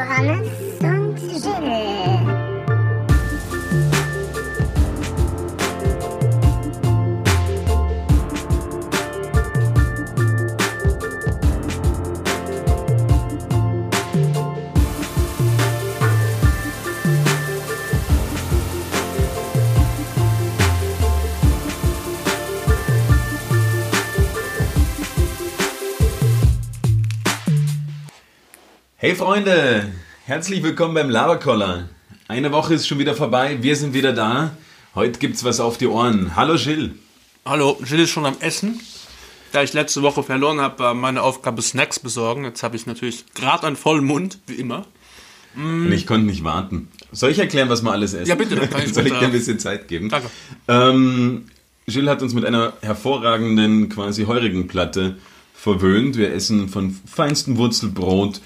Johannes Hey Freunde, herzlich willkommen beim Laberkoller. Eine Woche ist schon wieder vorbei, wir sind wieder da. Heute gibt's was auf die Ohren. Hallo Jill. Hallo, Jill ist schon am Essen. Da ich letzte Woche verloren habe, war meine Aufgabe Snacks besorgen. Jetzt habe ich natürlich gerade einen vollen Mund, wie immer. Und ich konnte nicht warten. Soll ich erklären, was wir alles essen? Ja, bitte, dann kann ich Soll ich dir ein bisschen Zeit geben? Danke. Ähm, Jill hat uns mit einer hervorragenden, quasi heurigen Platte verwöhnt. Wir essen von feinstem Wurzelbrot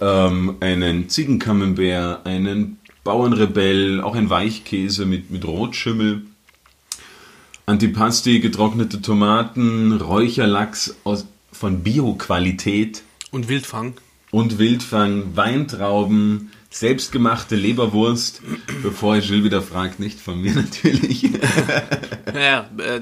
ähm, einen Ziegencamembert, einen Bauernrebell, auch ein Weichkäse mit, mit Rotschimmel, Antipasti, getrocknete Tomaten, Räucherlachs aus, von Bio-Qualität Und Wildfang. und Wildfang, Weintrauben, selbstgemachte Leberwurst, bevor Jill wieder fragt, nicht von mir natürlich. Ja, äh,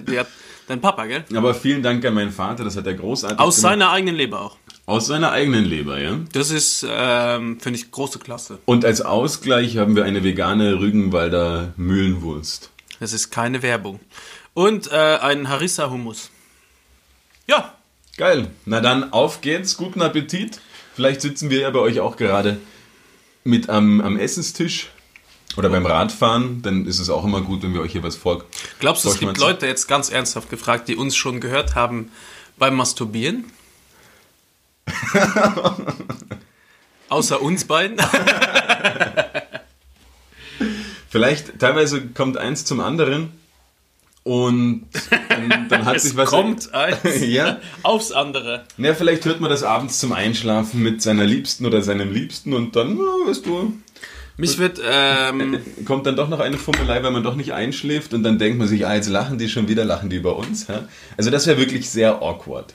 dein Papa, gell? Aber vielen Dank an meinen Vater, das hat er großartig Aus gemacht. seiner eigenen Leber auch. Aus seiner eigenen Leber, ja. Das ist, ähm, finde ich, große Klasse. Und als Ausgleich haben wir eine vegane Rügenwalder Mühlenwurst. Das ist keine Werbung. Und äh, ein Harissa-Hummus. Ja, Geil. Na dann, auf geht's, guten Appetit. Vielleicht sitzen wir ja bei euch auch gerade mit am, am Essenstisch oder beim Radfahren. Dann ist es auch immer gut, wenn wir euch hier was vor. glaubst du, es gibt. Leute, jetzt ganz ernsthaft gefragt, die uns schon gehört haben beim Masturbieren? Außer uns beiden? Vielleicht, teilweise kommt eins zum anderen und dann, dann hat sich was. kommt eins ja. aufs andere. Ja, vielleicht hört man das abends zum Einschlafen mit seiner Liebsten oder seinem Liebsten und dann, ja, weißt du, Mich wird, ähm, kommt dann doch noch eine Fummelei, weil man doch nicht einschläft und dann denkt man sich, ah, jetzt lachen die schon wieder, lachen die über uns. Ja? Also das wäre wirklich sehr awkward.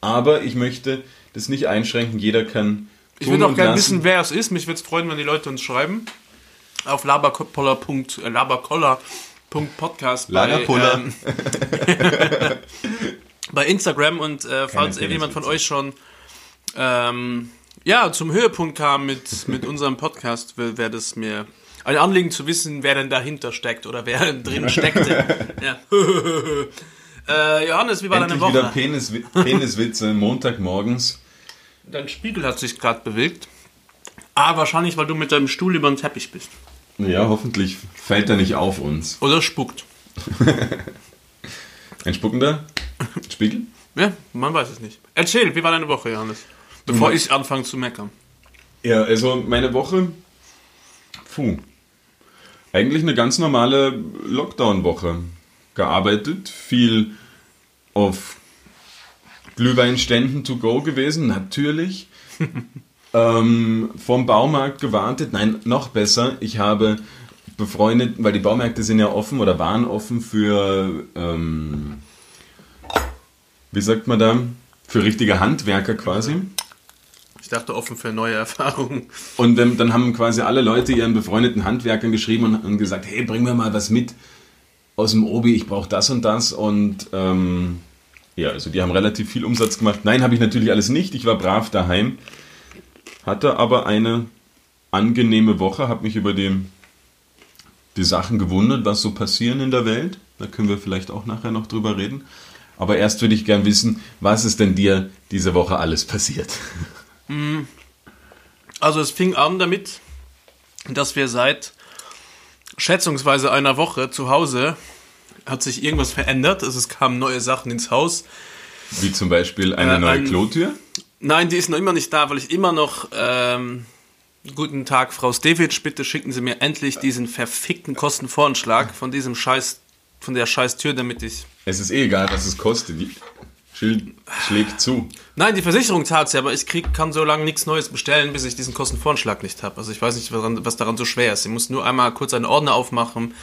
Aber ich möchte das nicht einschränken, jeder kann. ich würde auch gerne wissen, wer es ist. Mich würde es freuen, wenn die Leute uns schreiben. Auf laberkoller. Äh, laberkoller.podcast bei, Lagerpuller. ähm, bei Instagram und äh, falls irgendjemand von euch schon ähm, ja, zum Höhepunkt kam mit, mit unserem Podcast, wäre das mir ein Anliegen zu wissen, wer denn dahinter steckt oder wer drin steckte. ja. äh, Johannes, wie war Endlich deine wieder Woche? Penis, Peniswitze Montagmorgens. Dein Spiegel hat sich gerade bewegt. Ah, wahrscheinlich, weil du mit deinem Stuhl über den Teppich bist. Ja, hoffentlich fällt er nicht auf uns. Oder spuckt. Ein spuckender Spiegel? Ja, man weiß es nicht. Erzähl, wie war deine Woche, Johannes? Bevor ich anfange zu meckern. Ja, also meine Woche, puh, eigentlich eine ganz normale Lockdown-Woche. Gearbeitet, viel auf Glühweinständen to go gewesen, natürlich. ähm, vom Baumarkt gewartet, nein, noch besser, ich habe befreundet, weil die Baumärkte sind ja offen oder waren offen für, ähm, wie sagt man da, für richtige Handwerker quasi. Ich dachte offen für neue Erfahrungen. Und ähm, dann haben quasi alle Leute ihren befreundeten Handwerkern geschrieben und, und gesagt, hey, bring mir mal was mit aus dem Obi, ich brauche das und das. Und ähm, ja, also die haben relativ viel Umsatz gemacht. Nein, habe ich natürlich alles nicht. Ich war brav daheim. Hatte aber eine angenehme Woche, habe mich über die, die Sachen gewundert, was so passieren in der Welt. Da können wir vielleicht auch nachher noch drüber reden. Aber erst würde ich gern wissen, was ist denn dir diese Woche alles passiert? Also es fing an damit, dass wir seit schätzungsweise einer Woche zu Hause hat sich irgendwas verändert. Also es kamen neue Sachen ins Haus. Wie zum Beispiel eine Äh, neue ein- Klotür? Nein, die ist noch immer nicht da, weil ich immer noch. Ähm, guten Tag, Frau Stevic, bitte schicken Sie mir endlich diesen verfickten Kostenvoranschlag von diesem Scheiß, von der scheiß Tür, damit ich. Es ist eh egal, was es kostet. Schild schlägt zu. Nein, die Versicherung zahlt sie, aber ich krieg, kann so lange nichts Neues bestellen, bis ich diesen Kostenvoranschlag nicht habe. Also ich weiß nicht, was daran, so schwer ist. Ich muss nur einmal kurz einen Ordner aufmachen,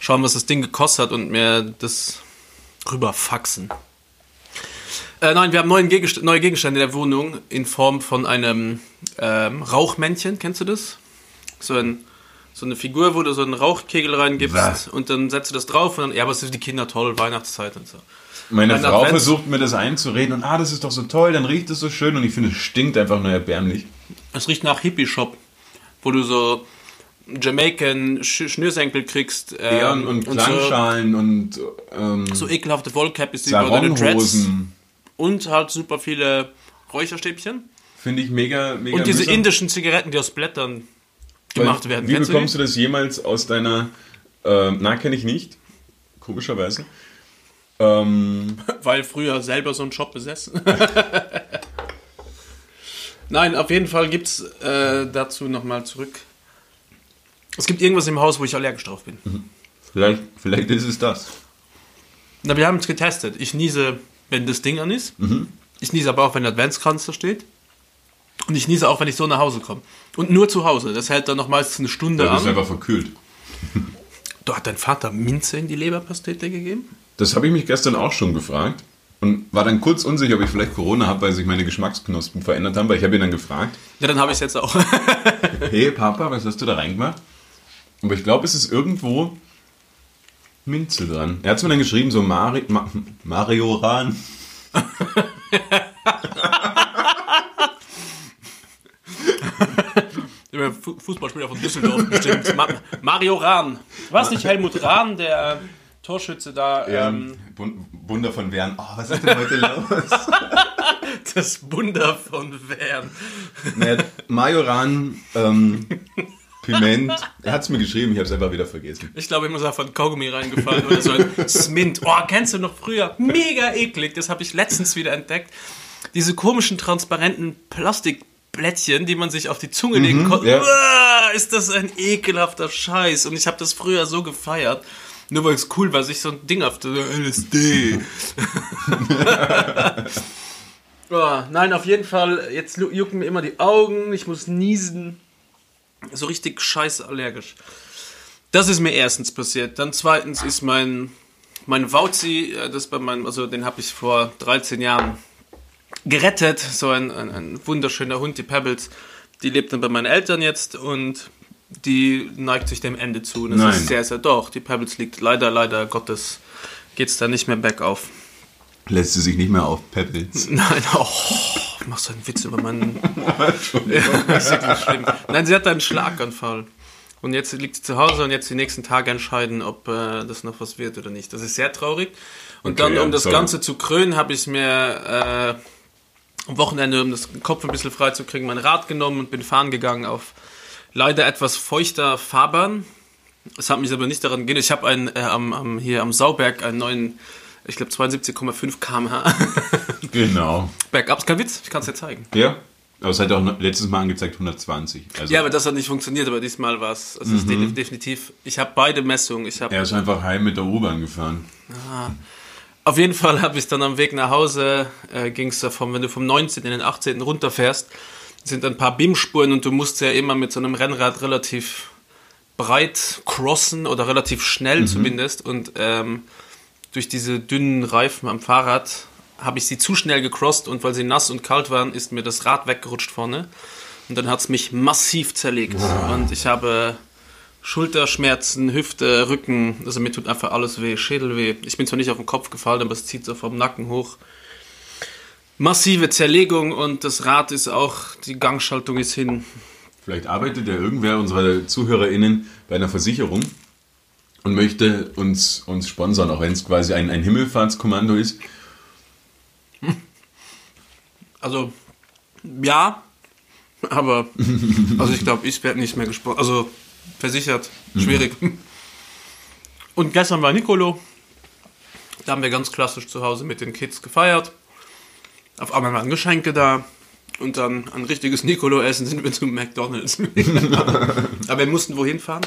schauen, was das Ding gekostet hat und mir das rüberfaxen. Äh, nein, wir haben neuen Gegest neue Gegenstände in der Wohnung in Form von einem ähm, Rauchmännchen. Kennst du das? So, ein, so eine Figur, wo du so einen Rauchkegel reingibst Was? und dann setzt du das drauf und dann, ja, aber es für die Kinder toll, Weihnachtszeit und so. Meine Mein Frau Advents- versucht mir das einzureden und ah, das ist doch so toll, dann riecht es so schön und ich finde, es stinkt einfach nur erbärmlich. Es riecht nach Hippie-Shop, wo du so Jamaican Sch Schnürsenkel kriegst. Ähm, Ja, und, und so, Klangschalen und ähm, so ekelhafte Wollcappies über deine Dreads. Und halt super viele Räucherstäbchen. Finde ich mega, mega Und diese mühsam. indischen Zigaretten, die aus Blättern Weil, gemacht werden. Wie Kennst bekommst du du das jemals aus deiner, ähm, na, kenne ich nicht, komischerweise. Ähm? Weil früher selber so einen Shop besessen. Nein, auf jeden Fall gibt es äh, dazu nochmal zurück. Es gibt irgendwas im Haus, wo ich allergisch drauf bin. vielleicht, vielleicht ist es das. Na, wir haben es getestet. Ich niese, wenn das Ding an ist. Ich niese aber auch, wenn der Adventskranz da steht. Und ich niese auch, wenn ich so nach Hause komme. Und nur zu Hause. Das hält dann noch meistens eine Stunde Du bist an. einfach verkühlt. Du hat dein Vater Minze in die Leberpastete gegeben? Das habe ich mich gestern auch schon gefragt und war dann kurz unsicher, ob ich vielleicht Corona habe, weil sich meine Geschmacksknospen verändert haben, weil ich habe ihn dann gefragt, Ja, dann habe ich es jetzt auch. hey Papa, was hast du da reingemacht? Aber ich glaube, es ist irgendwo Minze dran. Er hat es mir dann geschrieben, so Mari Ma Marioran. Fußballspieler von Düsseldorf bestimmt. Ma Mario Rahn. War es nicht Helmut Rahn, der Torschütze da? Ähm, Bun- Wunder von Wern. Oh, was ist denn heute los? das Wunder von Wern. naja, Majoran, ähm, Piment. Er hat es mir geschrieben, ich habe es einfach wieder vergessen. Ich glaube, ich muss auf ein Kaugummi reingefallen oder so ein Smint. Oh, kennst du noch früher? Mega eklig. Das habe ich letztens wieder entdeckt. Diese komischen, transparenten Plastikblättchen, die man sich auf die Zunge legen konnte. ja. Ist das ein ekelhafter Scheiß. Und ich habe das früher so gefeiert. Nur weil es cool war, sich so ein Ding auf der LSD. oh, nein, auf jeden Fall. Jetzt jucken mir immer die Augen. Ich muss niesen. So richtig scheiße allergisch. Das ist mir erstens passiert. Dann zweitens ist mein, mein Wauzi, äh, das bei meinem, also den habe ich vor 13 Jahren gerettet. So ein, ein, ein wunderschöner Hund, die Pebbles. Die lebt dann bei meinen Eltern jetzt und die neigt sich dem Ende zu. Das Nein. ist sehr, sehr doch. Die Pebbles liegt leider, leider Gottes, geht's da nicht mehr bergauf. Lässt sie sich nicht mehr auf Pebbles. Nein, oh, machst du einen Witz über meinen wirklich schlimm. Nein, sie hat einen Schlaganfall. Und jetzt liegt sie zu Hause und jetzt die nächsten Tage entscheiden, ob äh, das noch was wird oder nicht. Das ist sehr traurig. Und Okay, dann, ja, um das sorry. Ganze zu krönen, habe ich mir äh, am Wochenende, um das Kopf ein bisschen frei zu kriegen, mein Rad genommen und bin fahren gegangen auf leider etwas feuchter Fahrbahn. Es hat mich aber nicht daran gehen. Ich habe einen, äh, am, am, hier am Sauberg einen neuen, ich glaube 72,5 km/h Genau. bergab. Ist kein Witz, ich kann es dir zeigen. Ja. Aber es hat auch letztes Mal angezeigt 120. Also Ja, aber das hat nicht funktioniert, aber diesmal war es. Es ist de- definitiv. Ich habe beide Messungen. Ich habe er ist einfach heim mit der U-Bahn gefahren. auf jeden Fall habe ich dann am Weg nach Hause äh, ging es davon, wenn du vom 19. in den 18. runterfährst, sind ein paar BIM-Spuren und du musst ja immer mit so einem Rennrad relativ breit crossen oder relativ schnell zumindest. Und ähm, durch diese dünnen Reifen am Fahrrad habe ich sie zu schnell gecrossed und weil sie nass und kalt waren, ist mir das Rad weggerutscht vorne. Und dann hat es mich massiv zerlegt. Und ich habe Schulterschmerzen, Hüfte, Rücken, also mir tut einfach alles weh, Schädel weh. Ich bin zwar nicht auf den Kopf gefallen, aber es zieht so vom Nacken hoch. Massive Zerlegung und das Rad ist auch, die Gangschaltung ist hin. Vielleicht arbeitet ja irgendwer unserer ZuhörerInnen bei einer Versicherung und möchte uns, uns sponsern, auch wenn es quasi ein, ein Himmelfahrtskommando ist. Also, ja, aber, also ich glaube, ich werde nicht mehr gesponsert, also versichert, schwierig. Und gestern war Nicolo, da haben wir ganz klassisch zu Hause mit den Kids gefeiert. Auf einmal waren Geschenke da und dann ein richtiges Nicolo-Essen sind wir zum McDonalds. aber wir mussten wohin fahren?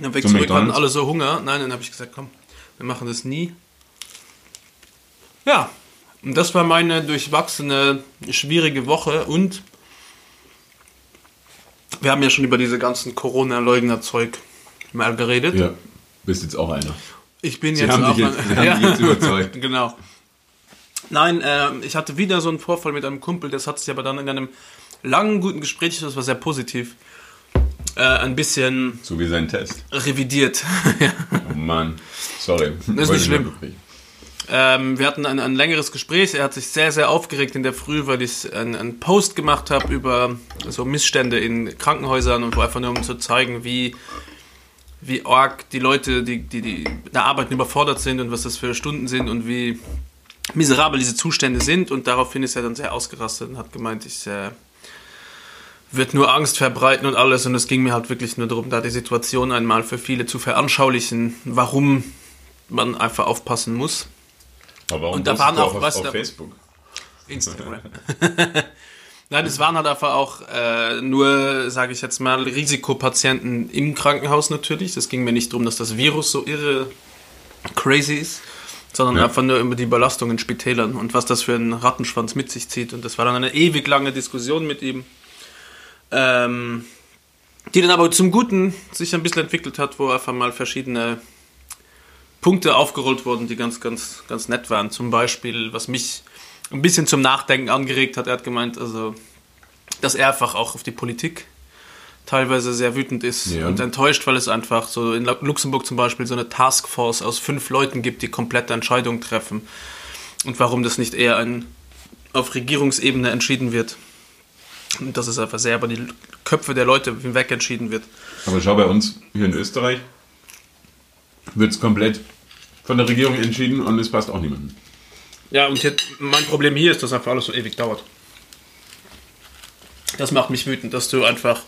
Dann weg Zum zurück, hatten alle so Hunger. Nein, dann habe ich gesagt, komm, wir machen das nie. Ja, und das war meine durchwachsene, schwierige Woche und wir haben ja schon über diese ganzen Corona-Leugner-Zeug mal geredet. Ja, bist jetzt auch einer. Ich bin Sie jetzt haben auch dich jetzt- Sie haben dich jetzt überzeugt. Genau. Nein, äh, ich hatte wieder so einen Vorfall mit einem Kumpel, das hat sich aber dann in einem langen, guten Gespräch, das war sehr positiv, äh, ein bisschen So wie sein Test. revidiert. Ja. Oh Mann. Sorry. Das ist nicht schlimm. ähm, wir hatten ein, ein längeres Gespräch, er hat sich sehr, sehr aufgeregt in der Früh, weil ich einen, Post gemacht habe über so Missstände in Krankenhäusern und einfach nur um zu zeigen, wie wie arg die Leute, die, die, die da arbeiten, überfordert sind und was das für Stunden sind und wie miserabel diese Zustände sind. Und daraufhin ist er dann sehr ausgerastet und hat gemeint, ich äh, wird nur Angst verbreiten und alles. Und es ging mir halt wirklich nur darum, da die Situation einmal für viele zu veranschaulichen, warum man einfach aufpassen muss. Aber Und da waren auch auf, was auf da- Facebook? Instagram. Nein, es waren halt einfach auch äh, nur, sage ich jetzt mal, Risikopatienten im Krankenhaus natürlich. Das ging mir nicht darum, dass das Virus so irre crazy ist, sondern Ja. einfach nur über die Belastung in Spitälern und was das für einen Rattenschwanz mit sich zieht. Und das war dann eine ewig lange Diskussion mit ihm, ähm, die dann aber zum Guten sich ein bisschen entwickelt hat, wo einfach mal verschiedene Punkte aufgerollt wurden, die ganz, ganz, ganz nett waren. Zum Beispiel, was mich ein bisschen zum Nachdenken angeregt hat. Er hat gemeint, also, dass er einfach auch auf die Politik teilweise sehr wütend ist Ja. und enttäuscht, weil es einfach so in Luxemburg zum Beispiel so eine Taskforce aus fünf Leuten gibt, die komplette Entscheidungen treffen. Und warum das nicht eher ein, auf Regierungsebene entschieden wird. Und dass es einfach sehr über die Köpfe der Leute hinweg entschieden wird. Aber schau, bei uns hier in Österreich wird es komplett von der Regierung entschieden und es passt auch niemandem. Ja, und jetzt, mein Problem hier ist, dass einfach alles so ewig dauert. Das macht mich wütend, dass du einfach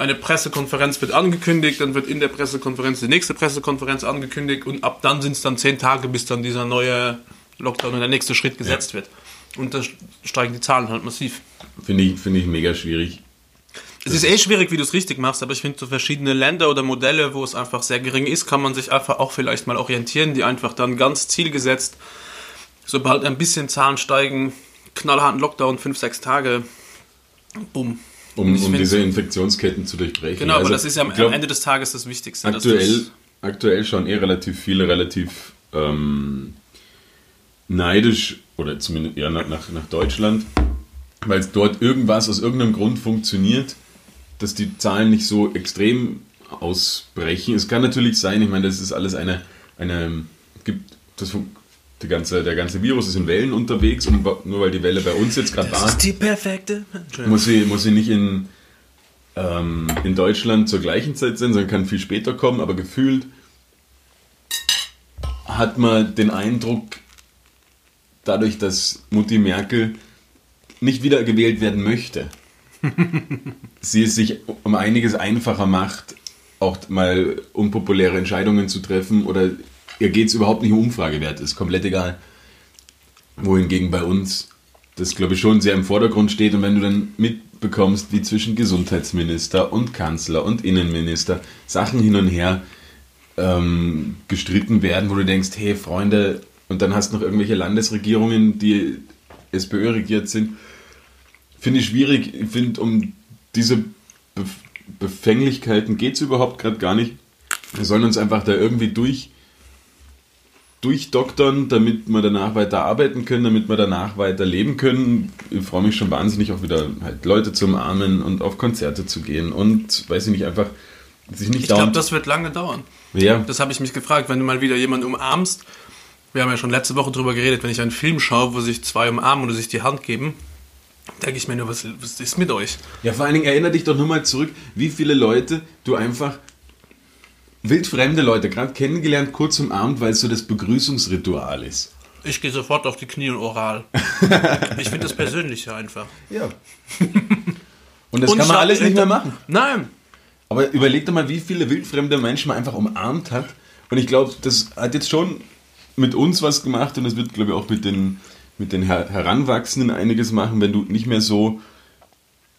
eine Pressekonferenz wird angekündigt, dann wird in der Pressekonferenz die nächste Pressekonferenz angekündigt und ab dann sind es dann zehn Tage, bis dann dieser neue Lockdown und der nächste Schritt gesetzt wird. Und da steigen die Zahlen halt massiv. Finde ich, finde ich mega schwierig. Es ist eh schwierig, wie du es richtig machst, aber ich finde, so verschiedene Länder oder Modelle, wo es einfach sehr gering ist, kann man sich einfach auch vielleicht mal orientieren, die einfach dann ganz zielgesetzt, sobald ein bisschen Zahlen steigen, knallharten Lockdown, fünf, sechs Tage, bumm. Um, um diese Infektionsketten zu durchbrechen. Genau, aber Also, das ist ja am, glaub, am Ende des Tages das Wichtigste. aktuell, aktuell schauen eh relativ viele relativ ähm, neidisch oder zumindest eher nach, nach, nach Deutschland, weil dort irgendwas aus irgendeinem Grund funktioniert, dass die Zahlen nicht so extrem ausbrechen. Es kann natürlich sein, ich meine, das ist alles eine, eine gibt das die ganze, der ganze Virus ist in Wellen unterwegs und nur weil die Welle bei uns jetzt gerade Das war, ist die perfekte. Muss sie, muss sie nicht in, ähm, in Deutschland zur gleichen Zeit sein, sondern kann viel später kommen, aber gefühlt hat man den Eindruck, dadurch, dass Mutti Merkel nicht wieder gewählt werden möchte, sie es sich um einiges einfacher macht, auch mal unpopuläre Entscheidungen zu treffen oder ihr geht es überhaupt nicht um Umfragewerte, ist komplett egal. Wohingegen bei uns das, glaube ich, schon sehr im Vordergrund steht und wenn du dann mitbekommst, wie zwischen Gesundheitsminister und Kanzler und Innenminister Sachen hin und her ähm, gestritten werden, wo du denkst, hey Freunde, und dann hast du noch irgendwelche Landesregierungen, die SPÖ regiert sind, finde ich schwierig. Ich finde, um diese Bef Befänglichkeiten geht es überhaupt gerade gar nicht. Wir sollen uns einfach da irgendwie durch durchdoktern, damit wir danach weiter arbeiten können, damit wir danach weiter leben können. Ich freue mich schon wahnsinnig auch wieder halt Leute zu umarmen und auf Konzerte zu gehen und weiß ich nicht, einfach sich nicht Ich glaube, das wird lange dauern. ja, Das habe ich mich gefragt, wenn du mal wieder jemanden umarmst. Wir haben ja schon letzte Woche drüber geredet, wenn ich einen Film schaue, wo sich zwei umarmen oder sich die Hand geben, denke ich mir nur, was, was ist mit euch? Ja, vor allen Dingen erinnere dich doch nur mal zurück, wie viele Leute du einfach wildfremde Leute gerade kennengelernt, kurz umarmt, weil es so das Begrüßungsritual ist. Ich gehe sofort auf die Knie und oral. ich finde das persönlicher einfach. Ja. Und das Und kann man alles nicht mehr machen. Nein. Aber überleg doch mal, wie viele wildfremde Menschen man einfach umarmt hat. Und ich glaube, das hat jetzt schon mit uns was gemacht und es wird, glaube ich, auch mit den, mit den Her Heranwachsenden einiges machen, wenn du nicht mehr so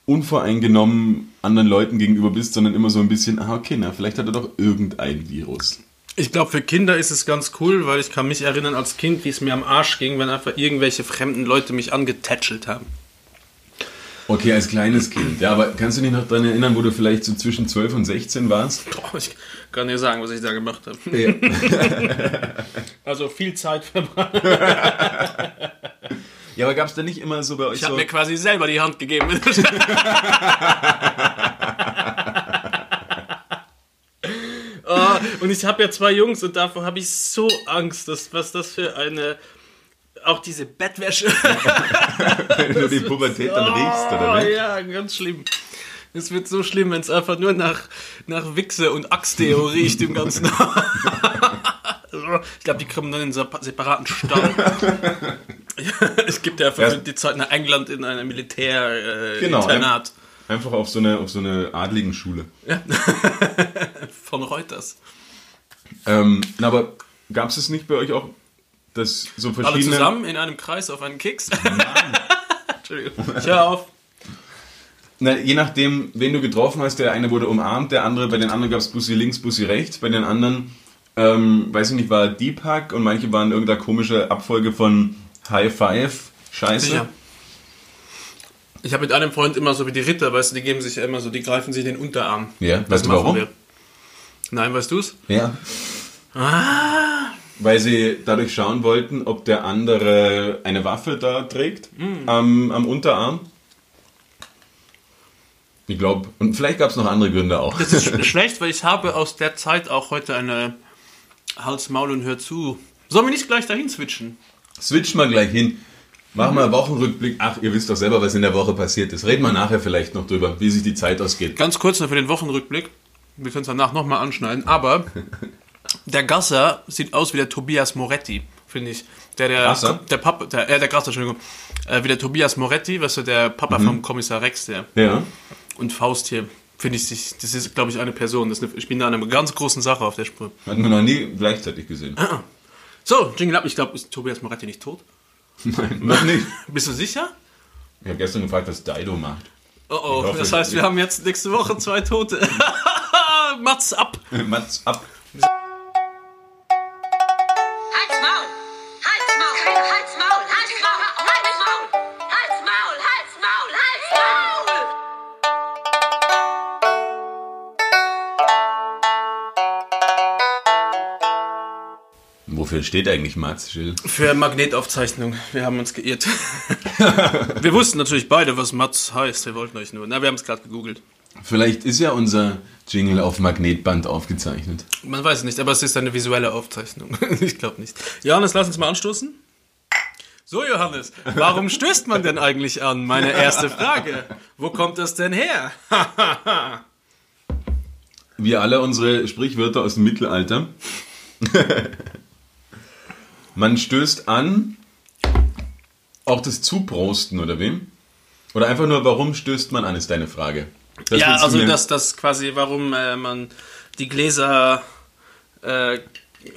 unvoreingenommen anderen Leuten gegenüber bist, sondern immer so ein bisschen, ah, okay, na, vielleicht hat er doch irgendein Virus. Ich glaube, für Kinder ist es ganz cool, weil ich kann mich erinnern als Kind, wie es mir am Arsch ging, wenn einfach irgendwelche fremden Leute mich angetätschelt haben. Okay, als kleines Kind. Ja, aber kannst du dich noch daran erinnern, wo du vielleicht so zwischen 12 und 16 warst? Boah, ich kann dir sagen, was ich da gemacht habe. Ja. Also viel Zeit verbracht. Ja, aber gab es da nicht immer so bei euch Ich habe so... mir quasi selber die Hand gegeben. oh, und ich habe ja zwei Jungs und davor habe ich so Angst, dass, was das für eine. Auch diese Bettwäsche. wenn du die Pubertät dann riechst, oder Oh, ja, ganz schlimm. Es wird so schlimm, wenn es einfach nur nach, nach Wichse und Axtdeo riecht im ganzen Ich glaube, die kriegen dann in einen separaten Stall. es gibt ja Ja. für die Zeit nach England in einem Militär äh, Genau, Internat Einfach auf so eine, auf so eine adligen Schule. von Reuters. Ähm, na, aber gab es es nicht bei euch auch, dass so Alle verschiedene... zusammen in einem Kreis auf einen Keks. Entschuldigung. Ich hör auf. Na, je nachdem, wen du getroffen hast, der eine wurde umarmt, der andere, bei den anderen gab es Bussi links, Bussi rechts, bei den anderen, ähm, weiß ich nicht, war Deepak und manche waren irgendeine komische Abfolge von High Five, Scheiße. Sicher. Ich habe mit einem Freund immer so wie die Ritter, weißt du, die geben sich ja immer so, die greifen sich den Unterarm. Ja, weißt du warum? wir. Nein, weißt du's? Ja. Ah. Weil sie dadurch schauen wollten, ob der andere eine Waffe da trägt Mm. am, am Unterarm. Ich glaube, und vielleicht gab es noch andere Gründe auch. Das ist sch- schlecht, weil ich habe aus der Zeit auch heute eine Hals, Maul und Hör zu. Sollen wir nicht gleich dahin switchen? Switch mal gleich hin. Machen wir einen Wochenrückblick. Ach, ihr wisst doch selber, was in der Woche passiert ist. Reden wir nachher vielleicht noch drüber, wie sich die Zeit ausgeht. Ganz kurz noch für den Wochenrückblick. Wir können es danach nochmal anschneiden. Aber der Gasser sieht aus wie der Tobias Moretti, finde ich. Der, der, Gasser? der Papa, der, äh, der Gasser, Entschuldigung. Äh, wie der Tobias Moretti, weißt du, der Papa vom Kommissar Rex, der. Ja. Und Faust hier, finde ich, das ist, glaube ich, eine Person. Das ist eine, ich bin da an einer ganz großen Sache auf der Spur. Hatten wir noch nie gleichzeitig gesehen. So, Jingle Up, ich glaube, ist Tobias Moretti nicht tot? Nein, noch nicht. Bist du sicher? Ich habe gestern gefragt, was Dido macht. Oh oh, hoffe, das heißt, wir haben jetzt nächste Woche zwei Tote. Ja, Mats ab. Mats ab. Halt's Maul! Halt's Maul! Halt's Maul! Halt's Maul! Halt's Maul! Halt's Maul! Halt's Maul! Wofür steht eigentlich Mats, Jill? Für Magnetaufzeichnung. Wir haben uns geirrt. wir wussten natürlich beide, was Mats heißt. Wir wollten euch nur. Na, wir haben es gerade gegoogelt. Vielleicht ist ja unser Jingle auf Magnetband aufgezeichnet. Man weiß es nicht, aber es ist eine visuelle Aufzeichnung. ich glaube nicht. Johannes, lass uns mal anstoßen. So, Johannes, warum stößt man denn eigentlich an? Meine erste Frage. Wo kommt das denn her? Wie alle unsere Sprichwörter aus dem Mittelalter. Man stößt an, auch das Zuprosten, oder wem? Oder einfach nur, warum stößt man an, ist deine Frage. Das ja, also das, das quasi, warum äh, man die Gläser äh,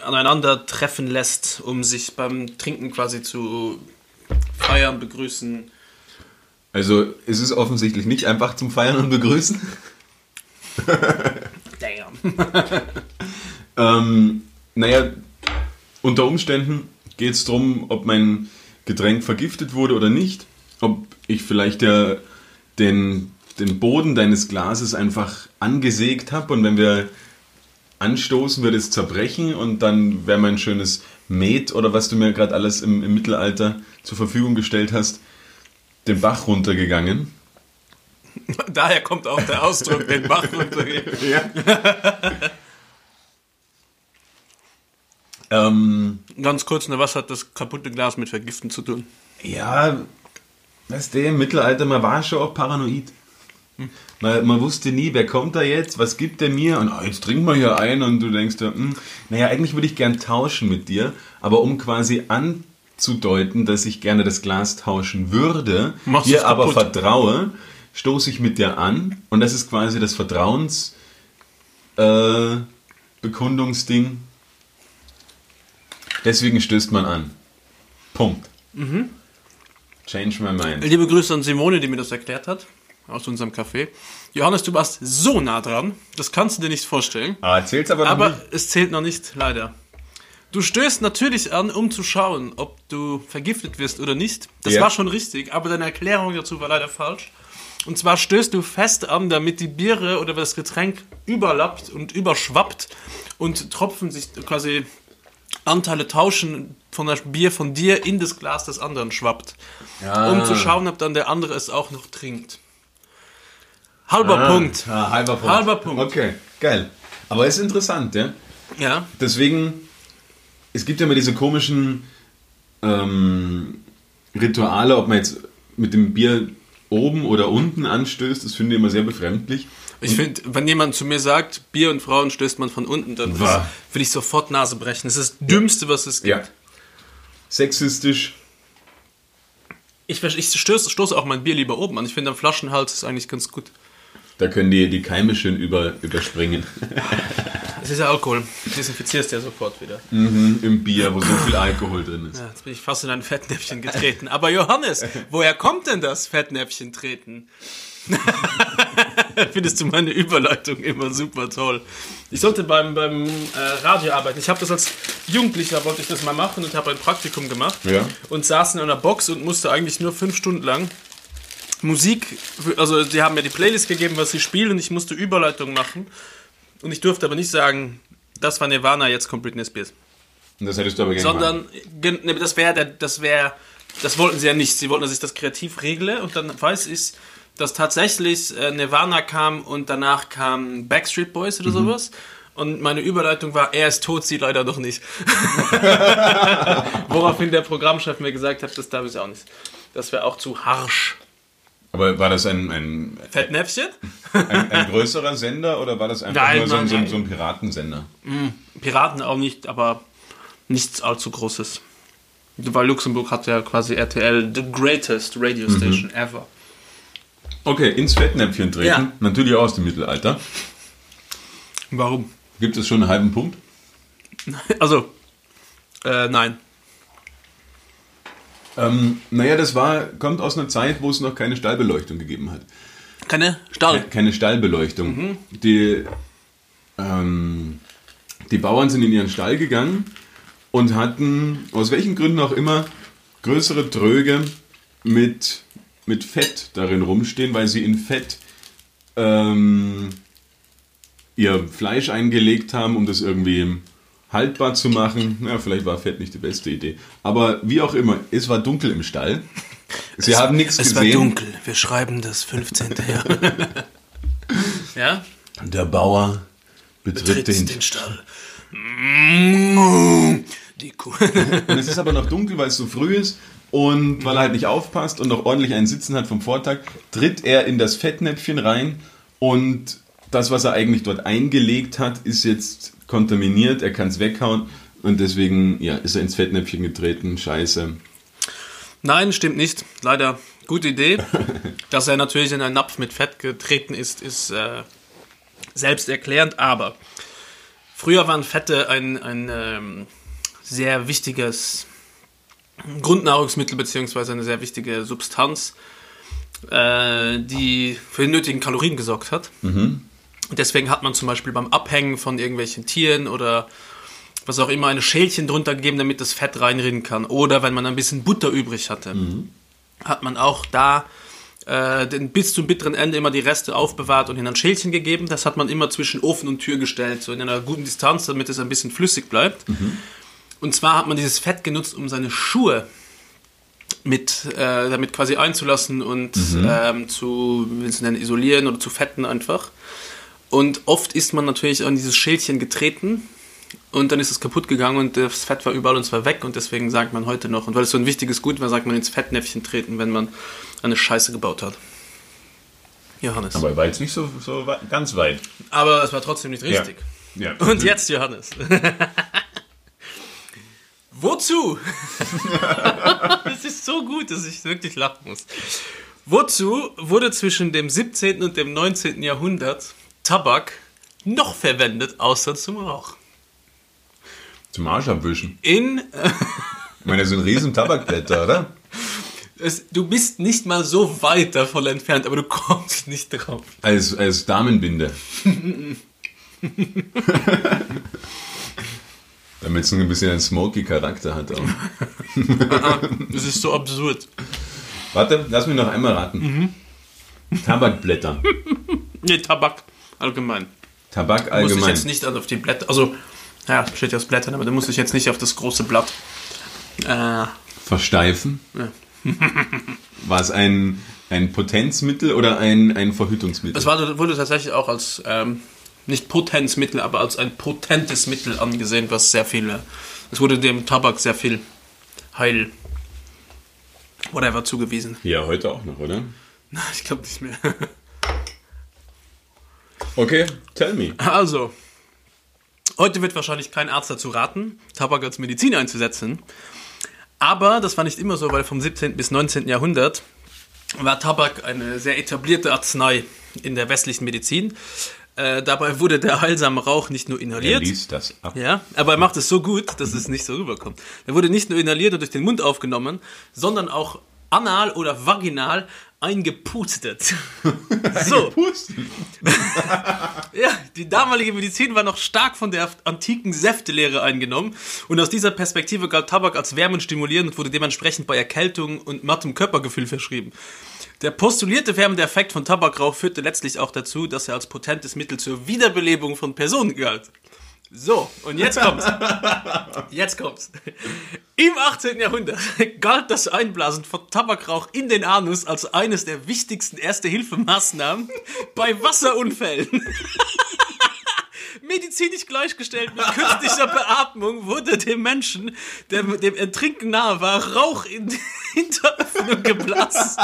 aneinander treffen lässt, um sich beim Trinken quasi zu feiern, begrüßen. Also, es ist offensichtlich nicht einfach zum Feiern und Begrüßen. Damn. Ähm, naja, unter Umständen geht es darum, ob mein Getränk vergiftet wurde oder nicht. Ob ich vielleicht ja den, den Boden deines Glases einfach angesägt habe und wenn wir anstoßen, wird es zerbrechen und dann wäre mein schönes Met oder was du mir gerade alles im, im Mittelalter zur Verfügung gestellt hast, den Bach runtergegangen. Daher kommt auch der Ausdruck, den Bach runtergehen. Ja. ähm, Ganz kurz, ne, was hat das kaputte Glas mit Vergiften zu tun? Ja, weißt du, im Mittelalter, man war schon auch paranoid. Man, man wusste nie, wer kommt da jetzt, was gibt der mir und ah, jetzt trinken wir hier ein und du denkst dir, hm, naja, eigentlich würde ich gern tauschen mit dir, aber um quasi anzudeuten, dass ich gerne das Glas tauschen würde, Machst dir aber kaputt. vertraue, stoße ich mit dir an und das ist quasi das Vertrauens äh. Deswegen stößt man an. Punkt. Mhm. Change my mind. Liebe Grüße an Simone, die mir das erklärt hat, aus unserem Café. Johannes, du warst so nah dran, das kannst du dir nicht vorstellen. Ah, erzähl's aber noch Aber nicht. es zählt noch nicht, leider. Du stößt natürlich an, um zu schauen, ob du vergiftet wirst oder nicht. Das Ja. war schon richtig, aber deine Erklärung dazu war leider falsch. Und zwar stößt du fest an, damit die Biere oder das Getränk überlappt und überschwappt und Tropfen sich quasi Anteile tauschen von das Bier von dir in das Glas des anderen schwappt. Ja. Um zu schauen, ob dann der andere es auch noch trinkt. Halber Ah, Punkt. Ah, halber Punkt. Halber Punkt. Okay, geil. Aber ist interessant, ja. Ja. Deswegen, es gibt ja immer diese komischen ähm, Rituale, ob man jetzt mit dem Bier oben oder unten anstößt, das finde ich immer sehr befremdlich. Ich finde, wenn jemand zu mir sagt, Bier und Frauen stößt man von unten, dann will ich sofort Nase brechen. Das ist das Dümmste, was es gibt. Ja. Sexistisch. Ich, ich stoße, stoße auch mein Bier lieber oben an. Ich finde, am Flaschenhals ist eigentlich ganz gut. Da können die, die Keime schön über, überspringen. Es ist ja Alkohol. Du desinfizierst ja sofort wieder. Im Bier, wo so viel Alkohol drin ist. Ja, jetzt bin ich fast in ein Fettnäpfchen getreten. Aber Johannes, woher kommt denn das Fettnäpfchen treten? Findest du meine Überleitung immer super toll. Ich sollte beim, beim äh, Radio arbeiten. Ich habe das als Jugendlicher, wollte ich das mal machen und habe ein Praktikum gemacht. Ja. Und saß in einer Box und musste eigentlich nur fünf Stunden lang Musik, also die haben mir die Playlist gegeben, was sie spielen und ich musste Überleitung machen. Und ich durfte aber nicht sagen, das war Nirvana, jetzt kommt Britney Spears. Und das hättest du aber gerne Sondern, gen- ne, das wäre, das wäre, das wollten sie ja nicht. Sie wollten, dass ich das kreativ regle und dann weiß ich, dass tatsächlich äh, Nirvana kam und danach kam Backstreet Boys oder sowas. Und meine Überleitung war, er ist tot, sie leider noch nicht. Woraufhin der Programmchef mir gesagt hat, das darf ich auch nicht. Das wäre auch zu harsch. Aber war das ein, ein, Fettnäpfchen? ein, ein größerer Sender oder war das einfach Nein, nur so, ein- nein, so, ein- nein. so ein Piratensender? Piraten auch nicht, aber nichts allzu Großes. Weil Luxemburg hat ja quasi RTL, the greatest radio station ever. Okay, ins Fettnäpfchen treten. Ja. Natürlich auch aus dem Mittelalter. Warum? Gibt es schon einen halben Punkt? Also, äh, nein. Ähm, naja, das war, kommt aus einer Zeit, wo es noch keine Stallbeleuchtung gegeben hat. Keine Stall. Keine Stallbeleuchtung. Die, ähm, die Bauern sind in ihren Stall gegangen und hatten, aus welchen Gründen auch immer, größere Tröge mit, mit Fett darin rumstehen, weil sie in Fett ähm, ihr Fleisch eingelegt haben, um das irgendwie haltbar zu machen. Ja, vielleicht war Fett nicht die beste Idee. Aber wie auch immer, es war dunkel im Stall. Sie haben nichts Es gesehen. war dunkel. Wir schreiben das 15. Jahr. ja? Der Bauer betritt Tritt den. den Stall. Die Kuh. Und es ist aber noch dunkel, weil es so früh ist. Und weil er halt nicht aufpasst und noch ordentlich einen Sitzen hat vom Vortag, tritt er in das Fettnäpfchen rein. Und das, was er eigentlich dort eingelegt hat, ist jetzt kontaminiert. Er kann es weghauen. Und deswegen ja, ist er ins Fettnäpfchen getreten. Scheiße. Nein, stimmt nicht. Leider gute Idee. Dass er natürlich in einen Napf mit Fett getreten ist, ist äh, selbsterklärend. Aber früher waren Fette ein, ein ähm, sehr wichtiges Grundnahrungsmittel beziehungsweise eine sehr wichtige Substanz, äh, die für die nötigen Kalorien gesorgt hat. Und deswegen hat man zum Beispiel beim Abhängen von irgendwelchen Tieren oder was auch immer eine Schälchen drunter gegeben, damit das Fett reinrinnen kann. Oder wenn man ein bisschen Butter übrig hatte, hat man auch da äh, den, bis zum bitteren Ende immer die Reste aufbewahrt und in ein Schälchen gegeben. Das hat man immer zwischen Ofen und Tür gestellt, so in einer guten Distanz, damit es ein bisschen flüssig bleibt. Und zwar hat man dieses Fett genutzt, um seine Schuhe mit äh, damit quasi einzulassen und ähm, zu wie nennen, isolieren oder zu fetten einfach. Und oft ist man natürlich an dieses Schälchen getreten und dann ist es kaputt gegangen und das Fett war überall und zwar weg und deswegen sagt man heute noch, und weil es so ein wichtiges Gut war, sagt man ins Fettnäpfchen treten, wenn man eine Scheiße gebaut hat. Johannes. Aber, Aber er war jetzt nicht so, so ganz weit. es war trotzdem nicht richtig. Ja. Und jetzt, Johannes. Wozu? Es ist so gut, dass ich wirklich lachen muss. Wozu wurde zwischen dem 17. und dem 19. Jahrhundert Tabak noch verwendet, außer zum Rauch? Zum Arsch abwischen. In, äh, Ich meine, das sind riesen Tabakblätter, oder? es, du bist nicht mal so weit davon entfernt, aber du kommst nicht drauf. Als, als Damenbinde. Damit es ein bisschen einen smoky Charakter hat. Auch. Das ist so absurd. Warte, lass mich noch einmal raten. Tabakblätter. Nee, Tabak allgemein. Tabak Muss ich allgemein. jetzt nicht auf die Blätter. Also, Ja, es besteht ja aus Blättern, aber da muss ich jetzt nicht auf das große Blatt. Äh, Versteifen? War es ein, ein Potenzmittel oder ein, ein Verhütungsmittel? es war, wurde tatsächlich auch als, ähm, nicht Potenzmittel, aber als ein potentes Mittel angesehen, was sehr viel, äh, es wurde dem Tabak sehr viel Heil, whatever, zugewiesen. ja, heute auch noch, oder? Na, Ich glaube nicht mehr. Okay, tell me. Also, heute wird wahrscheinlich kein Arzt dazu raten, Tabak als Medizin einzusetzen. Aber das war nicht immer so, weil vom 17. bis 19. Jahrhundert war Tabak eine sehr etablierte Arznei in der westlichen Medizin. Äh, dabei wurde der heilsame Rauch nicht nur Er inhaliert. liest das ab. Ja, aber er macht es so gut, dass es nicht so rüberkommt. Er wurde nicht nur inhaliert und durch den Mund aufgenommen, sondern auch anal oder vaginal eingepustet. so. Pusten. Ja, die damalige Medizin war noch stark von der antiken Säftelehre eingenommen und aus dieser Perspektive galt Tabak als wärmenstimulierend und wurde dementsprechend bei Erkältung und mattem Körpergefühl verschrieben. Der postulierte wärmende Effekt von Tabakrauch führte letztlich auch dazu, dass er als potentes Mittel zur Wiederbelebung von Personen galt. So, und jetzt kommt's. Jetzt kommt's. Im 18. Jahrhundert galt das Einblasen von Tabakrauch in den Anus als eines der wichtigsten Erste-Hilfemaßnahmen bei Wasserunfällen. Medizinisch gleichgestellt mit künstlicher Beatmung wurde dem Menschen, der mit dem Ertrinken nahe war, Rauch in die Hinteröffnung geblasen,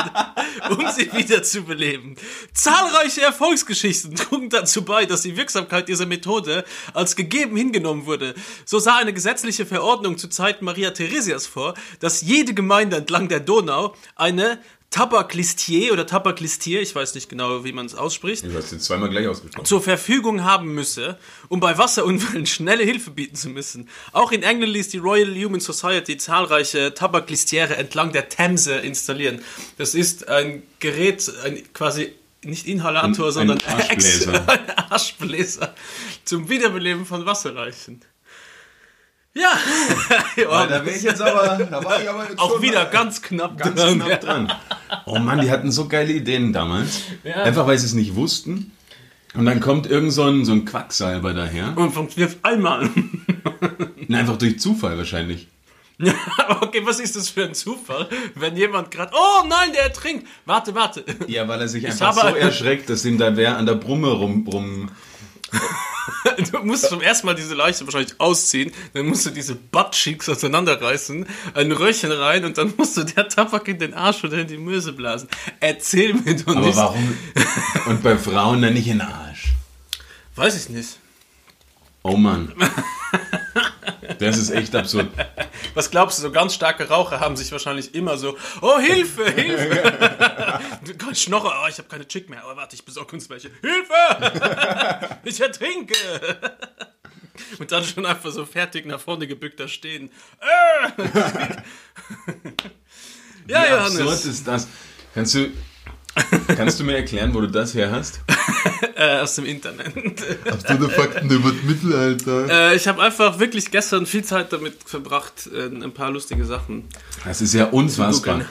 um sie wieder zu beleben. Zahlreiche Erfolgsgeschichten trugen dazu bei, dass die Wirksamkeit dieser Methode als gegeben hingenommen wurde. So sah eine gesetzliche Verordnung zu Zeiten Maria Theresias vor, dass jede Gemeinde entlang der Donau eine Tabaklistier oder Tabaklistier, ich weiß nicht genau, wie man es ausspricht, Du hast jetzt zweimal gleich ausgesprochen. zur Verfügung haben müsse, um bei Wasserunfällen schnelle Hilfe bieten zu müssen. Auch in England ließ die Royal Human Society zahlreiche Tabaklistiere entlang der Themse installieren. Das ist ein Gerät, ein quasi nicht Inhalator, Ein- sondern ein Aschbläser. ein Aschbläser zum Wiederbeleben von Wasserleichen. Ja, Da wäre ich jetzt aber, da war ich aber jetzt auch schon wieder mal ganz knapp ganz dran. knapp dran. Oh Mann, die hatten so geile Ideen damals. Ja. Einfach weil sie es nicht wussten. Und dann kommt irgend so ein, so ein Quacksalber daher. Und funktioniert einmal. Na, einfach durch Zufall wahrscheinlich. Ja, okay, was ist das für ein Zufall, wenn jemand gerade, oh nein, der ertrinkt. Warte, warte. Ja, weil er sich einfach habe- so erschreckt, dass ihm da wer an der Brumme rum, rum Du musst zum ersten Mal diese Leiche wahrscheinlich ausziehen, dann musst du diese Buttcheeks auseinanderreißen, ein Röhrchen rein und dann musst du der Tabak in den Arsch oder in die Möse blasen. Erzähl mir doch Aber nicht. warum? Und bei Frauen dann nicht in den Arsch. Weiß ich nicht. Oh Mann. Das ist echt absurd. Was glaubst du, so ganz starke Raucher haben sich wahrscheinlich immer so, oh Hilfe, Hilfe. Du kannst schnorren, oh, ich habe keine Chick mehr, aber warte, ich besorge uns welche. Hilfe! Ich ertrinke! Und dann schon einfach so fertig nach vorne gebückt da stehen. Äh! Ja, Wie absurd Johannes. ist das? Kannst du, kannst du mir erklären, wo du das her hast? Äh, aus dem Internet. Absolute Fakten über das Mittelalter. Äh, ich habe einfach wirklich gestern viel Zeit damit verbracht, äh, ein paar lustige Sachen. Das ist ja unfassbar.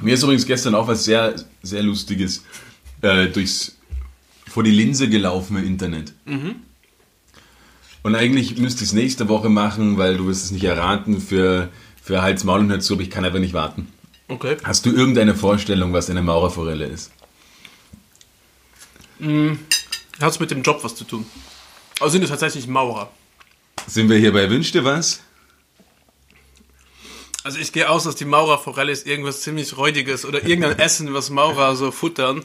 Mir ist übrigens gestern auch was sehr, sehr Lustiges äh, durchs, vor die Linse gelaufen im Internet. Und eigentlich müsste ich es nächste Woche machen, weil du wirst es nicht erraten für, für Hals, Maul und Hals aber ich kann einfach nicht warten. Okay. Hast du irgendeine Vorstellung, was eine Maurerforelle ist? Hat es mit dem Job was zu tun? Also sind es tatsächlich Maurer? Sind wir hier bei Wünsch dir was? Also ich gehe aus, dass die Maurerforelle ist irgendwas ziemlich Räudiges oder irgendein Essen, was Maurer so futtern,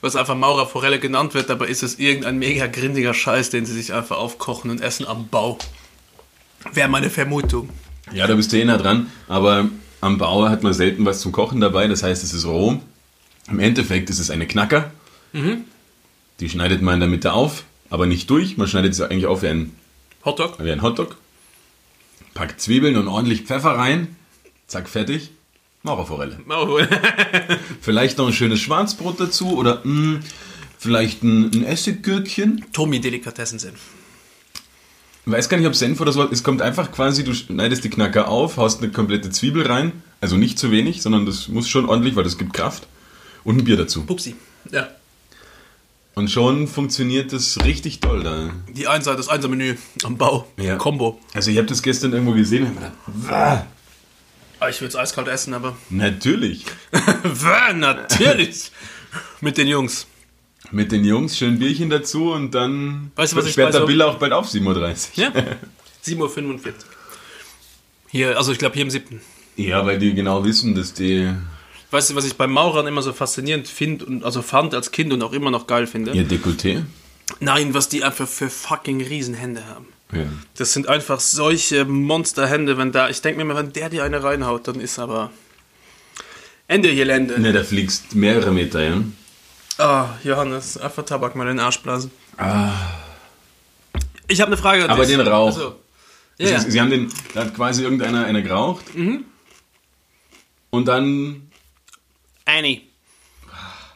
was einfach Maurerforelle genannt wird, dabei ist es irgendein mega grindiger Scheiß, den sie sich einfach aufkochen und essen am Bau. Wäre meine Vermutung. Ja, da bist du eh nah dran, aber am Bauer hat man selten was zum Kochen dabei, das heißt, es ist roh. Im Endeffekt ist es eine Knacker. Die schneidet man in der Mitte auf, aber nicht durch. Man schneidet sie eigentlich auf wie ein, Hotdog? wie ein Hotdog. Packt Zwiebeln und ordentlich Pfeffer rein. Zack, fertig. Maurerforelle. Maurerforelle. Vielleicht noch ein schönes Schwarzbrot dazu oder mh, vielleicht ein, ein Essiggürkchen. Tommy Delikatessen sind. Ich weiß gar nicht, ob Senf oder so. Es kommt einfach quasi, du schneidest die Knacker auf, haust eine komplette Zwiebel rein. Also nicht zu wenig, sondern das muss schon ordentlich, weil das gibt Kraft. Und ein Bier dazu. Pupsi. Ja. Und schon funktioniert das richtig toll da. Die Einser, das Einser-Menü am Bau. Ja. Combo. Also ich habe das gestern irgendwo gesehen und hab mir gedacht, "Wah, Ah, Ich will es eiskalt essen, aber. natürlich. Wah, Natürlich! Mit den Jungs. Mit den Jungs schön Bierchen dazu und dann Weißt du, was ich sperrt der Bill auch bald auf, 7.30 Uhr. Ja? 7.45 Uhr. Hier, also ich glaube hier im siebten. Ja, weil die genau wissen, dass die Weißt du, was ich bei Maurern immer so faszinierend finde und also fand als Kind und auch immer noch geil finde? ihr Dekolleté. Nein, was die einfach für fucking Riesenhände haben. Ja. Das sind einfach solche Monsterhände, wenn da, ich denke mir immer, wenn der dir eine reinhaut, dann ist aber Ende Gelände. Ne, da fliegst mehrere Meter, ja. Ah, Johannes, einfach Tabak mal in den Arsch blasen. Ich habe eine Frage an Aber dich. den Rauch. Also, ja, Sie, ja. sie haben den, da hat quasi irgendeiner eine geraucht. Und dann, Annie.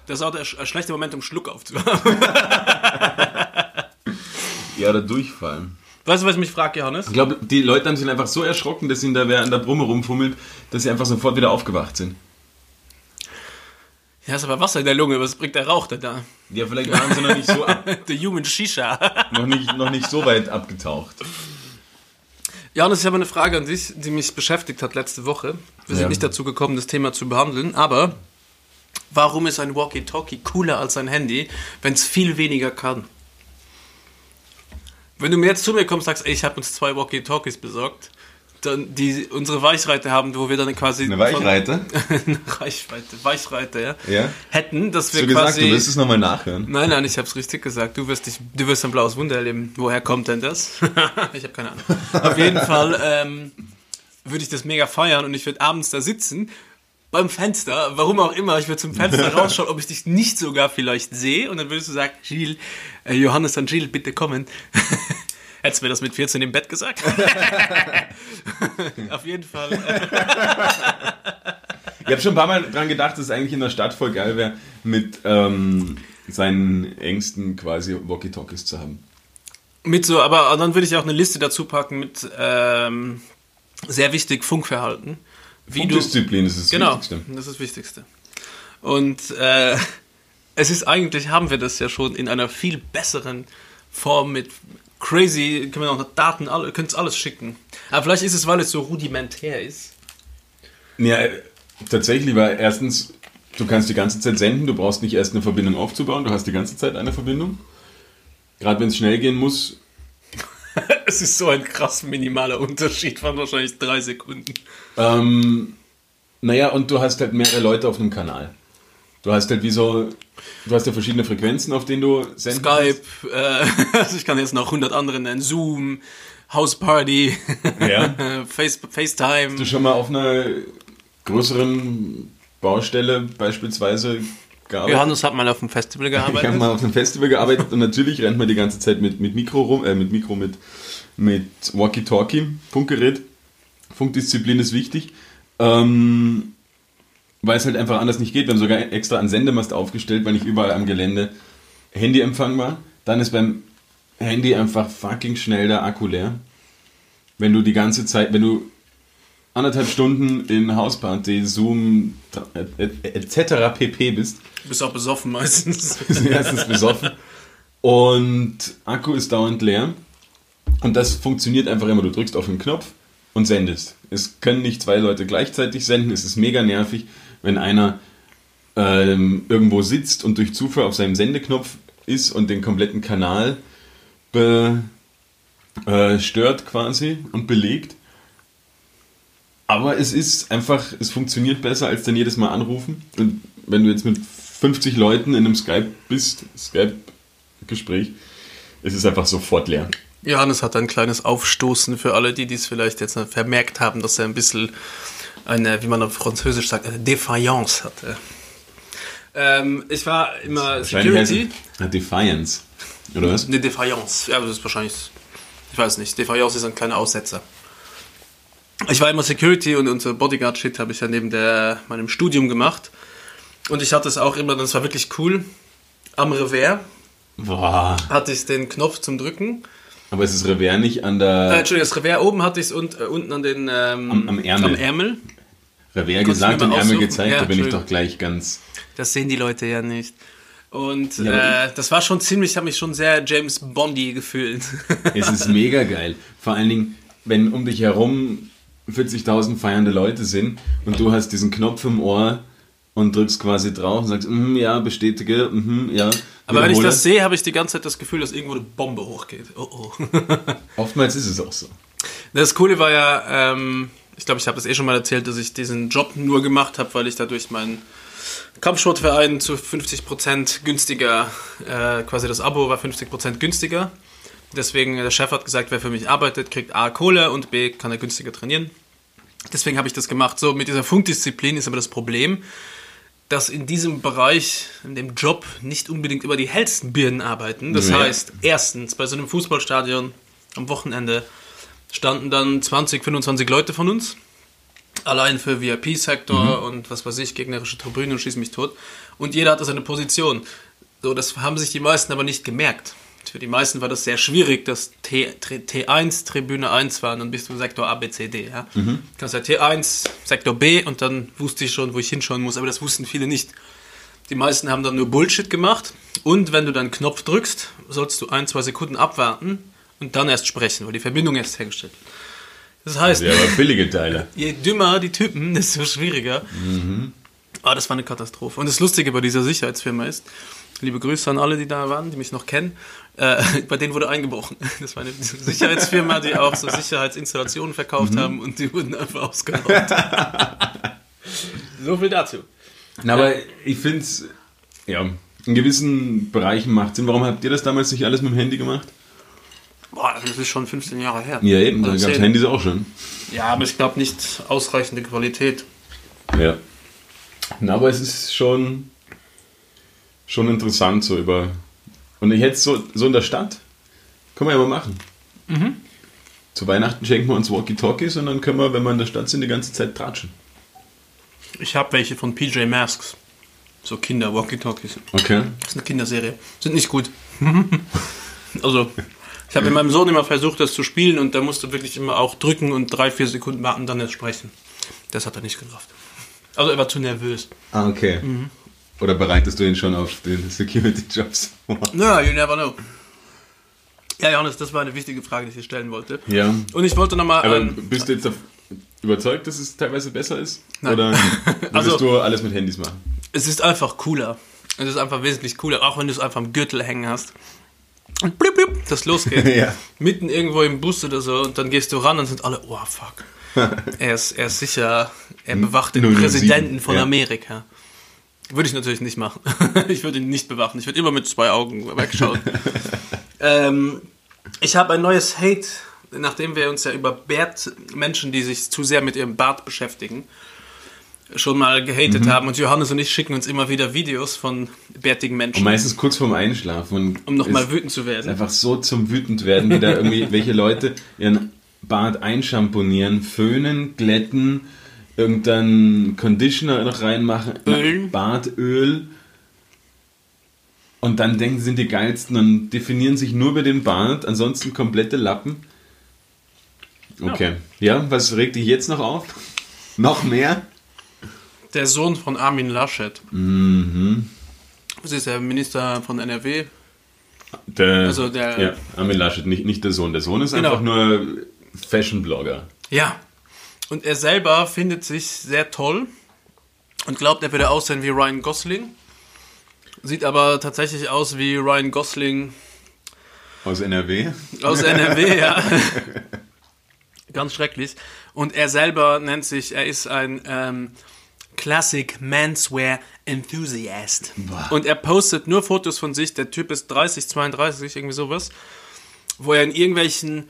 Das ist auch der sch- ein schlechter Moment, um Schluck aufzuhaben. ja, der Durchfall. Weißt du, was ich mich frage, Johannes? Ich glaube, die Leute haben sich einfach so erschrocken, dass ihnen da wer an der Brumme rumfummelt, dass sie einfach sofort wieder aufgewacht sind. Ja, ist aber Wasser in der Lunge, was bringt der Rauch denn da? Ja, vielleicht waren sie noch nicht so, ab, The Human Shisha. noch nicht, noch nicht so weit abgetaucht. Johannes, ich habe eine Frage an dich, die mich beschäftigt hat letzte Woche. Wir sind Ja. nicht dazu gekommen, das Thema zu behandeln, aber warum ist ein Walkie-Talkie cooler als ein Handy, wenn es viel weniger kann? Wenn du mir jetzt zu mir kommst und sagst, ey, ich habe uns zwei Walkie-Talkies besorgt, dann die unsere Weichreite haben, wo wir dann quasi Eine Weichreite? eine Reichweite, Weichreite, ja, Ja. hätten, dass wir Du gesagt, quasi du wirst es nochmal nachhören. Nein, nein, ich hab's richtig gesagt. Du wirst, dich, du wirst ein blaues Wunder erleben. Woher kommt denn das? ich habe keine Ahnung. Auf jeden Fall ähm, würde ich das mega feiern und ich würde abends da sitzen beim Fenster, warum auch immer, ich würde zum Fenster rausschauen, ob ich dich nicht sogar vielleicht sehe und dann würdest du sagen, Gilles, äh, Johannes und Gilles, bitte kommen. Hättest du mir das mit 14 im Bett gesagt? Auf jeden Fall. Ich habe schon ein paar Mal dran gedacht, dass es eigentlich in der Stadt voll geil wäre, mit ähm, seinen Ängsten quasi Walkie-Talkies zu haben. Mit so, aber dann würde ich auch eine Liste dazu packen mit ähm, sehr wichtig Funkverhalten. Wie du, Funkdisziplin ist das genau, Wichtigste. das ist das Wichtigste. Und äh, es ist eigentlich, haben wir das ja schon in einer viel besseren Form mit crazy, können wir noch Daten, alle, könnt alles schicken. Aber vielleicht ist es, weil es so rudimentär ist. Ja, äh, tatsächlich, weil erstens, du kannst die ganze Zeit senden, du brauchst nicht erst eine Verbindung aufzubauen, du hast die ganze Zeit eine Verbindung. Gerade wenn es schnell gehen muss, Es ist so ein krass minimaler Unterschied von wahrscheinlich drei Sekunden. ähm, naja, und du hast halt mehrere Leute auf einem Kanal. Du hast halt wie so, du hast ja verschiedene Frequenzen, auf denen du senden Skype, äh, also ich kann jetzt noch 100 andere nennen, Zoom, Houseparty, Ja. Face, FaceTime. Hast du schon mal auf einer größeren Baustelle beispielsweise gearbeitet? Johannes hat mal auf dem Festival Ich habe gearbeitet. mal auf einem Festival gearbeitet und natürlich rennt man die ganze Zeit mit, mit Mikro rum, äh, mit Mikro, mit, mit Walkie-Talkie, Funkgerät. Funkdisziplin ist wichtig. Ähm, weil es halt einfach anders nicht geht. Wir haben sogar extra einen Sendemast aufgestellt, weil nicht überall am Gelände Handyempfang war. Dann ist beim Handy einfach fucking schnell der Akku leer. Wenn du die ganze Zeit, wenn du anderthalb Stunden in Hausparty, Zoom etc. pp bist, Du bist auch besoffen meistens. sind erstens besoffen und Akku ist dauernd leer. Und das funktioniert einfach immer. Du drückst auf den Knopf und sendest. Es können nicht zwei Leute gleichzeitig senden. Es ist mega nervig, wenn einer ähm, irgendwo sitzt und durch Zufall auf seinem Sendeknopf ist und den kompletten Kanal be, äh, stört quasi und belegt. Aber es ist einfach, es funktioniert besser als dann jedes Mal anrufen. Und wenn du jetzt mit 50 Leuten in einem Skype bist, Skype-Gespräch, ist es einfach sofort leer. Johannes hat ein kleines Aufstoßen für alle, die dies vielleicht jetzt vermerkt haben, dass er ein bisschen eine, wie man auf Französisch sagt, eine Defiance hatte. Ähm, ich war immer Security. ja, Defiance. Oder was? Eine Defiance. Ja, das ist wahrscheinlich. Ich weiß nicht. Defiance ist ein kleiner Aussetzer. Ich war immer Security und unser Bodyguard-Shit habe ich ja neben der, meinem Studium gemacht. Und ich hatte es auch immer, das war wirklich cool. Am Revers Boah. hatte ich den Knopf zum Drücken. Aber es ist Revers nicht an Äh, der Entschuldigung, das Revers oben hatte ich es und äh, unten an den ähm, Am- am Ärmel. Am Ärmel. Revers gesagt und Ärmel gezeigt. Ja, da bin ich doch gleich ganz. Das sehen die Leute ja nicht. Und Ja, äh, das war schon ziemlich, ich habe mich schon sehr James Bondy gefühlt. Es ist mega geil. Vor allen Dingen, wenn um dich herum 40.000 feiernde Leute sind und du hast diesen Knopf im Ohr und drückst quasi drauf und sagst, mhm, ja, bestätige, mhm, ja. Aber wenn ich das sehe, habe ich die ganze Zeit das Gefühl, dass irgendwo eine Bombe hochgeht. Oh oh. Oftmals ist es auch so. Das Coole war ja, ähm, ich glaube, ich habe das eh schon mal erzählt, dass ich diesen Job nur gemacht habe, weil ich dadurch meinen Kampfsportverein zu 50% günstiger, äh, quasi das Abo war 50% günstiger. Deswegen, der Chef hat gesagt, wer für mich arbeitet, kriegt A Kohle und B kann er günstiger trainieren. Deswegen habe ich das gemacht. So, mit dieser Funkdisziplin ist aber das Problem, dass in diesem Bereich, in dem Job, nicht unbedingt immer die hellsten Birnen arbeiten. Das Ja. heißt, erstens, bei so einem Fußballstadion am Wochenende standen dann 20, 25 Leute von uns. Allein für VIP-Sektor und was weiß ich, gegnerische Tribüne und schieß mich tot. Und jeder hatte seine Position. So, das haben sich die meisten aber nicht gemerkt. Für die meisten war das sehr schwierig, dass T, T1 Tribüne 1 war und dann bist du Sektor A, B, C, D. Ja? Kannst ja T1, Sektor B und dann wusste ich schon, wo ich hinschauen muss, aber das wussten viele nicht. Die meisten haben dann nur Bullshit gemacht und wenn du dann Knopf drückst, sollst du ein, zwei Sekunden abwarten und dann erst sprechen, weil die Verbindung erst hergestellt wird. Das heißt, Ja, aber billige Teile. je dümmer die Typen, desto schwieriger. Aber das war eine Katastrophe. Und das Lustige bei dieser Sicherheitsfirma ist, liebe Grüße an alle, die da waren, die mich noch kennen, äh, bei denen wurde eingebrochen. Das war eine Sicherheitsfirma, die auch so Sicherheitsinstallationen verkauft haben und die wurden einfach ausgeraubt. so viel dazu. Na, aber ich finde es, ja, in gewissen Bereichen macht Sinn. Warum habt ihr das damals nicht alles mit dem Handy gemacht? Boah, das ist schon 15 Jahre her. Ja, eben, da Oder gab es 10. Handys auch schon. Ja, aber ich glaube nicht ausreichende Qualität. Ja. Na, aber es ist schon, schon interessant so über. Und ich hätte so, so in der Stadt, können wir ja mal machen. Zu Weihnachten schenken wir uns Walkie-Talkies und dann können wir, wenn wir in der Stadt sind, die ganze Zeit tratschen. Ich habe welche von PJ Masks. So Kinder-Walkie-Talkies. Okay. Das ist eine Kinderserie. Sind nicht gut. also, ich habe mit meinem Sohn immer versucht, das zu spielen und da musste wirklich immer auch drücken und drei, vier Sekunden warten, dann erst sprechen. Das hat er nicht gerafft. Also, er war zu nervös. Ah, okay. Oder bereitest du ihn schon auf den Security-Jobs vor? Naja, you never know. Ja, Johannes, das war eine wichtige Frage, die ich dir stellen wollte. Ja. Und ich wollte nochmal. Aber Ähm, bist du jetzt überzeugt, dass es teilweise besser ist? Nein. Oder würdest Also- du alles mit Handys machen? es ist einfach cooler. Es ist einfach wesentlich cooler, auch wenn du es einfach am Gürtel hängen hast. Und blip, blip, das losgeht. Ja. Mitten irgendwo im Bus oder so und dann gehst du ran und sind alle, oh fuck. er, ist, er ist sicher, er bewacht den 007, Präsidenten von ja. Amerika. Würde ich natürlich nicht machen. ich würde ihn nicht bewachen. Ich würde immer mit zwei Augen wegschauen. ähm, ich habe ein neues Hate, nachdem wir uns ja über Bart, Menschen, die sich zu sehr mit ihrem Bart beschäftigen, schon mal gehatet haben. Und Johannes und ich schicken uns immer wieder Videos von bärtigen Menschen, Und meistens kurz vorm Einschlafen. Und um nochmal wütend zu werden. Einfach so zum wütend werden, wie da irgendwie welche Leute ihren Bart einschamponieren, föhnen, glätten, irgendeinen Conditioner noch reinmachen, Ölen. Bartöl. Und dann denken sie, sind die geilsten und definieren sich nur über den Bart, ansonsten komplette Lappen. Okay. Ja, was regt dich jetzt noch auf? Noch mehr? Der Sohn von Armin Laschet. Mhm. Das ist der Minister von NRW. Der, Also der- ja, Armin Laschet, nicht, nicht der Sohn. Der Sohn ist Genau. einfach nur Fashion-Blogger. Ja. Und er selber findet sich sehr toll und glaubt, er würde aussehen wie Ryan Gosling. Sieht aber tatsächlich aus wie Ryan Gosling Aus NRW. aus NRW, ja. Ganz schrecklich. Und er selber nennt sich, er ist ein ähm, Classic Menswear Enthusiast. Und er postet nur Fotos von sich. Der Typ ist 30, 32, irgendwie sowas. Wo er in irgendwelchen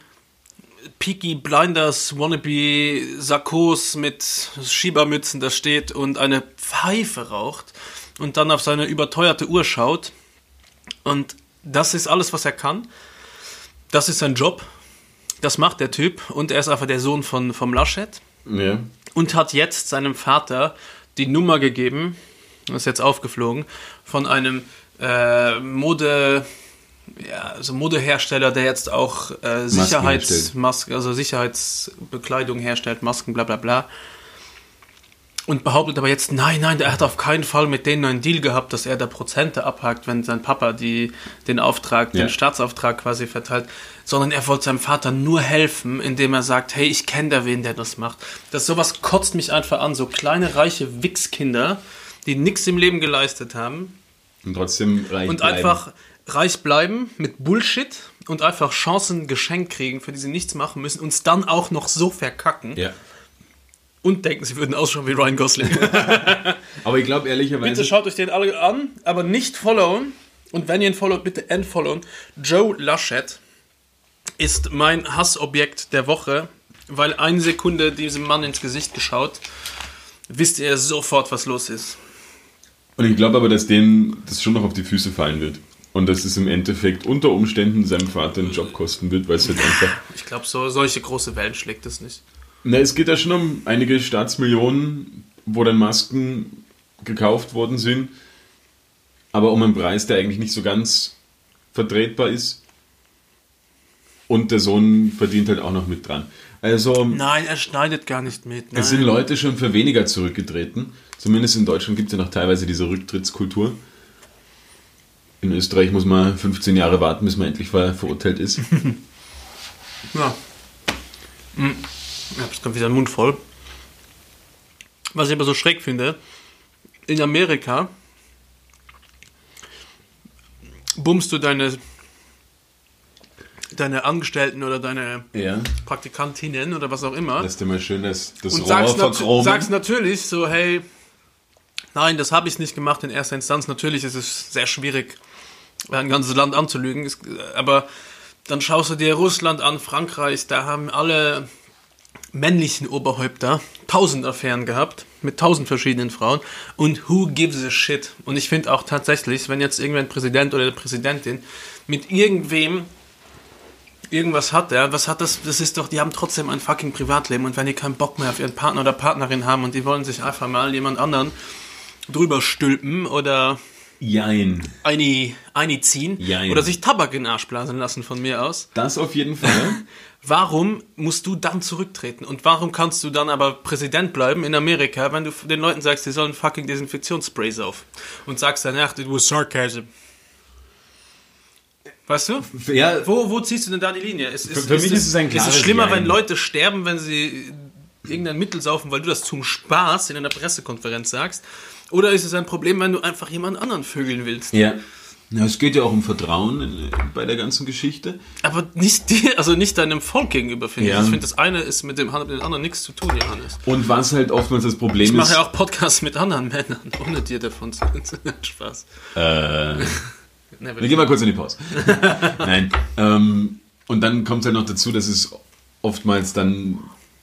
Peaky Blinders Wannabe Sakkos mit Schiebermützen da steht und eine Pfeife raucht und dann auf seine überteuerte Uhr schaut. Und das ist alles, was er kann. Das ist sein Job. Das macht der Typ. Und er ist einfach der Sohn von, vom Laschet. Ja. Und hat jetzt seinem Vater die Nummer gegeben, ist jetzt aufgeflogen, von einem äh, Mode, ja, also Modehersteller, der jetzt auch äh, Sicherheitsmasken, also Sicherheitsbekleidung herstellt, Masken, bla bla bla. und behauptet aber jetzt, nein, nein, er hat auf keinen Fall mit denen einen Deal gehabt, dass er da Prozente abhakt, wenn sein Papa die, den Auftrag, Ja. den Staatsauftrag quasi verteilt, sondern er wollte seinem Vater nur helfen, indem er sagt, hey, ich kenne da wen, der das macht. Das sowas kotzt mich einfach an, so kleine, reiche Wichskinder, die nichts im Leben geleistet haben Und trotzdem reich und bleiben. einfach reich bleiben mit Bullshit und einfach Chancen geschenkt kriegen, für die sie nichts machen müssen, uns dann auch noch so verkacken Ja. und denken, sie würden ausschauen wie Ryan Gosling. Aber ich glaube ehrlicherweise. bitte schaut euch den alle an, aber nicht followen. Und wenn ihr ihn followt, bitte entfollowen. Joe Laschet ist mein Hassobjekt der Woche, weil eine Sekunde diesem Mann ins Gesicht geschaut, wisst ihr sofort, was los ist. Und ich glaube aber, dass denen das schon noch auf die Füße fallen wird. Und dass es im Endeffekt unter Umständen seinem Vater einen Job kosten wird, weil es halt einfach. Ich glaube, so, solche große Wellen schlägt es nicht. Na, es geht ja schon um einige Staatsmillionen, wo dann Masken gekauft worden sind, aber um einen Preis, der eigentlich nicht so ganz vertretbar ist. Und der Sohn verdient halt auch noch mit dran. Also, Nein, er schneidet gar nicht mit. Nein. es sind Leute schon für weniger zurückgetreten. Zumindest in Deutschland gibt es ja noch teilweise diese Rücktrittskultur. In Österreich muss man 15 Jahre warten, bis man endlich ver verurteilt ist. Ja. Hm. Ich hab jetzt gerade wieder den Mund voll. Was ich aber so schräg finde, in Amerika bummst du deine, deine Angestellten oder deine Ja. Praktikantinnen oder was auch immer Lass dir mal schön das, das und sagst, nat sagst natürlich so, hey, nein, das habe ich nicht gemacht in erster Instanz. Natürlich ist es sehr schwierig, ein ganzes Land anzulügen, aber dann schaust du dir Russland an, Frankreich, da haben alle männlichen Oberhäupter tausend Affären gehabt mit tausend verschiedenen Frauen. Und who gives a shit? Und ich finde auch tatsächlich, wenn jetzt irgendein Präsident oder eine Präsidentin mit irgendwem irgendwas hat, ja, was hat das, das ist doch, die haben trotzdem ein fucking Privatleben. Und wenn die keinen Bock mehr auf ihren Partner oder Partnerin haben und die wollen sich einfach mal jemand anderen drüber stülpen oder Jein. eine, eine ziehen Jein. oder sich Tabak in den Arsch blasen lassen von mir aus. Das auf jeden Fall. Warum musst du dann zurücktreten? Und warum kannst du dann aber Präsident bleiben in Amerika, wenn du den Leuten sagst, die sollen fucking Desinfektionssprays auf? Und sagst danach, it was sarcasm. Weißt du? ja, Wo, wo ziehst du denn da die Linie? Es, Für- für mich ist es ein Ist klares es schlimmer, Jein. wenn Leute sterben, wenn sie irgendein Mittel saufen, weil du das zum Spaß in einer Pressekonferenz sagst? Oder ist es ein Problem, wenn du einfach jemand anderen vögeln willst? ja. Ja, es geht ja auch um Vertrauen in, bei der ganzen Geschichte. Aber nicht dir, also nicht deinem Volk gegenüber, finde Ja. ich. Ich finde, das eine ist mit dem, hat mit dem anderen nichts zu tun, Johannes. Und was halt oftmals das Problem Ich ist. mache ja auch Podcasts mit anderen Männern, ohne dir davon zu Spaß. äh, wir gehen mal kurz in die Pause. Nein. Ähm, und dann kommt halt noch dazu, dass es oftmals dann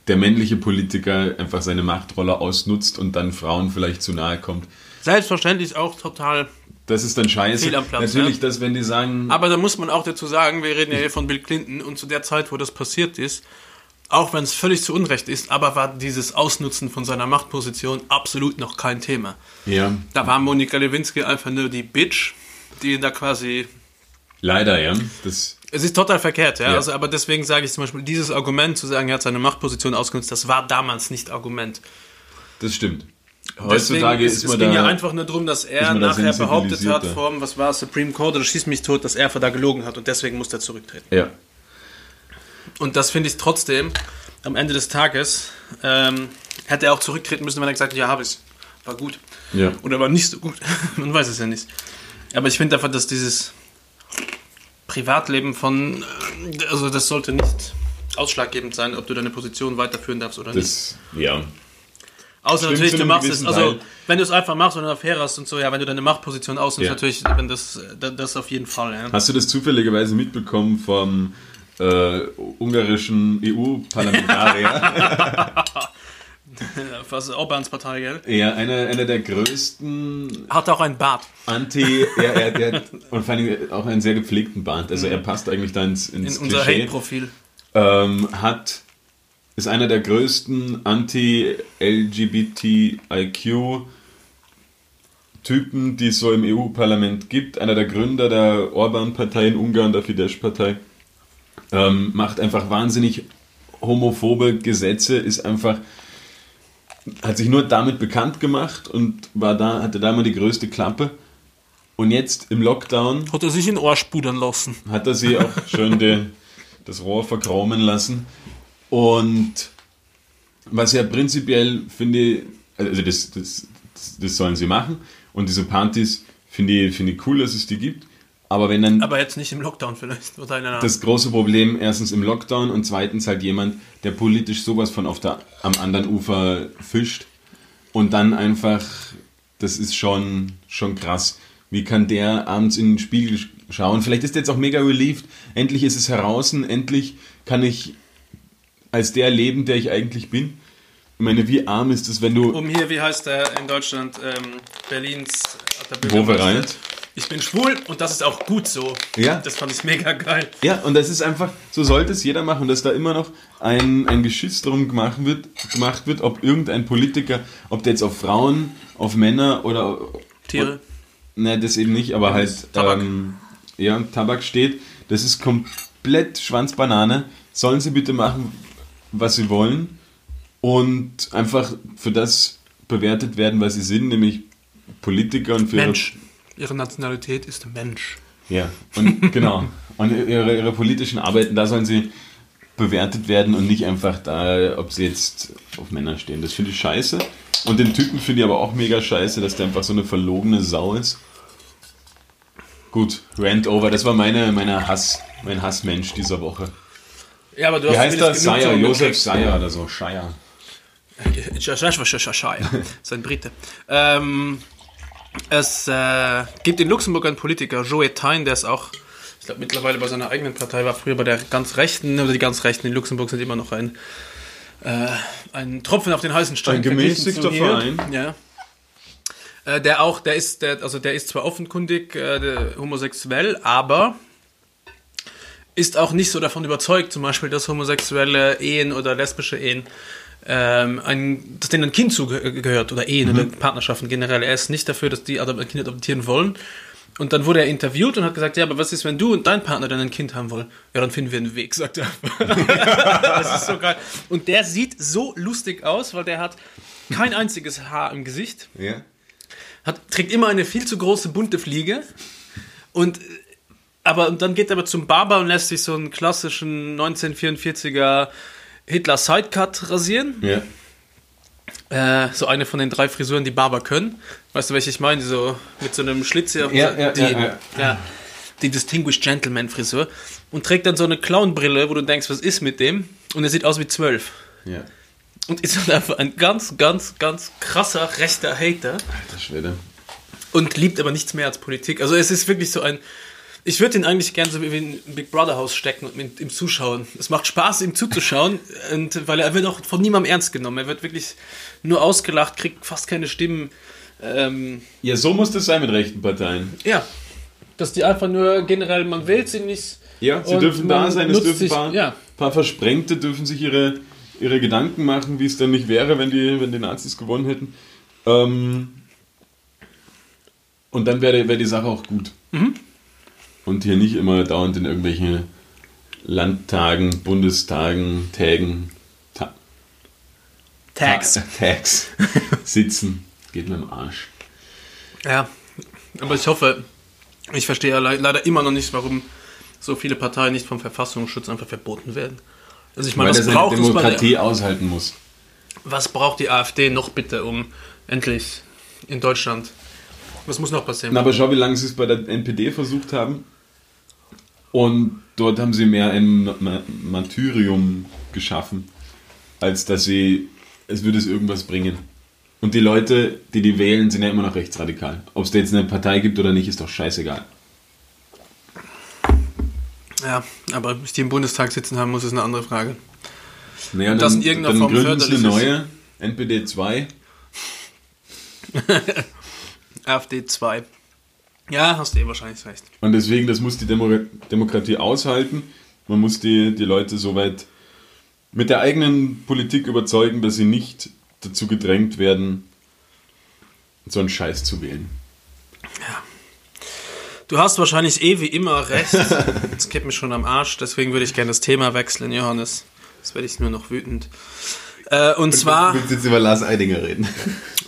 der männliche Politiker einfach seine Machtrolle ausnutzt und dann Frauen vielleicht zu nahe kommt. Selbstverständlich auch total. Das ist dann scheiße. Fehl am Platz, Natürlich, ja. dass wenn die sagen, Aber da muss man auch dazu sagen, wir reden ja hier von Bill Clinton und zu der Zeit, wo das passiert ist, auch wenn es völlig zu Unrecht ist, aber war dieses Ausnutzen von seiner Machtposition absolut noch kein Thema. ja, Da war Monika Lewinsky einfach nur die Bitch, die da quasi leider, ja, das, Es ist total verkehrt, ja. Ja. Also, aber deswegen sage ich zum Beispiel, dieses Argument zu sagen, er hat seine Machtposition ausgenutzt, das war damals nicht Argument. das stimmt. Heutzutage ist, ist es man ging da, ja einfach nur darum, dass er nachher behauptet hat, vom, was war es, Supreme Court oder Schieß mich tot, dass er da gelogen hat und deswegen muss er zurücktreten. ja, Und das finde ich trotzdem, am Ende des Tages, ähm, hätte er auch zurücktreten müssen, wenn er gesagt hat, ja, habe ich. War gut. ja. Oder war nicht so gut. Man weiß es ja nicht. Aber ich finde einfach, dass dieses Privatleben von, äh, also das sollte nicht ausschlaggebend sein, ob du deine Position weiterführen darfst oder nicht. Das, ja. Außer stimmt natürlich, du machst es, also Teil. wenn du es einfach machst und eine Affäre hast und so, ja, wenn du deine Machtposition ausnutzt, Ja. natürlich, wenn das, das, auf jeden Fall, ja. Hast du das zufälligerweise mitbekommen vom äh, ungarischen EU-Parlamentarier? Was Orbans Partei, gell? ja, einer, einer der größten Hat auch ein Bart. Anti, er, er, er, und vor allem auch einen sehr gepflegten Bart. Also er passt eigentlich da ins, ins In unser. Hate-Profil. Ähm, hat, ist einer der größten Anti-LGBTIQ Typen, die es so im EU-Parlament gibt. Einer der Gründer der Orban-Partei in Ungarn, der Fidesz-Partei. Ähm, macht einfach wahnsinnig homophobe Gesetze, ist einfach hat sich nur damit bekannt gemacht und war da, hatte da immer die größte Klappe. Und jetzt im Lockdown Hat er sich in den Arsch pudern lassen. hat er sie auch schön die, das Rohr verkraumen lassen. Und was ja prinzipiell finde, also das, das, das, das sollen sie machen. Und diese Partys finde ich, finde ich cool, dass es die gibt. Aber wenn dann Aber jetzt nicht im Lockdown vielleicht. Oder in einer das große Problem erstens im Lockdown und zweitens halt jemand, der politisch sowas von auf der, am anderen Ufer fischt und dann einfach, das ist schon, schon krass. Wie kann der abends in den Spiegel sch- schauen? Vielleicht ist der jetzt auch mega relieved. Endlich ist es heraus, endlich kann ich als der leben, der ich eigentlich bin. Ich meine, wie arm ist es, wenn du um hier, wie heißt der in Deutschland, ähm, Berlins der Wovereit? Ich bin schwul und das ist auch gut so. Ja. Das fand ich mega geil. Ja, und das ist einfach, so sollte es jeder machen, dass da immer noch ein, ein Geschiss drum gemacht wird, gemacht wird, ob irgendein Politiker, ob der jetzt auf Frauen, auf Männer oder. Tiere. Ne, das eben nicht, aber halt. Tabak. Ähm, ja, Tabak steht. Das ist komplett Schwanzbanane. Sollen sie bitte machen, was sie wollen und einfach für das bewertet werden, was sie sind, nämlich Politiker und für Mensch. Ihre Nationalität ist Mensch. ja, und genau. Und ihre, ihre politischen Arbeiten, da sollen sie bewertet werden und nicht einfach da, ob sie jetzt auf Männer stehen. Das finde ich scheiße. Und den Typen finde ich aber auch mega scheiße, dass der einfach so eine verlogene Sau ist. Gut, Rant over. Das war meine, meine Hass, mein Hassmensch dieser Woche. Ja, aber du Wie hast heißt genug Sayer, so Josef. Sayer oder so. Scheier. Sein Brite. Ähm, es äh, gibt in Luxemburg einen Politiker, Joe Tain, der ist auch, ich glaube, mittlerweile bei seiner eigenen Partei, war früher bei der ganz Rechten, oder die ganz Rechten in Luxemburg sind immer noch ein, äh, ein Tropfen auf den heißen Stein. Ein gemäßigter. Verein. Ja. Äh, der auch, der ist, der, also der ist zwar offenkundig äh, homosexuell, aber ist auch nicht so davon überzeugt, zum Beispiel, dass homosexuelle Ehen oder lesbische Ehen, ähm, ein, dass denen ein Kind zugehört oder Ehen oder Partnerschaften generell. Er ist nicht dafür, dass die adop- ein Kind adoptieren wollen. Und dann wurde er interviewt und hat gesagt, ja, aber was ist, wenn du und dein Partner dann ein Kind haben wollen? Ja, dann finden wir einen Weg, sagt er. das ist so geil. Und der sieht so lustig aus, weil der hat kein einziges Haar im Gesicht Ja. hat, trägt immer eine viel zu große bunte Fliege und äh, aber und dann geht er aber zum Barber und lässt sich so einen klassischen 1944er Hitler Sidecut rasieren. Ja. Äh, so eine von den drei Frisuren, die Barber können. Weißt du, welche ich meine? So mit so einem Schlitz hier. auf Ja, der- ja, die, ja, ja. die Distinguished Gentleman Frisur. Und trägt dann so eine Clownbrille, wo du denkst, was ist mit dem? Und er sieht aus wie zwölf. Ja. Und ist dann einfach ein ganz, ganz, ganz krasser rechter Hater. Alter Schwede. und liebt aber nichts mehr als Politik. Also es ist wirklich so ein. Ich würde ihn eigentlich gerne so wie in ein Big Brother Haus stecken und mit ihm zuschauen. Es macht Spaß, ihm zuzuschauen, und, weil er wird auch von niemandem ernst genommen. Er wird wirklich nur ausgelacht, kriegt fast keine Stimmen. Ähm, Ja, so muss das sein mit rechten Parteien. ja, dass die einfach nur generell, man wählt sie nicht. Ja, sie dürfen da sein, es dürfen sich- ein paar, ja. paar Versprengte dürfen sich ihre, ihre Gedanken machen, wie es denn nicht wäre, wenn die, wenn die Nazis gewonnen hätten. Ähm, und dann wäre wär die Sache auch gut. Mhm. Und hier nicht immer dauernd in irgendwelchen Landtagen, Bundestagen, Tägen, Ta Tags. Tags sitzen. Geht mir am Arsch. Ja, aber ich hoffe, ich verstehe ja le leider immer noch nicht, warum so viele Parteien nicht vom Verfassungsschutz einfach verboten werden. Also ich meine, Weil was braucht Demokratie aushalten muss. Was braucht die AfD noch bitte, um endlich in Deutschland? Was muss noch passieren? Na, aber schau, wie lange sie es bei der NPD versucht haben. Und dort haben sie mehr ein Ma- Martyrium geschaffen, als dass sie, es würde es irgendwas bringen. Und die Leute, die die wählen, sind ja immer noch rechtsradikal. Ob es da jetzt eine Partei gibt oder nicht, ist doch scheißegal. ja, aber bis die im Bundestag sitzen haben, muss es eine andere Frage. Naja, das dann, in irgendeiner dann Form gründen sie eine neue, NPD 2. AfD 2. Ja, hast du eh wahrscheinlich recht. Und deswegen, das muss die Demo Demokratie aushalten. Man muss die, die Leute soweit mit der eigenen Politik überzeugen, dass sie nicht dazu gedrängt werden, so einen Scheiß zu wählen. Du hast wahrscheinlich eh wie immer recht. Das geht mir schon am Arsch, deswegen würde ich gerne das Thema wechseln, Johannes. Das werde ich nur noch wütend. Äh, und zwar, Du willst jetzt über Lars Eidinger reden.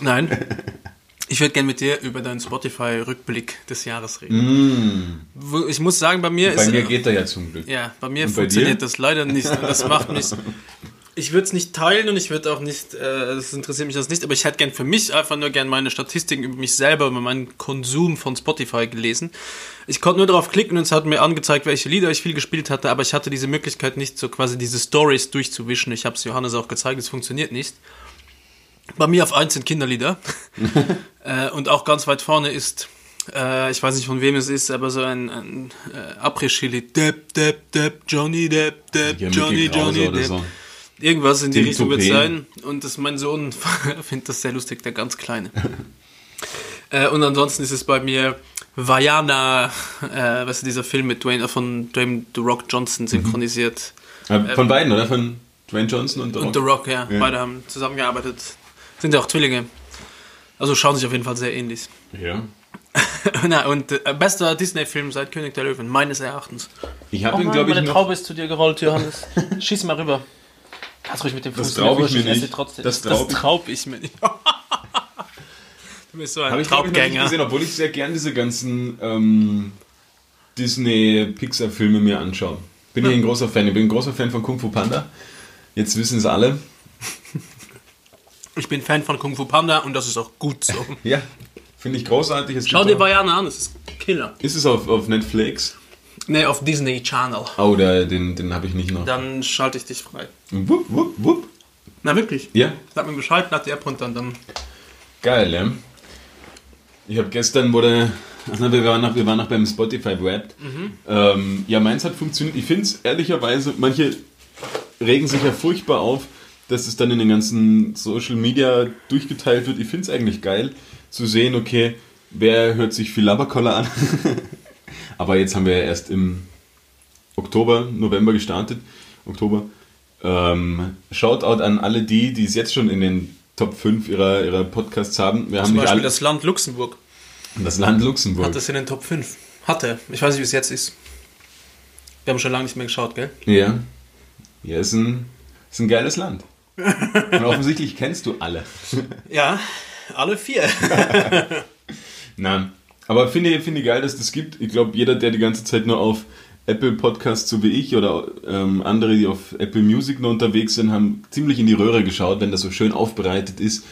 nein, ich würde gerne mit dir über deinen Spotify-Rückblick des Jahres reden. Wo- Ich muss sagen, bei mir Mm. Bei ist... mir geht er ja zum Glück. Ja, bei mir bei funktioniert dir? das leider nicht. Und das macht mich. Ich würde es nicht teilen und ich würde auch nicht, äh, das interessiert mich das nicht, aber ich hätte gern für mich einfach nur gern meine Statistiken über mich selber, über meinen Konsum von Spotify gelesen. Ich konnte nur darauf klicken und es hat mir angezeigt, welche Lieder ich viel gespielt hatte, aber ich hatte diese Möglichkeit nicht, so quasi diese Stories durchzuwischen. Ich habe es Johannes auch gezeigt, es funktioniert nicht. Bei mir auf 1 sind Kinderlieder. äh, und auch ganz weit vorne ist, äh, ich weiß nicht von wem es ist, aber so ein, ein äh, Après-Chili. Depp, Depp, Depp, Johnny Depp, Depp, Ja, Johnny, Johnny Depp. so. Irgendwas in die Tim Richtung wird sein. Und das mein Sohn findet das sehr lustig, der ganz Kleine. äh, und ansonsten ist es bei mir Vajana, äh, was ist dieser Film mit Dwayne, äh, von Dwayne The Rock Johnson synchronisiert. Äh, Von beiden, oder? Von Dwayne Johnson und, Und The Rock, ja. Ja. Beide haben zusammengearbeitet. Sind ja auch Zwillinge. Also schauen sich auf jeden Fall sehr ähnlich. Ja. Na, und äh, bester Disney-Film seit König der Löwen, meines Erachtens. Ich habe ihn, glaube ich, noch... Traube ist zu dir gerollt, Johannes. Schieß mal rüber. Kannst ruhig mit dem Das Fuß traub ich rüber mir schießen, esse nicht. Trotzdem. Das Das, traub ich- ich mir nicht. du bist so ein Habe ich ich, nicht Traubgänger. gesehen, obwohl ich sehr gern diese ganzen ähm, Disney-Pixar-Filme mir anschaue. Bin ich ein großer Fan. Ich bin ein großer Fan von Kung Fu Panda. Jetzt wissen es alle. Ich bin Fan von Kung Fu Panda und das ist auch gut so. Ja, finde ich großartig. Es Schau dir Vajana an, das ist Killer. Ist es auf, auf Netflix? Ne, auf Disney Channel. Oh, da, den, den habe ich nicht noch. Dann schalte ich dich frei. Wupp, wupp, wupp. Na wirklich? Ja, Sag mir Bescheid, lad die App runter und dann. geil, ja. Ich habe gestern wurde, also wir waren noch, wir waren noch beim Spotify Wrapped. Ähm, ja, meins hat funktioniert. Ich finde es ehrlicherweise, manche regen sich ja furchtbar auf, dass es dann in den ganzen Social Media durchgeteilt wird. Ich finde es eigentlich geil zu sehen, okay, wer hört sich viel Laberkoller an. Aber jetzt haben wir ja erst im Oktober, November gestartet. Oktober. Ähm, Shoutout an alle die, die es jetzt schon in den Top 5 ihrer, ihrer Podcasts haben. Wir haben Zum nicht Beispiel alle, das Land Luxemburg das Land Luxemburg. hat das in den Top 5. Hatte. Ich weiß nicht, wie es jetzt ist. Wir haben schon lange nicht mehr geschaut, gell? Ja. Ja, ist ein, ist ein geiles Land. Und offensichtlich kennst du alle. Ja, alle vier. Nein. Aber finde ich, finde ich geil, dass das gibt. Ich glaube, jeder, der die ganze Zeit nur auf Apple Podcasts so wie ich oder ähm, andere, die auf Apple Music nur unterwegs sind, haben ziemlich in die Röhre geschaut, wenn das so schön aufbereitet ist.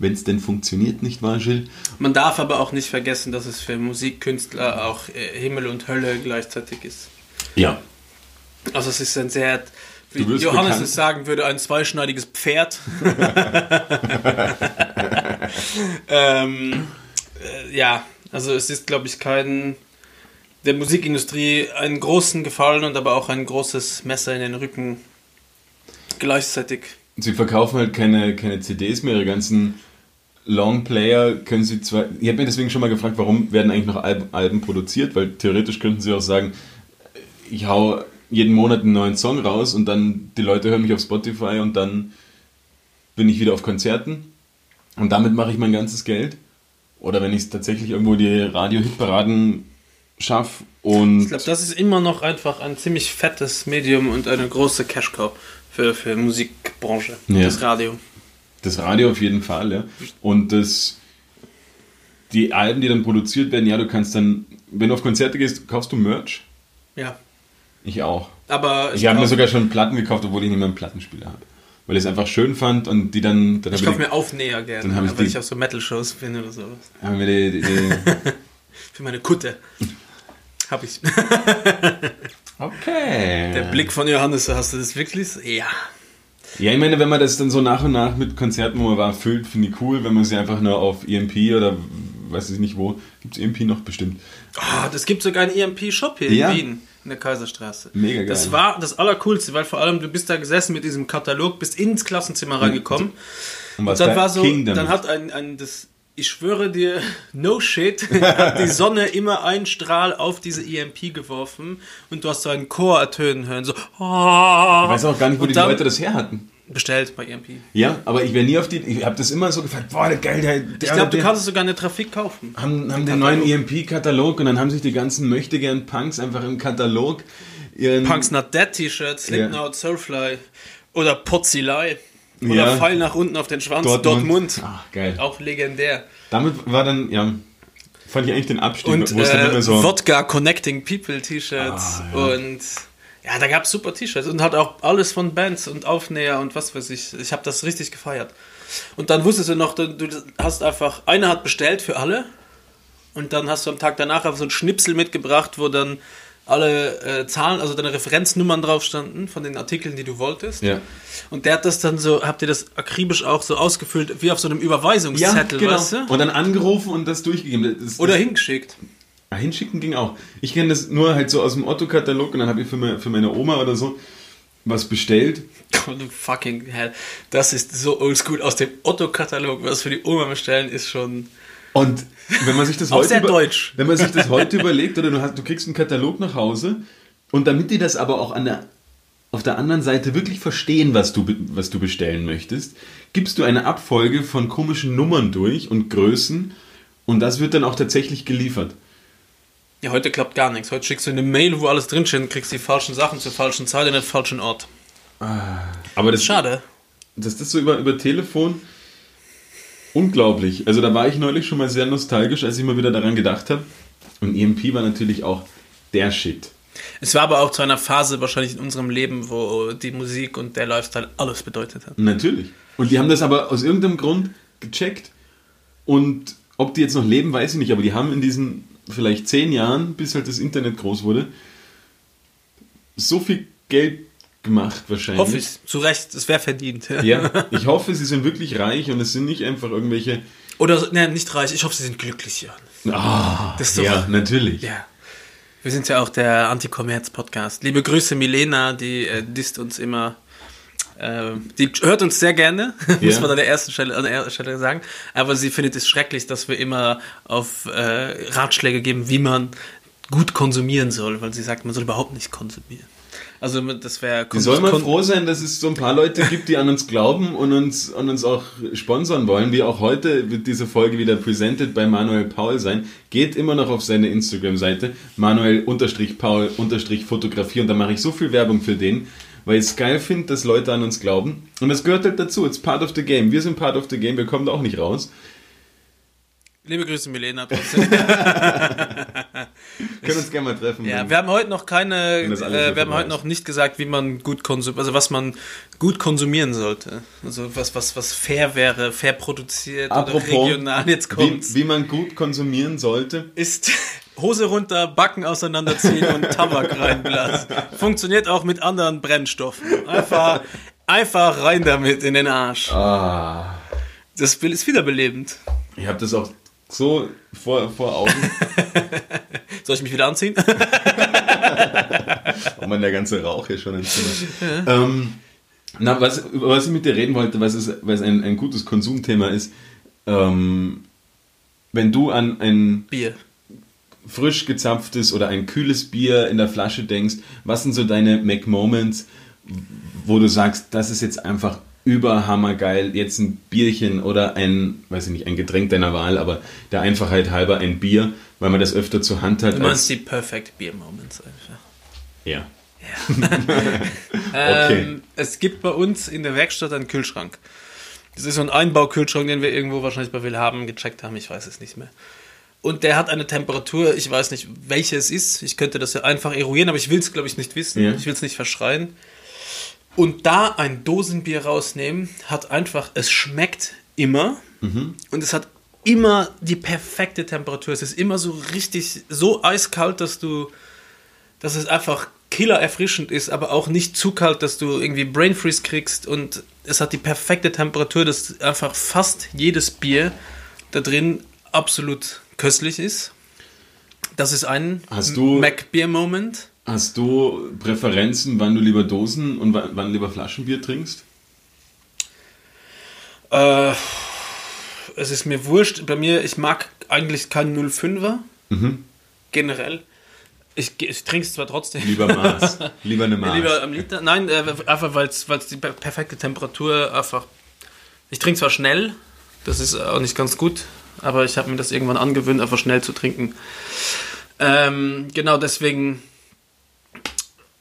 Wenn es denn funktioniert, nicht wahr, Gilles? Man darf aber auch nicht vergessen, dass es für Musikkünstler auch äh, Himmel und Hölle gleichzeitig ist. Ja. Also es ist ein sehr, wie Johannes bekannt. es sagen würde, ein zweischneidiges Pferd. ähm, äh, ja, also es ist, glaube ich, kein der Musikindustrie einen großen Gefallen und aber auch ein großes Messer in den Rücken gleichzeitig. Sie verkaufen halt keine, keine CDs mehr, ihre ganzen Longplayer können sie zwar. Ich habe mir deswegen schon mal gefragt, warum werden eigentlich noch Alben, Alben produziert, weil theoretisch könnten sie auch sagen, ich hau jeden Monat einen neuen Song raus und dann die Leute hören mich auf Spotify und dann bin ich wieder auf Konzerten und damit mache ich mein ganzes Geld. Oder wenn ich es tatsächlich irgendwo die Radio-Hitparaden schaffe und. Ich glaube, das ist immer noch einfach ein ziemlich fettes Medium und eine große Cash-Cow für, für Musikbranche, Ja. das Radio. Das Radio auf jeden Fall, ja. Und das, die Alben, die dann produziert werden, ja, du kannst dann, wenn du auf Konzerte gehst, kaufst du Merch. Ja, Ich auch. aber Ich, habe mir sogar schon Platten gekauft, obwohl ich nicht mehr einen Plattenspieler habe. Weil ich es einfach schön fand und die dann, dann Ich kaufe mir Aufnäher gerne, Dann ich weil die- ich auf so Metal-Shows bin oder sowas. haben wir die, die, die Für meine Kutte. Hab ich. Okay. Der Blick von Johannes, hast du das wirklich? Ja. Ja, ich meine, wenn man das dann so nach und nach mit Konzerten, wo man war, füllt, finde ich cool. Wenn man sie einfach nur auf EMP oder weiß ich nicht wo, gibt es EMP noch bestimmt. Ah, das gibt sogar einen EMP-Shop hier Ja. in Wien, in der Kaiserstraße. Mega geil. Das war das Allercoolste, weil vor allem du bist da gesessen mit diesem Katalog, bist ins Klassenzimmer reingekommen. Und was dann da war so, King damit. dann hat ein, ein das, ich schwöre dir, no shit, hat die Sonne immer einen Strahl auf diese EMP geworfen und du hast so einen Chor ertönen hören, so. ich weiß auch gar nicht, wo Und die dann- Leute das her hatten. Bestellt bei EMP. Ja, aber ich wäre nie auf die. Ich habe das immer so gefragt, boah, der geil, der, der Ich glaube, du kannst es sogar in der Trafik kaufen. haben, haben den neuen EMP-Katalog und dann haben sich die ganzen möchtegern Punks einfach im Katalog ihren. Punks Not Dead T-Shirts, Slipknot, Soulfly oder Potzilei. Oder Ja. Pfeil nach unten auf den Schwanz, Dortmund. Dortmund. Ach, geil. Auch legendär. Damit war dann, ja, fand ich eigentlich den Abstieg, Und äh, so. Wodka Connecting People T-Shirts Ah, ja. und ja, da gab es super T-Shirts und hat auch alles von Bands und Aufnäher und was weiß ich. Ich habe das richtig gefeiert. Und dann wusstest du noch, du, du hast einfach, einer hat bestellt für alle und dann hast du am Tag danach einfach so ein Schnipsel mitgebracht, wo dann alle äh, Zahlen, also deine Referenznummern drauf standen von den Artikeln, die du wolltest. Ja. Und der hat das dann so, habt ihr das akribisch auch so ausgefüllt, wie auf so einem Überweisungszettel, weißt du? Und dann angerufen und das durchgegeben. Das, Oder das, hingeschickt. Ah, hinschicken ging auch. Ich kenne das nur halt so aus dem Otto-Katalog und dann habe ich für, meine, für meine Oma oder so was bestellt. Oh, du fucking hell. Das ist so oldschool aus dem Otto-Katalog. Was für die Oma bestellen, ist schon. Und wenn man sich das heute sehr deutsch. wenn man sich das heute überlegt oder du, hast, du kriegst einen Katalog nach Hause und damit die das aber auch an der, auf der anderen Seite wirklich verstehen, was du, was du bestellen möchtest, gibst du eine Abfolge von komischen Nummern durch und Größen und das wird dann auch tatsächlich geliefert. Ja, heute klappt gar nichts. Heute schickst du eine Mail, wo alles drinsteht und kriegst die falschen Sachen zur falschen Zeit in den falschen Ort. Aber das, Schade. das so über, über Telefon unglaublich. Also da war ich neulich schon mal sehr nostalgisch, als ich mal wieder daran gedacht habe. Und EMP war natürlich auch der Shit. Es war aber auch zu einer Phase wahrscheinlich in unserem Leben, wo die Musik und der Lifestyle alles bedeutet hat. Natürlich. Und die haben das aber aus irgendeinem Grund gecheckt. Und ob die jetzt noch leben, weiß ich nicht. Aber die haben in diesen vielleicht zehn Jahren, bis halt das Internet groß wurde, so viel Geld gemacht wahrscheinlich. Hoffe ich. Zu Recht, es wäre verdient. Ja, ich hoffe, sie sind wirklich reich und es sind nicht einfach irgendwelche. Oder, so- ne, nicht reich. Ich hoffe, sie sind glücklich, Jan. Ah, Das ist doch- ja, natürlich. Ja. Wir sind ja auch der Anti-Kommerz-Podcast. Liebe Grüße, Milena, die äh, disst uns immer. Äh, die hört uns sehr gerne, muss Ja. man an der ersten Stelle, an der ersten Stelle sagen. Aber sie findet es schrecklich, dass wir immer auf äh, Ratschläge geben, wie man gut konsumieren soll, weil sie sagt, man soll überhaupt nicht konsumieren. Also das wäre Wir sollen mal froh sein, dass es so ein paar Leute gibt, die an uns glauben und uns, und uns auch sponsern wollen. Wie auch heute wird diese Folge wieder presented bei Manuel Paul sein. Geht immer noch auf seine Instagram-Seite, Manuel-Paul-Fotografie und da mache ich so viel Werbung für den, weil ich es geil finde, dass Leute an uns glauben. Und das gehört halt dazu, it's part of the game. Wir sind part of the game, wir kommen da auch nicht raus. Liebe Grüße, Milena. Trotzdem. Können uns gerne mal treffen. Ja, wir haben heute noch keine, äh, wir haben heute noch nicht gesagt, wie man gut konsumiert, also was man gut konsumieren sollte. Also was, was, was fair wäre, fair produziert Apropos, oder regional. Jetzt kommt's. wie, wie man gut konsumieren sollte. Ist Hose runter, Backen auseinanderziehen und Tabak reinblasen. Funktioniert auch mit anderen Brennstoffen. Einfach, einfach rein damit in den Arsch. Ah. Das Bild ist wiederbelebend. Ich habe das auch so vor, vor Augen. Soll ich mich wieder anziehen? Oh man, der ganze Rauch hier schon entzündet. Ähm, na, was, über was ich mit dir reden wollte, was, ist, was ein, ein gutes Konsumthema ist, ähm, wenn du an ein Bier. Frisch gezapftes oder ein kühles Bier in der Flasche denkst, was sind so deine Mac-Moments, wo du sagst, das ist jetzt einfach überhammergeil, jetzt ein Bierchen oder ein, weiß ich nicht, ein Getränk deiner Wahl, aber der Einfachheit halber ein Bier, weil man das öfter zur Hand hat. Du meinst die Perfect Beer Moments einfach. ja. Ähm, es gibt bei uns in der Werkstatt einen Kühlschrank. Das ist so ein Einbaukühlschrank, den wir irgendwo wahrscheinlich bei Willhaben gecheckt haben, ich weiß es nicht mehr. Und der hat eine Temperatur, ich weiß nicht, welche es ist. Ich könnte das ja einfach eruieren, aber ich will es, glaube ich, nicht wissen. Ja. Ich will es nicht verschreien. Und da ein Dosenbier rausnehmen, hat einfach, es schmeckt immer und es hat immer die perfekte Temperatur. Es ist immer so richtig, so eiskalt, dass du dass es einfach killer erfrischend ist, aber auch nicht zu kalt, dass du irgendwie Brain Freeze kriegst und es hat die perfekte Temperatur, dass einfach fast jedes Bier da drin absolut köstlich ist. Das ist ein Hast du- Mac Beer Moment. Hast du Präferenzen, wann du lieber Dosen und wann, wann lieber Flaschenbier trinkst? Äh, es ist mir wurscht. Bei mir, ich mag eigentlich keinen 05er. Generell. Ich, ich trinke es zwar trotzdem. Lieber Maß. lieber eine Maß. Lieber am Liter. Nein, äh, einfach weil es die per- perfekte Temperatur einfach. Ich trinke zwar schnell, das ist auch nicht ganz gut, aber ich habe mir das irgendwann angewöhnt, einfach schnell zu trinken. Ähm, genau deswegen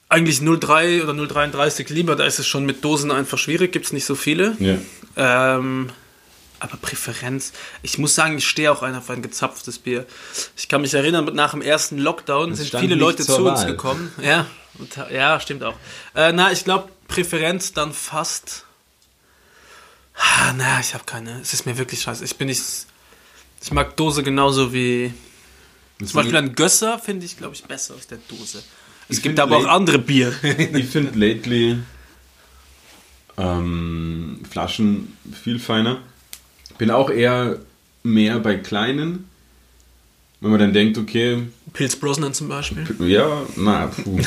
eigentlich 03 oder 033 lieber, da ist es schon mit Dosen einfach schwierig, gibt es nicht so viele. Ja. Ähm, aber Präferenz, ich muss sagen, ich stehe auch ein auf ein gezapftes Bier. Ich kann mich erinnern, nach dem ersten Lockdown sind viele Leute zu uns Wahl. gekommen. Ja, ja stimmt auch. Äh, na, ich glaube, Präferenz dann fast. Ah, na, ich habe keine. Es ist mir wirklich scheiße. Ich bin nicht. Ich mag Dose genauso wie. Zum Beispiel ein Gösser finde ich, glaube ich, besser aus der Dose. Es gibt aber auch andere Bier. Ich finde lately ähm, Flaschen viel feiner. Bin auch eher mehr bei kleinen. Wenn man dann denkt, okay, Pilz Brosnan zum Beispiel. ja, na, puh.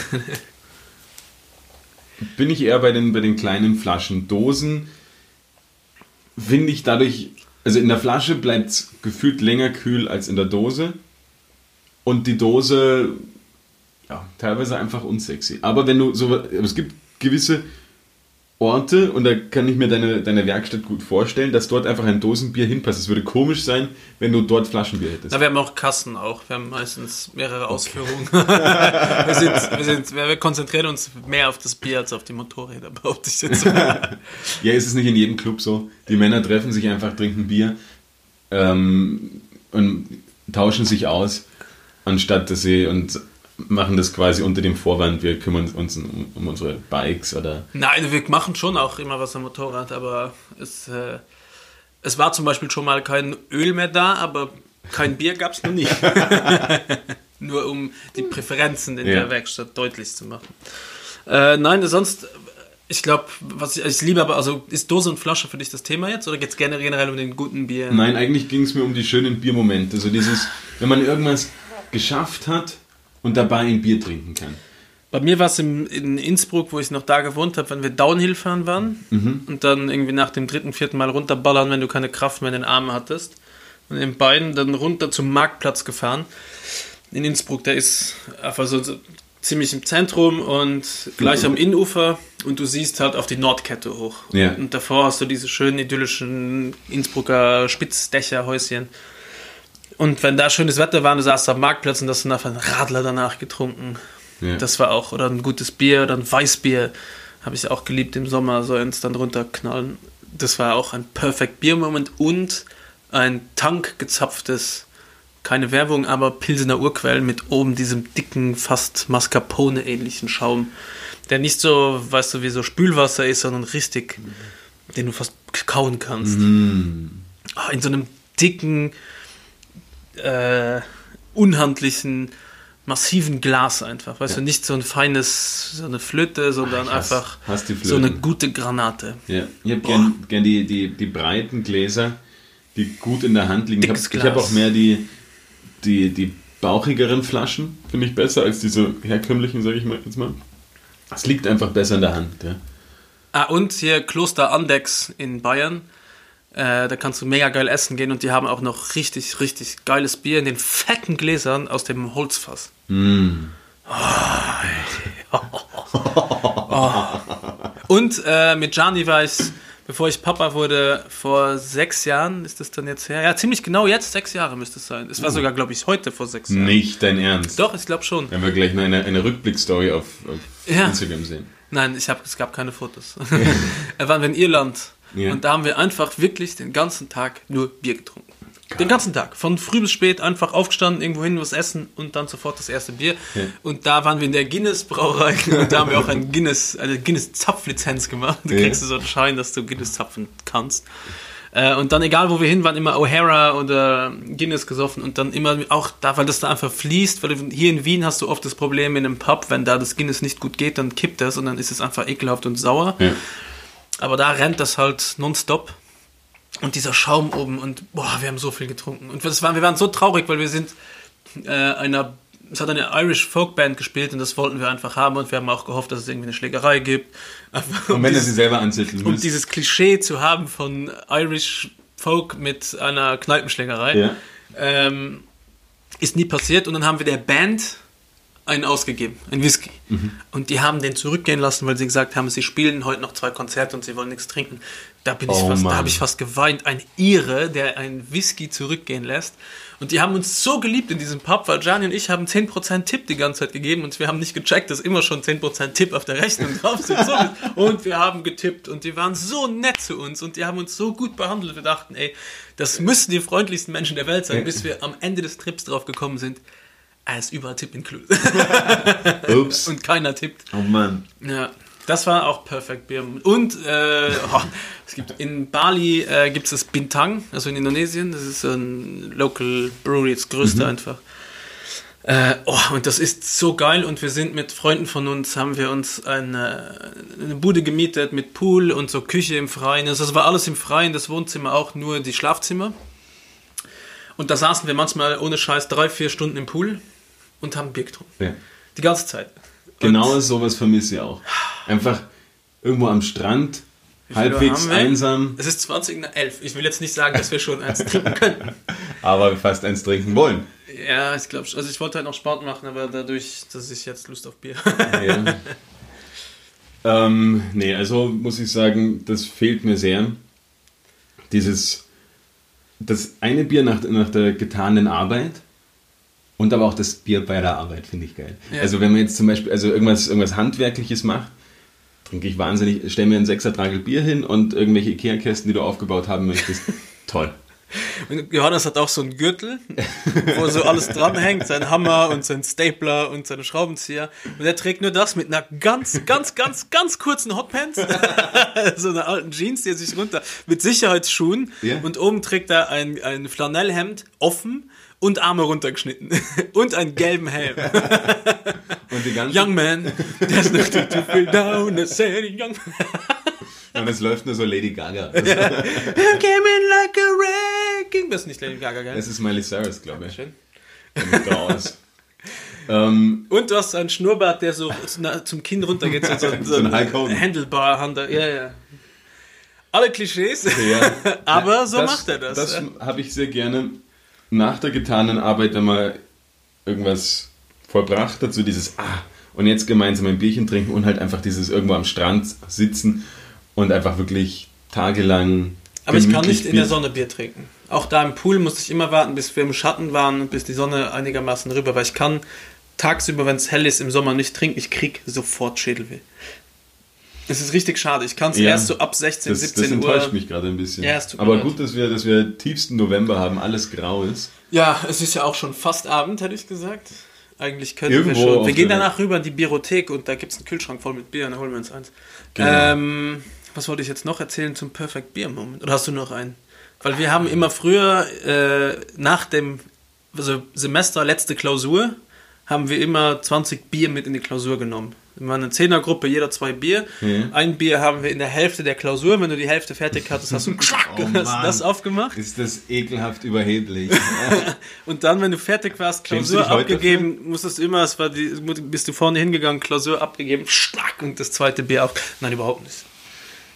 Bin ich eher bei den, bei den kleinen Flaschen. Dosen finde ich dadurch, also in der Flasche bleibt es gefühlt länger kühl als in der Dose. Und die Dose, ja, teilweise einfach unsexy. Aber wenn du so, es gibt gewisse Orte, und da kann ich mir deine, deine Werkstatt gut vorstellen, dass dort einfach ein Dosenbier hinpasst. Es würde komisch sein, wenn du dort Flaschenbier hättest. Na, wir haben auch Kassen auch. Wir haben meistens mehrere Ausführungen. wir, sind, wir, sind, wir konzentrieren uns mehr auf das Bier als auf die Motorräder, behaupte ich jetzt. Ja, ist es nicht in jedem Club so? Die Männer treffen sich einfach, trinken Bier ähm, und tauschen sich aus, anstatt dass sie und machen das quasi unter dem Vorwand, wir kümmern uns um, um unsere Bikes oder. Nein, wir machen schon auch immer was am Motorrad, aber es, äh, es war zum Beispiel schon mal kein Öl mehr da, aber kein Bier gab es noch nie. Nur um die Präferenzen in Ja. der Werkstatt deutlich zu machen. Äh, nein, sonst, ich glaube, was ich, ich liebe aber, also ist Dose und Flasche für dich das Thema jetzt oder geht es generell um den guten Bier? Nein, eigentlich ging es mir um die schönen Biermomente. So dieses, wenn man irgendwas geschafft hat und dabei ein Bier trinken kann. Bei mir war es in Innsbruck, wo ich noch da gewohnt habe, wenn wir Downhill fahren waren und dann irgendwie nach dem dritten, vierten Mal runterballern, wenn du keine Kraft mehr in den Armen hattest. Und in den Beinen dann runter zum Marktplatz gefahren. In Innsbruck, der ist einfach so, ziemlich im Zentrum und gleich am Innenufer und du siehst halt auf die Nordkette hoch. Ja. Und davor hast du diese schönen idyllischen Innsbrucker Spitzdächerhäuschen. Und wenn da schönes Wetter war und du saßt am Marktplatz und hast dann einfach einen Radler danach getrunken. Ja. Das war auch, oder ein gutes Bier oder ein Weißbier, habe ich auch geliebt im Sommer, so eins dann runterknallen. Das war auch ein Perfect Bier-Moment und ein tankgezapftes, keine Werbung, aber Pilsener Urquell mit oben diesem dicken, fast Mascarpone-ähnlichen Schaum, der nicht so, weißt du, wie so Spülwasser ist, sondern richtig, den du fast kauen kannst. Ah, In so einem dicken, äh, unhandlichen, massiven Glas einfach. Weißt du, nicht so ein feines, so eine Flöte, sondern ich hasse- einfach hasse so eine gute Granate. Ja, ich habe gern, gern die, die, die breiten Gläser, die gut in der Hand liegen. Ich habe Dickes ich hab Glas. auch mehr die, die, die bauchigeren Flaschen, finde ich besser als diese herkömmlichen, sage ich mal jetzt mal. Es liegt einfach besser in der Hand. Ja. Ah, und hier Kloster Andex in Bayern. Äh, da kannst du mega geil essen gehen und die haben auch noch richtig, richtig geiles Bier in den fetten Gläsern aus dem Holzfass. Oh. Und äh, mit Gianni war ich, bevor ich Papa wurde, vor sechs Jahren, ist das dann jetzt her? Ja, ziemlich genau jetzt, sechs Jahre müsste es sein. Es war sogar, glaube ich, heute vor sechs Jahren. Nicht dein Ernst. Doch, ich glaube schon. Wenn wir gleich noch eine, eine Rückblickstory auf, auf Ja. Instagram sehen. Nein, ich hab, es gab keine Fotos. waren wir in Irland. Ja. Und da haben wir einfach wirklich den ganzen Tag nur Bier getrunken. Den ganzen Tag. Von früh bis spät einfach aufgestanden, irgendwo hin was essen und dann sofort das erste Bier. Ja. Und da waren wir in der Guinness Brauerei und da haben wir auch ein Guinness, eine Guinness Zapflizenz gemacht. Da Ja. kriegst du so einen Schein, dass du Guinness zapfen kannst. Äh, Und dann, egal wo wir hin waren, immer O'Hara oder Guinness gesoffen und dann immer auch da, weil das da einfach fließt, weil du- hier in Wien hast du oft das Problem in einem Pub, wenn da das Guinness nicht gut geht, dann kippt das und dann ist es einfach ekelhaft und sauer. Ja. Aber da rennt das halt nonstop. Und dieser Schaum oben und boah, wir haben so viel getrunken. Und das war, wir waren so traurig, weil wir sind äh, einer, es hat eine Irish Folkband gespielt und das wollten wir einfach haben und wir haben auch gehofft, dass es irgendwie eine Schlägerei gibt. Einfach, Und um wenn er dieses- sie selber anzetteln um dieses Klischee zu haben von Irish Folk mit einer Kneipenschlägerei, Ja. ähm, ist nie passiert. Und dann haben wir der Band einen ausgegeben, einen Whisky. Und die haben den zurückgehen lassen, weil sie gesagt haben, sie spielen heute noch zwei Konzerte und sie wollen nichts trinken. Da bin ich Oh, fast, da habe ich fast geweint. Ein Ire, der einen Whisky zurückgehen lässt. Und die haben uns so geliebt in diesem Pub, weil Gianni und ich haben 10% Tipp die ganze Zeit gegeben und wir haben nicht gecheckt, dass immer schon 10% Tipp auf der Rechnung drauf sind. Und wir haben getippt und die waren so nett zu uns und die haben uns so gut behandelt. Wir dachten, ey, das müssen die freundlichsten Menschen der Welt sein, bis wir am Ende des Trips drauf gekommen sind. Ist überall Tipp included. Ups. und keiner tippt. Oh Mann. Ja, das war auch Perfect Beer. Und äh, oh, es gibt in Bali äh, gibt es das Bintang, also in Indonesien. Das ist so ein Local Brewery, das größte einfach. Äh, oh, und das ist so geil. Und wir sind mit Freunden von uns, haben wir uns eine, eine Bude gemietet mit Pool und so Küche im Freien. Also das war alles im Freien, das Wohnzimmer auch, nur die Schlafzimmer. Und da saßen wir manchmal ohne Scheiß drei, vier Stunden im Pool und haben Bier getrunken. Ja. Die ganze Zeit. Genau sowas vermisse ich auch. Einfach irgendwo am Strand, halbwegs einsam, Es ist 20 nach 11. Ich will jetzt nicht sagen, dass wir schon eins trinken können. aber fast eins trinken wollen. Ja, ich glaube, also ich wollte halt noch Sport machen, aber dadurch, dass ich jetzt Lust auf Bier. Ja. ähm, nee, also muss ich sagen, das fehlt mir sehr. Dieses, das eine Bier nach, nach der getanen Arbeit und aber auch das Bier bei der Arbeit finde ich geil. Ja. Also wenn man jetzt zum Beispiel also irgendwas, irgendwas Handwerkliches macht, trinke ich wahnsinnig, stell mir einen Sechsertragel Bier hin und irgendwelche Ikea-Kästen, die du aufgebaut haben möchtest. Toll. Und Johannes hat auch so einen Gürtel, wo so alles dranhängt, sein Hammer und sein Stapler und seine Schraubenzieher. Und er trägt nur das mit einer ganz, ganz, ganz, ganz kurzen Hotpants, so einer alten Jeans, die er sich runter, mit Sicherheitsschuhen. Ja. Und oben trägt er ein, ein Flanellhemd, offen und Arme runtergeschnitten. und einen gelben Helm. Und die ganze Young man, there's nothing to feel down, I said young man. und es läuft nur so Lady Gaga. Das, I came in like a wrecking. Das ist nicht Lady Gaga, gell? das ist Miley Cyrus, glaube ich. Schön. Aus. ähm, Und du hast einen Schnurrbart, der so zum Kinn runtergeht. So, so, So ein Hulk Hogan. Handlebar-Hander. Ja, ja. Alle Klischees. Ja. Aber so macht er das. Das ja. habe ich sehr gerne nach der getanen Arbeit, wenn man irgendwas vollbracht hat, so dieses Ah, und jetzt gemeinsam ein Bierchen trinken und halt einfach dieses irgendwo am Strand sitzen und einfach wirklich tagelang. Aber ich kann nicht in der Sonne Bier trinken. Auch da im Pool musste ich immer warten, bis wir im Schatten waren und bis die Sonne einigermaßen rüber, weil ich kann tagsüber, wenn es hell ist, im Sommer nicht trinken. Ich krieg sofort Schädelweh. Es ist richtig schade. Ich kann es Ja, erst so ab 16, Das, das 17 enttäuscht Uhr. mich gerade ein bisschen. Ja, Aber gut, dass wir, dass wir tiefsten November haben, alles grau ist. Ja, es ist ja auch schon fast Abend, hätte ich gesagt. Eigentlich könnten Irgendwo wir schon. Wir gehen danach rüber in die Biothek und da gibt es einen Kühlschrank voll mit Bier und da holen wir uns eins. Genau. Ähm, was wollte ich jetzt noch erzählen zum Perfect Beer Moment? Oder hast du noch einen? Weil wir haben immer früher äh, nach dem also Semester letzte Klausur haben wir immer 20 Bier mit in die Klausur genommen. Wir waren eine Zehnergruppe, jeder zwei Bier. Mhm. Ein Bier haben wir in der Hälfte der Klausur. Wenn du die Hälfte fertig hattest, hast du Oh hast das aufgemacht. Ist das ekelhaft überheblich. Und dann, wenn du fertig warst, Klausur abgegeben, musstest du immer, es war die, bist du vorne hingegangen, Klausur abgegeben, schnack, und das zweite Bier auf. Nein, überhaupt nicht.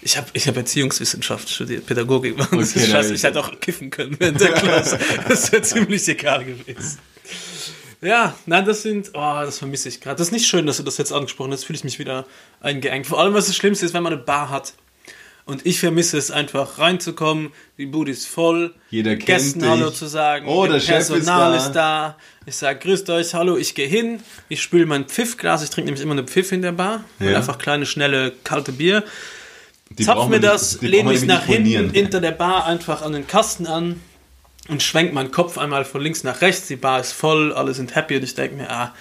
Ich habe ich hab Erziehungswissenschaft studiert, Pädagogik. Das Okay, ist scheiße. Ich hätte auch kiffen können während der Klasse. Das wäre ziemlich egal gewesen. Ja, nein, das sind, oh, das vermisse ich gerade. Das ist nicht schön, dass du das jetzt angesprochen hast. Fühle ich mich wieder eingeengt. Vor allem, was das Schlimmste ist, wenn man eine Bar hat. Und ich vermisse es einfach, reinzukommen, die Bude ist voll, Jeder kennt Gästen dich. Hallo zu sagen, Oh, der Chef ist Personal da. ist da. Ich sage, grüßt euch, hallo, ich gehe hin, ich spüle mein Pfiffglas, ich trinke nämlich immer eine Pfiff in der Bar, Ja. einfach kleine, schnelle, kalte Bier. Die Zapf mir das, lehne mich nach hinten hinter der Bar einfach an den Kasten an und schwenk meinen Kopf einmal von links nach rechts. Die Bar ist voll, alle sind happy und ich denke mir, ah,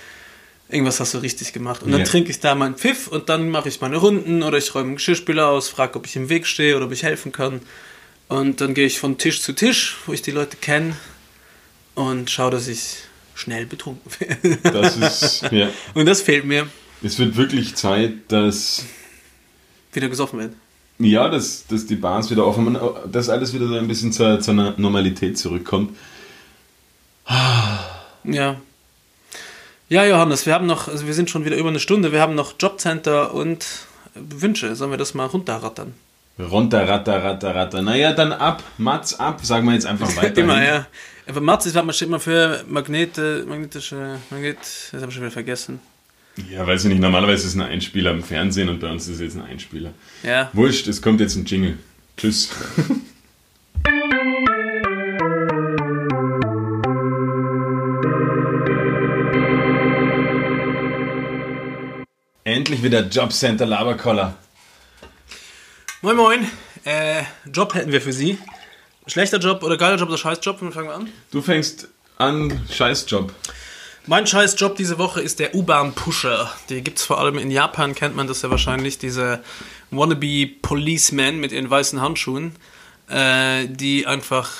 irgendwas hast du richtig gemacht. Und dann Ja. trinke ich da meinen Pfiff und dann mache ich meine Runden oder ich räume einen Geschirrspüler aus, frage, ob ich im Weg stehe oder ob ich helfen kann. Und dann gehe ich von Tisch zu Tisch, wo ich die Leute kenne und schaue, dass ich schnell betrunken werde. Das ist, ja. Und das fehlt mir. Es wird wirklich Zeit, dass, Wieder gesoffen werden. Ja, dass, dass die Bars wieder offen man- dass alles wieder so ein bisschen zur, zur Normalität zurückkommt. Ja. Ja, Johannes, wir haben noch, also wir sind schon wieder über eine Stunde, wir haben noch Jobcenter und Wünsche. Sollen wir das mal runterrattern? Runter, ratter, ratter, ratter. Naja, dann ab, Mats ab, sagen wir jetzt einfach weiter. Immer, ja. Aber Matz ist, was man steht immer für Magnete, magnetische, Magnet, das habe ich schon wieder vergessen. Ja, weiß ich nicht, normalerweise ist es ein Einspieler im Fernsehen und bei uns ist es jetzt ein Einspieler. Ja. Wurscht, es kommt jetzt ein Jingle. Tschüss. Endlich wieder Jobcenter Laberkoller. Moin Moin, äh, Job hätten wir für Sie. Schlechter Job oder geiler Job oder scheiß Job? Fangen wir an. Du fängst an, Scheißjob. Mein scheiß Job diese Woche ist der U-Bahn-Pusher. Die gibt's vor allem in Japan, kennt man das ja wahrscheinlich, diese wannabe Policemen mit ihren weißen Handschuhen, äh, die einfach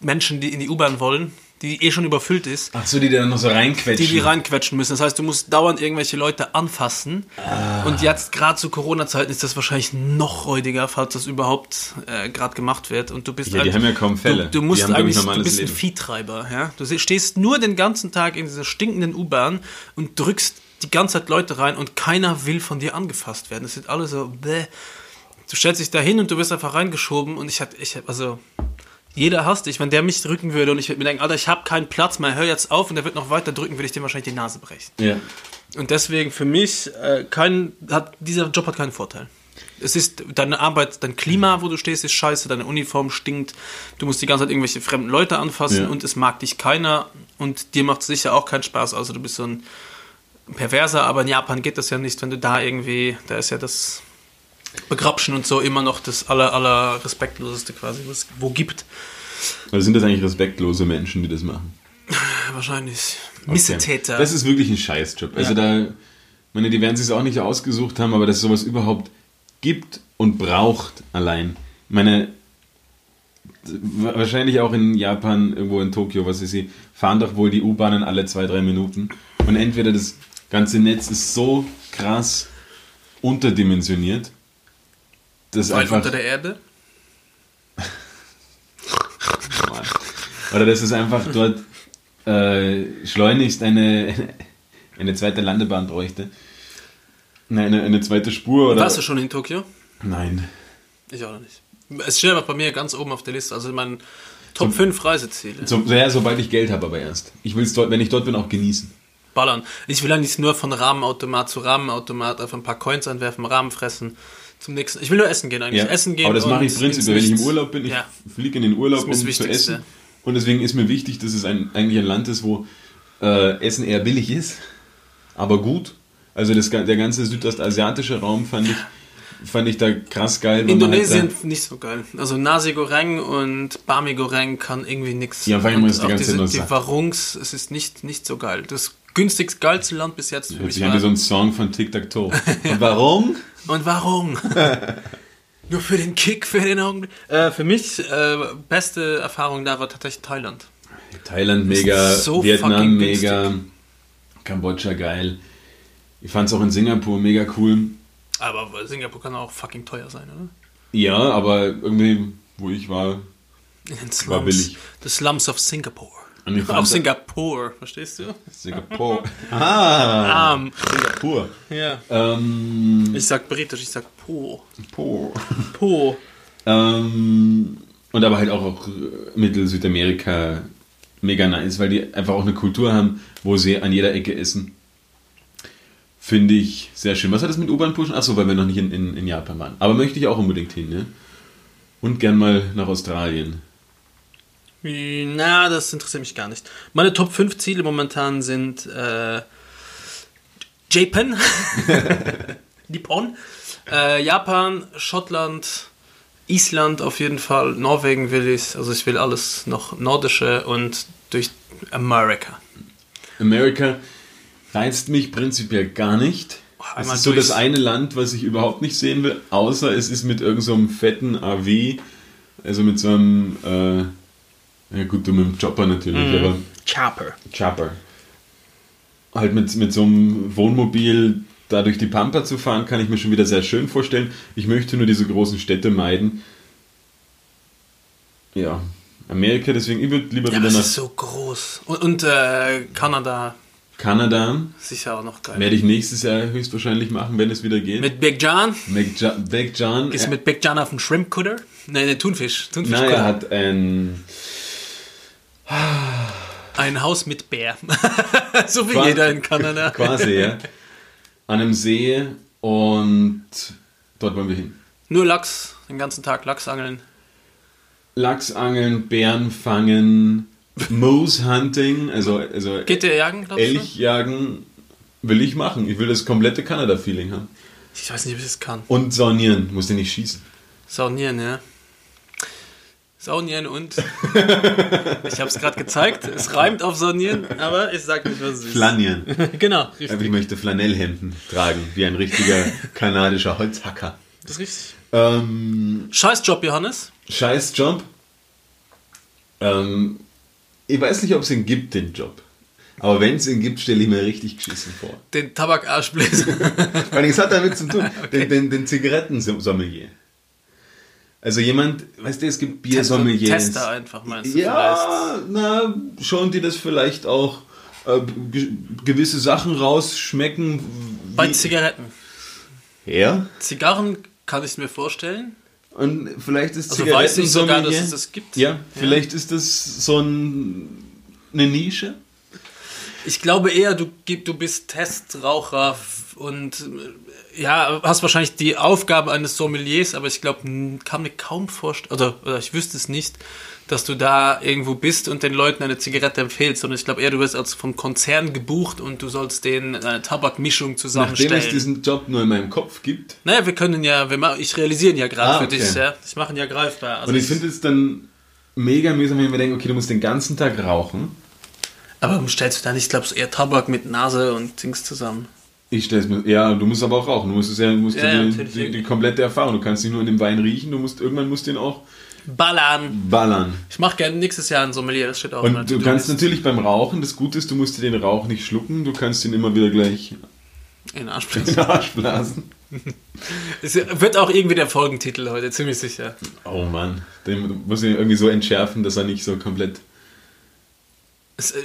Menschen, die in die U-Bahn wollen, die eh schon überfüllt ist, Ach so, die da noch so reinquetschen. die die reinquetschen müssen. Das heißt, du musst dauernd irgendwelche Leute anfassen. Und jetzt gerade zu Corona-Zeiten ist das wahrscheinlich noch räudiger, falls das überhaupt äh, gerade gemacht wird. Und du bist Ja, die halt- haben ja kaum Fälle. Du, du Die musst eigentlich, du bist ein Leben. Viehtreiber. Ja? Du stehst nur den ganzen Tag in dieser stinkenden U-Bahn und drückst die ganze Zeit Leute rein und keiner will von dir angefasst werden. Das sind alle so, bäh. Du stellst dich da hin und du wirst einfach reingeschoben und ich hab, ich hab, also, jeder hasst dich. Wenn der mich drücken würde und ich würde mir denken, Alter, ich habe keinen Platz mehr, hör jetzt auf und der wird noch weiter drücken, würde ich dem wahrscheinlich die Nase brechen. Ja. Und deswegen für mich, äh, kein, hat, dieser Job hat keinen Vorteil. Es ist deine Arbeit, dein Klima, wo du stehst, ist scheiße, deine Uniform stinkt, du musst die ganze Zeit irgendwelche fremden Leute anfassen Ja. und es mag dich keiner und dir macht es sicher auch keinen Spaß. Also du bist so ein Perverser, aber in Japan geht das ja nicht, wenn du da irgendwie, da ist ja das Begrapschen und so immer noch das aller, aller respektloseste quasi, was es wo gibt. Also sind das eigentlich respektlose Menschen, die das machen? Wahrscheinlich. Missetäter. Das ist wirklich ein Scheißjob. Also Ja. da, meine, die werden sich auch nicht ausgesucht haben, aber dass es sowas überhaupt gibt und braucht allein. Ich meine, wa- wahrscheinlich auch in Japan, irgendwo in Tokio, was ist sie, fahren doch wohl die U-Bahnen alle zwei, drei Minuten. Und entweder das ganze Netz ist so krass unterdimensioniert, dass Weil einfach... unter der Erde. Oder dass es einfach dort äh, schleunigst eine, eine zweite Landebahn bräuchte. Nein, eine, eine zweite Spur oder. Warst du schon in Tokio? Nein. Ich auch noch nicht. Es steht aber bei mir ganz oben auf der Liste. Also mein Top 5 Reiseziele. So, ja, sobald ich Geld habe, aber erst. Ich will es dort, wenn ich dort bin, auch genießen. Ballern. Ich will eigentlich nur von Rahmenautomat zu Rahmenautomat einfach ein paar Coins anwerfen, Rahmen fressen. Zum nächsten. Ich will nur essen gehen eigentlich. Ja. Essen gehen. aber das mache ich prinzipiell, wenn ich im. Urlaub bin. Ich Ja. fliege in den Urlaub, um zu essen. Und deswegen ist mir wichtig, dass es ein, eigentlich ein Land ist, wo äh, Essen eher billig ist, aber gut. Also das, der ganze südostasiatische Raum fand ich, fand ich da krass geil. weil man Indonesien Halt nicht so geil. Also Nasi Goreng und Bami Goreng kann irgendwie nichts. Ja, allem Und ist die ganze diese, Zeit die. Warungs, es ist nicht, nicht so geil. Das günstigst geilste Land bis jetzt für mich wie war. so ein Song von Tic Tac Toe. Und warum? Und warum? Nur für den Kick, für den Augenblick. Äh, für mich, äh, beste Erfahrung da war tatsächlich Thailand. Thailand mega, so Vietnam mega, Kambodscha geil. Ich fand es auch in Singapur mega cool. Aber Singapur kann auch fucking teuer sein, oder? Ja, aber irgendwie, wo ich war, In den Slums. War billig. The Slums of Singapore. Auf fand- Singapur, verstehst du? Singapur. Ah, Um, Singapur. ja. Ähm, Ich sag britisch, ich sag Po. Po. Po. Ähm, und aber halt auch, auch Mittel Südamerika mega nice, weil die einfach auch eine Kultur haben, wo sie an jeder Ecke essen. Finde ich sehr schön. Was hat das mit U-Bahn pushen? Achso, weil wir noch nicht in, in, in Japan waren. Aber möchte ich auch unbedingt hin, ne? Und gern mal nach Australien. Na, das interessiert mich gar nicht. Meine Top 5 Ziele momentan sind äh, Japan, Nippon, äh, Japan, Schottland, Island auf jeden Fall, Norwegen will ich, also ich will alles noch nordische und durch Amerika. Amerika reizt mich prinzipiell gar nicht. Es ist so das eine Land, was ich überhaupt nicht sehen will, außer es ist mit irgendeinem so fetten AW, also mit so einem, äh, ja gut, du mit dem Chopper natürlich, aber Chopper. Chopper. Halt mit, mit so einem Wohnmobil da durch die Pampa zu fahren, kann ich mir schon wieder sehr schön vorstellen. Ich möchte nur diese großen Städte meiden. Ja, Amerika, deswegen, ich würde lieber Ja, wieder das nach... ist so groß. Und, und äh, Kanada, Kanada Sicher auch noch geil. werde ich nächstes Jahr höchstwahrscheinlich machen, wenn es wieder geht. Mit Big John? McJa- Big John. Gehst du äh, mit Big John auf den Shrimp Cutter? Nein, nee, Thunfisch. Thunfisch Nein, er hat ein Ein Haus mit Bär. so wie Qua- jeder in Kanada. quasi, ja, an einem See und dort wollen wir hin. Nur Lachs, den ganzen Tag Lachs angeln. Lachs angeln, Bären fangen, Moose Hunting, also, also Geht der jagen, glaubst du? Elch jagen will ich machen. Ich will das komplette Kanada-Feeling haben. Ich weiß nicht, ob ich das kann. Und saunieren, muss ja nicht schießen. Saunieren, ja. Saunieren und. ich habe es gerade gezeigt. Es reimt auf Saunieren, aber ich sag nicht, was es ist. Flanieren. genau, Aber ich richtig. möchte Flanellhemden tragen, wie ein richtiger kanadischer Holzhacker. Das ist richtig. Ähm, Scheißjob, Johannes. scheiß Job. Ähm, ich weiß nicht, ob es ihn gibt, den Job. Aber wenn es ihn gibt, stelle ich mir richtig geschissen vor. Den Tabakarschbläser. Weil es hat damit zu tun, den, den, den Zigarettensommelier. Also jemand, weißt du, es gibt Biersommeliers. Tester einfach, meinst du Ja, na, schon die das vielleicht auch äh, ge gewisse Sachen rausschmecken. Bei Zigaretten. Ja. Zigarren kann ich mir vorstellen. Und vielleicht ist Also weiß ich sogar, dass es das gibt. Ja, vielleicht ist das so ein, eine Nische. Ich glaube eher, du, du bist Testraucher und äh, ja, hast wahrscheinlich die Aufgabe eines Sommeliers, aber ich glaube, kann mir kaum vorstellen, oder, oder ich wüsste es nicht, dass du da irgendwo bist und den Leuten eine Zigarette empfehlst, sondern ich glaube eher, du wirst als vom Konzern gebucht und du sollst denen eine Tabakmischung Nachdem zusammenstellen. es diesen Job nur in meinem Kopf gibt. naja, wir können ja, wir ich realisiere ihn ja gerade Ah, für okay. dich, ja. Ich mache ihn ja greifbar. Also Und ich finde es dann mega mühsam, wenn wir denken, okay, du musst den ganzen Tag rauchen. aber stellst du da nicht, glaubst du, eher Tabak mit Nase und Dings zusammen? Ich stell's mir, ja, du musst aber auch rauchen. Du musst es ja, du musst Ja, die, die, die komplette Erfahrung. Du kannst nicht nur in dem Wein riechen, du musst irgendwann musst den auch Ballern! ballern. Ich mache gerne nächstes Jahr ein Sommelier, das steht auch Und du To-Do-List. kannst natürlich beim Rauchen, das Gute ist, du musst dir den Rauch nicht schlucken, du kannst ihn immer wieder gleich in den Arsch in bläsen. den Arsch blasen. Es wird auch irgendwie der Folgentitel heute, ziemlich sicher. Oh Mann, den muss ich irgendwie so entschärfen, dass er nicht so komplett.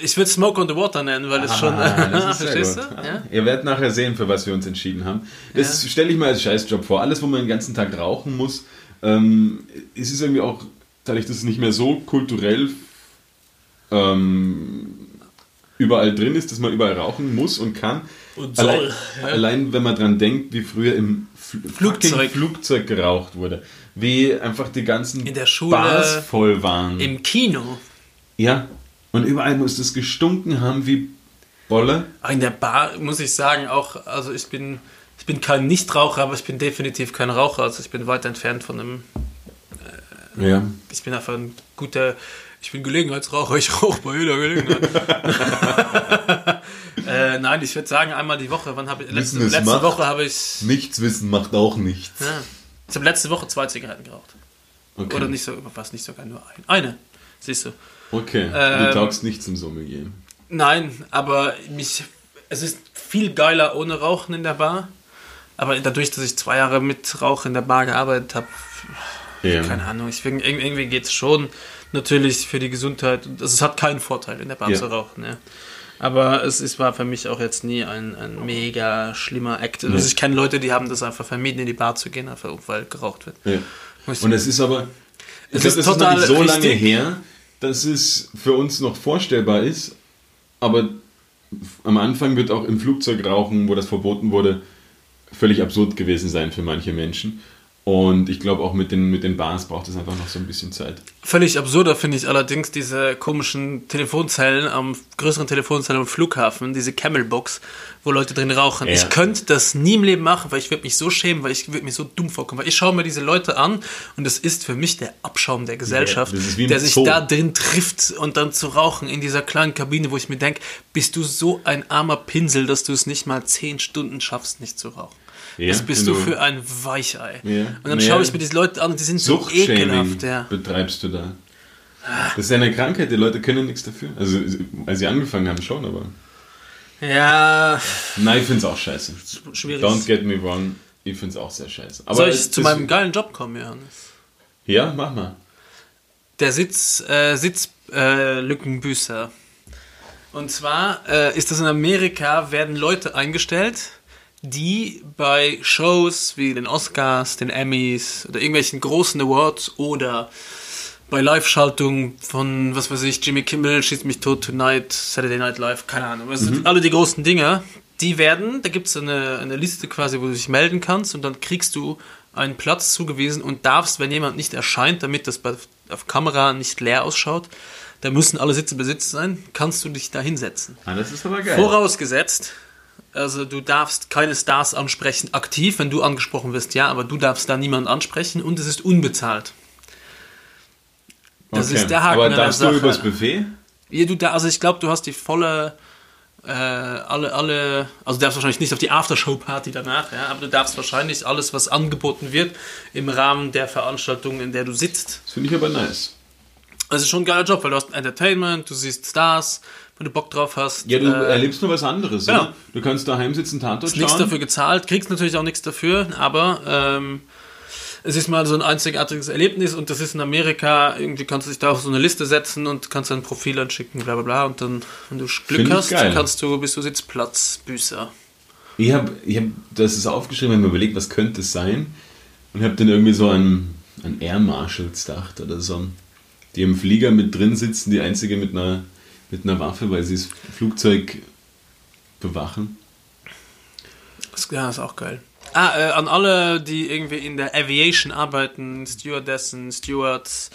Ich würde Smoke on the Water nennen, weil es schon. Ah, das ist verstehst gut. du? Ja? Ihr werdet nachher sehen, für was wir uns entschieden haben. Das Ja. stelle ich mir als Scheißjob vor. Alles, wo man den ganzen Tag rauchen muss, ähm, es ist irgendwie auch, dadurch, dass es nicht mehr so kulturell ähm, überall drin ist, dass man überall rauchen muss und kann. Und soll, Allein, ja. allein wenn man dran denkt, wie früher im Fl Flugzeug. Flugzeug geraucht wurde. Wie einfach die ganzen In der Schule, Bars voll waren. Im Kino. ja. Und überall muss das gestunken haben wie Bolle. In der Bar muss ich sagen, auch, also ich bin, ich bin kein Nichtraucher, aber ich bin definitiv kein Raucher. Also ich bin weit entfernt von einem. Ja. Ich bin einfach ein guter. Ich bin Gelegenheitsraucher, ich rauche bei jeder Gelegenheit. äh, nein, ich würde sagen, einmal die Woche. Wann habe ich. Letzte, letzte. Woche habe ich. Nichts wissen macht auch nichts. Ja, ich habe letzte Woche zwei Zigaretten geraucht. Okay. Oder nicht so, was nicht sogar nur ein. Eine, siehst du. Okay. du Ähm, taugst nicht zum Sommelier. Nein, aber mich, es ist viel geiler ohne Rauchen in der Bar. Aber dadurch, dass ich zwei Jahre mit Rauch in der Bar gearbeitet habe, Ja. keine Ahnung, ich, irgendwie geht es schon natürlich für die Gesundheit. Also es hat keinen Vorteil, in der Bar Ja. zu rauchen. Ja. Aber es ist, war für mich auch jetzt nie ein, ein mega schlimmer Act. Also ich kenne Leute, die haben das einfach vermieden, in die Bar zu gehen, einfach weil geraucht wird. Und es ist aber, ich Es glaube, ist das ist noch nicht so lange richtig. her, dass es für uns noch vorstellbar ist, aber am Anfang wird auch im Flugzeug rauchen, wo das verboten wurde, völlig absurd gewesen sein für manche Menschen. Und ich glaube auch mit den, mit den Bars braucht es einfach noch so ein bisschen Zeit. Völlig absurder finde ich allerdings diese komischen Telefonzellen am größeren Telefonzellen am Flughafen, diese Camelbox, wo Leute drin rauchen. Ja. Ich könnte das nie im Leben machen, weil ich würde mich so schämen, weil ich würde mir so dumm vorkommen. Weil ich schaue mir diese Leute an und das ist für mich der Abschaum der Gesellschaft, im der sich Zoo. da drin trifft und dann zu rauchen in dieser kleinen Kabine, wo ich mir denke, bist du so ein armer Pinsel, dass du es nicht mal zehn Stunden schaffst, nicht zu rauchen. Ja, Was bist du du- für ein Weichei? Ja. Und dann schaue ich mir diese Leute an und die sind so ekelhaft. Ja. betreibst du da. Das ist eine Krankheit, die Leute können nichts dafür. Also, als sie angefangen haben, schon, aber. Ja, Nein, ich finde es auch scheiße. schwierig. Don't get me wrong, ich finde es auch sehr scheiße. Aber Soll ich zu meinem geilen Job kommen, Johannes? Ja, mach mal. Der Sitz, äh, Sitz, äh. Und zwar äh, ist das in Amerika, werden Leute eingestellt, die bei Shows wie den Oscars, den Emmys oder irgendwelchen großen Awards oder bei Live-Schaltungen von, was weiß ich, Jimmy Kimmel, Schießt mich tot tonight, Saturday Night Live, keine Ahnung. Also alle die großen Dinge, die werden, da gibt es eine, eine Liste quasi, wo du dich melden kannst und dann kriegst du einen Platz zugewiesen und darfst, wenn jemand nicht erscheint, damit das bei, auf Kamera nicht leer ausschaut, da müssen alle Sitze besetzt sein, kannst du dich da hinsetzen. Ah, das ist aber geil. Vorausgesetzt, also du darfst keine Stars ansprechen aktiv, wenn du angesprochen wirst, ja, aber du darfst da niemanden ansprechen und es ist unbezahlt. Das Okay. ist der Haken Aber darfst du übers Buffet? Ja, du da, also ich glaube, du hast die volle, äh, alle, alle, also du darfst wahrscheinlich nicht auf die Aftershow-Party danach, ja, aber du darfst wahrscheinlich alles, was angeboten wird, im Rahmen der Veranstaltung, in der du sitzt. Das finde ich aber nice. Das ist schon ein geiler Job, weil du hast Entertainment, du siehst Stars, wenn du Bock drauf hast. Ja, du äh, erlebst nur was anderes. ja. Oder? Du kannst daheim sitzen, Tatort hast nichts schauen. dafür gezahlt, kriegst natürlich auch nichts dafür, aber ähm, es ist mal so ein einzigartiges Erlebnis und das ist in Amerika, irgendwie kannst du dich da auf so eine Liste setzen und kannst ein Profil anschicken, bla bla bla und dann, wenn du Glück Find hast, kannst du, bist du Sitzplatzbüßer. Ich habe, ich hab, das ist aufgeschrieben, wenn man überlegt, was könnte es sein. Und habe dann irgendwie so an, an Air Marshals gedacht oder so. Die im Flieger mit drin sitzen, die einzige mit einer, mit einer Waffe, weil sie das Flugzeug bewachen. Das, ja, ist auch geil. Ah, äh, an alle, die irgendwie in der Aviation arbeiten, Stewardessen, Stewards,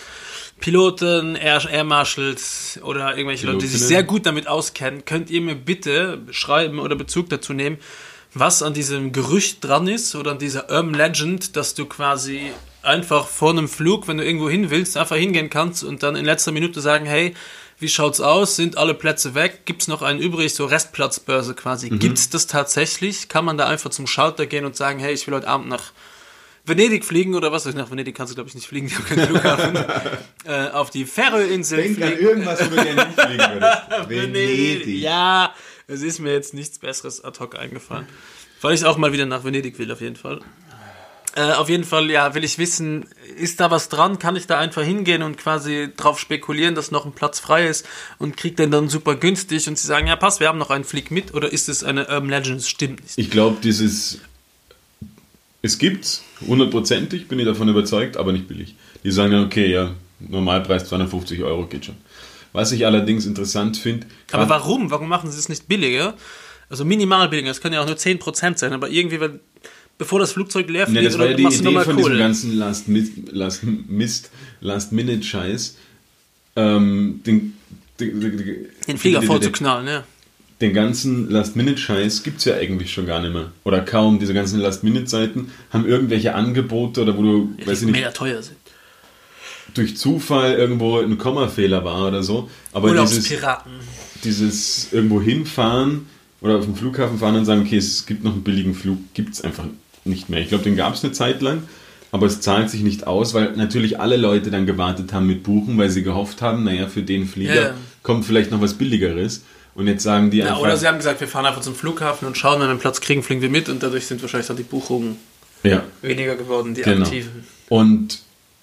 Piloten, Air, Air Marshals oder irgendwelche Leute, die sich sehr gut damit auskennen, könnt ihr mir bitte schreiben oder Bezug dazu nehmen, was an diesem Gerücht dran ist oder an dieser Urban Legend, dass du quasi einfach vor einem Flug, wenn du irgendwo hin willst, einfach hingehen kannst und dann in letzter Minute sagen, hey, wie schaut's aus? Sind alle Plätze weg? Gibt's noch einen übrig? So Restplatzbörse quasi. Gibt's das tatsächlich? Kann man da einfach zum Schalter gehen und sagen, hey, ich will heute Abend nach Venedig fliegen oder was? Nach Venedig kannst du, glaube ich, nicht fliegen, die haben keinen Flughafen. äh, auf die Färöinsel fliegen. irgendwas, wo du gerne hinfliegen würdest. Venedig. Ja, es ist mir jetzt nichts Besseres ad hoc eingefallen. Weil ich auch mal wieder nach Venedig will, auf jeden Fall. Äh, auf jeden Fall, ja, will ich wissen, ist da was dran? Kann ich da einfach hingehen und quasi drauf spekulieren, dass noch ein Platz frei ist und krieg den dann super günstig und sie sagen, ja, pass, wir haben noch einen Flieg mit oder ist es eine Urban Legend? Es stimmt nicht. Ich glaube, dieses. Es gibt's, hundertprozentig, bin ich davon überzeugt, aber nicht billig. Die sagen dann, okay, ja, Normalpreis 250 Euro geht schon. Was ich allerdings interessant finde. Aber warum? Warum machen sie es nicht billiger? Also minimal billiger, das können ja auch nur 10% sein, aber irgendwie, wenn, bevor das Flugzeug leer Ja, fliegt, das war ja die Idee von diesem ganzen Last, Mi- Last Mist, Last Minute Scheiß. Ähm, den, den, den, Flieger voll den- zu knallen, ja. Den ganzen Last Minute Scheiß gibt es ja eigentlich schon gar nicht mehr. Oder kaum. Diese ganzen Last Minute Seiten haben irgendwelche Angebote oder wo du, weiß die ich nicht, mega teuer sind. durch Zufall irgendwo ein Kommafehler war oder so. Aber dieses, Urlaubspiraten. dieses irgendwo hinfahren oder auf den Flughafen fahren und sagen, okay, es gibt noch einen billigen Flug, gibt es einfach nicht mehr. Ich glaube, den gab es eine Zeit lang, aber es zahlt sich nicht aus, weil natürlich alle Leute dann gewartet haben mit Buchen, weil sie gehofft haben, naja, für den Flieger ja. kommt vielleicht noch was Billigeres. Und jetzt sagen die Ja, einfach... oder sie haben gesagt, wir fahren einfach zum Flughafen und schauen, wenn wir einen Platz kriegen, fliegen wir mit und dadurch sind wahrscheinlich dann die Buchungen ja, weniger geworden, die Genau. aktiven. Und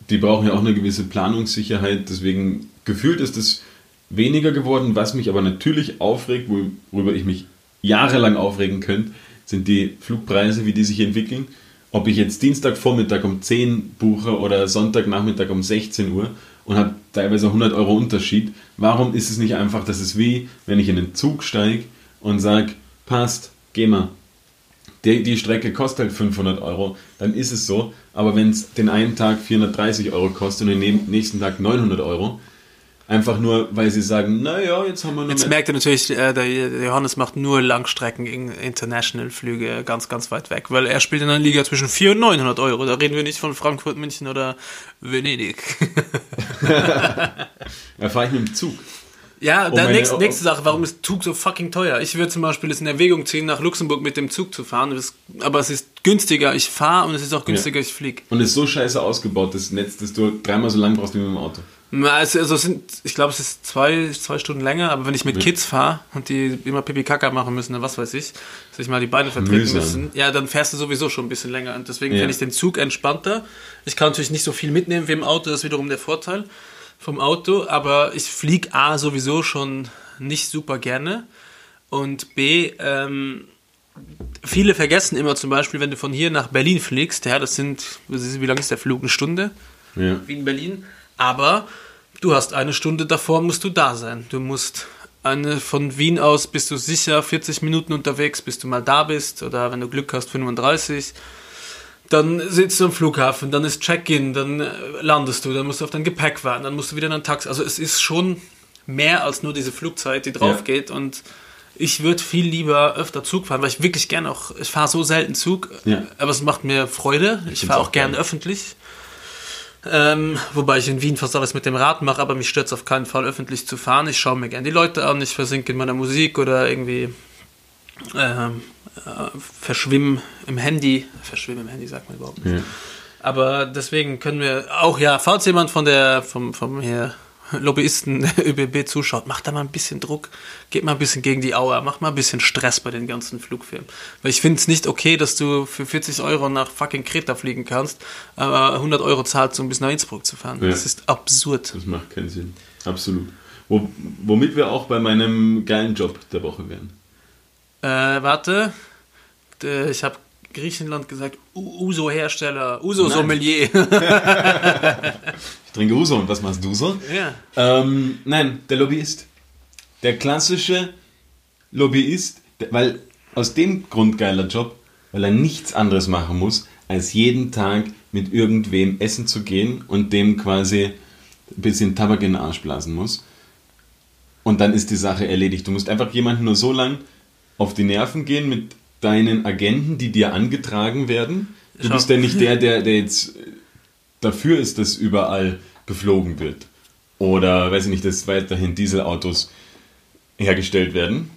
die brauchen ja auch eine gewisse Planungssicherheit, deswegen gefühlt ist es weniger geworden. Was mich aber natürlich aufregt, worüber ich mich jahrelang aufregen könnte, sind die Flugpreise, wie die sich entwickeln. Ob ich jetzt Dienstagvormittag um 10 buche oder Sonntagnachmittag um 16 Uhr und habe teilweise 100 Euro Unterschied. Warum ist es nicht einfach, dass es wie, wenn ich in den Zug steige und sage, passt, geh mal, die, die Strecke kostet halt 500 Euro, dann ist es so. Aber wenn es den einen Tag 430 Euro kostet und den nä- nächsten Tag 900 Euro, einfach nur, weil sie sagen, naja, jetzt haben wir noch Jetzt merkt ihr natürlich, äh, der Johannes macht nur Langstrecken International Flüge ganz, ganz weit weg, weil er spielt in einer Liga zwischen 400 und 900 Euro. Da reden wir nicht von Frankfurt, München oder Venedig. Da fahre ich mit dem Zug. Ja, Oh, dann nächste, nächste Sache, warum ist Zug so fucking teuer? Ich würde zum Beispiel es in Erwägung ziehen, nach Luxemburg mit dem Zug zu fahren, aber es ist günstiger, ich fahre und es ist auch günstiger, ich fliege. Und es ist so scheiße ausgebaut, das Netz, dass du dreimal so lang brauchst wie mit dem Auto. Also, also sind, ich glaube, es ist zwei, zwei Stunden länger, aber wenn ich mit Kids fahre und die immer Pipi Kaka machen müssen, oder was weiß ich, sich mal die Beine vertreten Mühsam. müssen, ja, dann fährst du sowieso schon ein bisschen länger. Und deswegen Ja. finde ich den Zug entspannter. Ich kann natürlich nicht so viel mitnehmen wie im Auto, das ist wiederum der Vorteil vom Auto, aber ich fliege A sowieso schon nicht super gerne. Und B, ähm, viele vergessen immer zum Beispiel, wenn du von hier nach Berlin fliegst, ja, das sind, wie lange ist der Flug? Eine Stunde? Ja. Wien-Berlin. Aber du hast eine Stunde davor, musst du da sein. Du musst eine, von Wien aus bist du sicher 40 Minuten unterwegs, bis du mal da bist. Oder wenn du Glück hast, 35. Dann sitzt du am Flughafen, dann ist Check-in, dann äh, landest du, dann musst du auf dein Gepäck warten, dann musst du wieder in ein Taxi. Also es ist schon mehr als nur diese Flugzeit, die drauf Ja. geht. Und ich würde viel lieber öfter Zug fahren, weil ich wirklich gerne auch, ich fahre so selten Zug, Ja. aber es macht mir Freude. Ich, find's fahre auch auch gerne öffentlich. Ähm, wobei ich in Wien fast alles mit dem Rad mache, aber mich stört es auf keinen Fall, öffentlich zu fahren. Ich schaue mir gerne die Leute an, ich versinke in meiner Musik oder irgendwie ähm, äh, verschwimme im Handy. Verschwimme im Handy, sagt man überhaupt nicht. Ja. Aber deswegen können wir auch, ja, falls jemand von der, vom, vom hier Lobbyisten ÖBB zuschaut, macht da mal ein bisschen Druck, geht mal ein bisschen gegen die Auer, macht mal ein bisschen Stress bei den ganzen Flugfirmen. Weil ich finde es nicht okay, dass du für 40 Euro nach fucking Kreta fliegen kannst, aber 100 Euro zahlst, um bis nach Innsbruck zu fahren. Ja. Das ist absurd. Das macht keinen Sinn. Absolut. Wo, womit wir auch bei meinem geilen Job der Woche wären. Äh, warte, ich habe Griechenland gesagt, Uso-Hersteller, Uso-Sommelier. Ich trinke Uso und was machst du so? ja. Ähm, nein, der Lobbyist. Der klassische Lobbyist, weil aus dem Grund geiler Job, weil er nichts anderes machen muss, als jeden Tag mit irgendwem essen zu gehen und dem quasi ein bisschen Tabak in den Arsch blasen muss. Und dann ist die Sache erledigt. Du musst einfach jemanden nur so lang auf die Nerven gehen mit deinen Agenten, die dir angetragen werden. Du Schau. bist ja nicht der, der, der jetzt dafür ist, dass überall geflogen wird. Oder, weiß ich nicht, dass weiterhin Dieselautos hergestellt werden.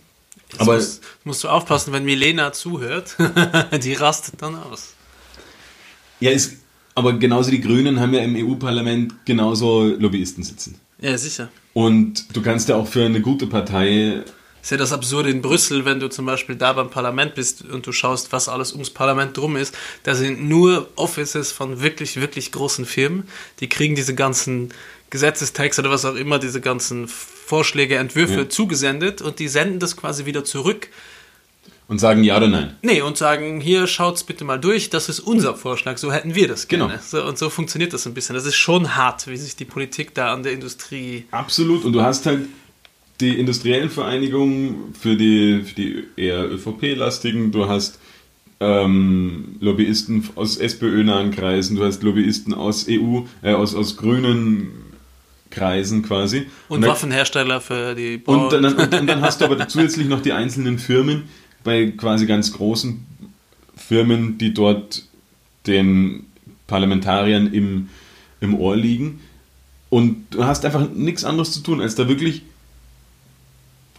Jetzt Aber musst, musst du aufpassen, wenn Milena zuhört, die rastet dann aus. ja, ist, aber genauso die Grünen haben ja im EU-Parlament genauso Lobbyisten sitzen. Ja, sicher. Und du kannst ja auch für eine gute Partei Ist ja das Absurde in Brüssel, wenn du zum Beispiel da beim Parlament bist und du schaust, was alles ums Parlament drum ist. Da sind nur Offices von wirklich, wirklich großen Firmen. Die kriegen diese ganzen Gesetzestexte oder was auch immer, diese ganzen Vorschläge, Entwürfe Ja. zugesendet und die senden das quasi wieder zurück. und sagen ja oder nein. Nee, und sagen, hier schaut's bitte mal durch, das ist unser Vorschlag, so hätten wir das gerne. Genau. So, und so funktioniert das ein bisschen. Das ist schon hart, wie sich die Politik da an der Industrie. Absolut. Und du hast halt die industriellen Vereinigungen für die, für die eher ÖVP-lastigen, du hast ähm, Lobbyisten aus SPÖ-nahen Kreisen, du hast Lobbyisten aus EU, äh, aus, aus grünen Kreisen quasi. Und, da- Waffenhersteller für die Und dann, und, und dann hast du aber zusätzlich noch die einzelnen Firmen, bei quasi ganz großen Firmen, die dort den Parlamentariern im, im Ohr liegen. Und du hast einfach nichts anderes zu tun, als da wirklich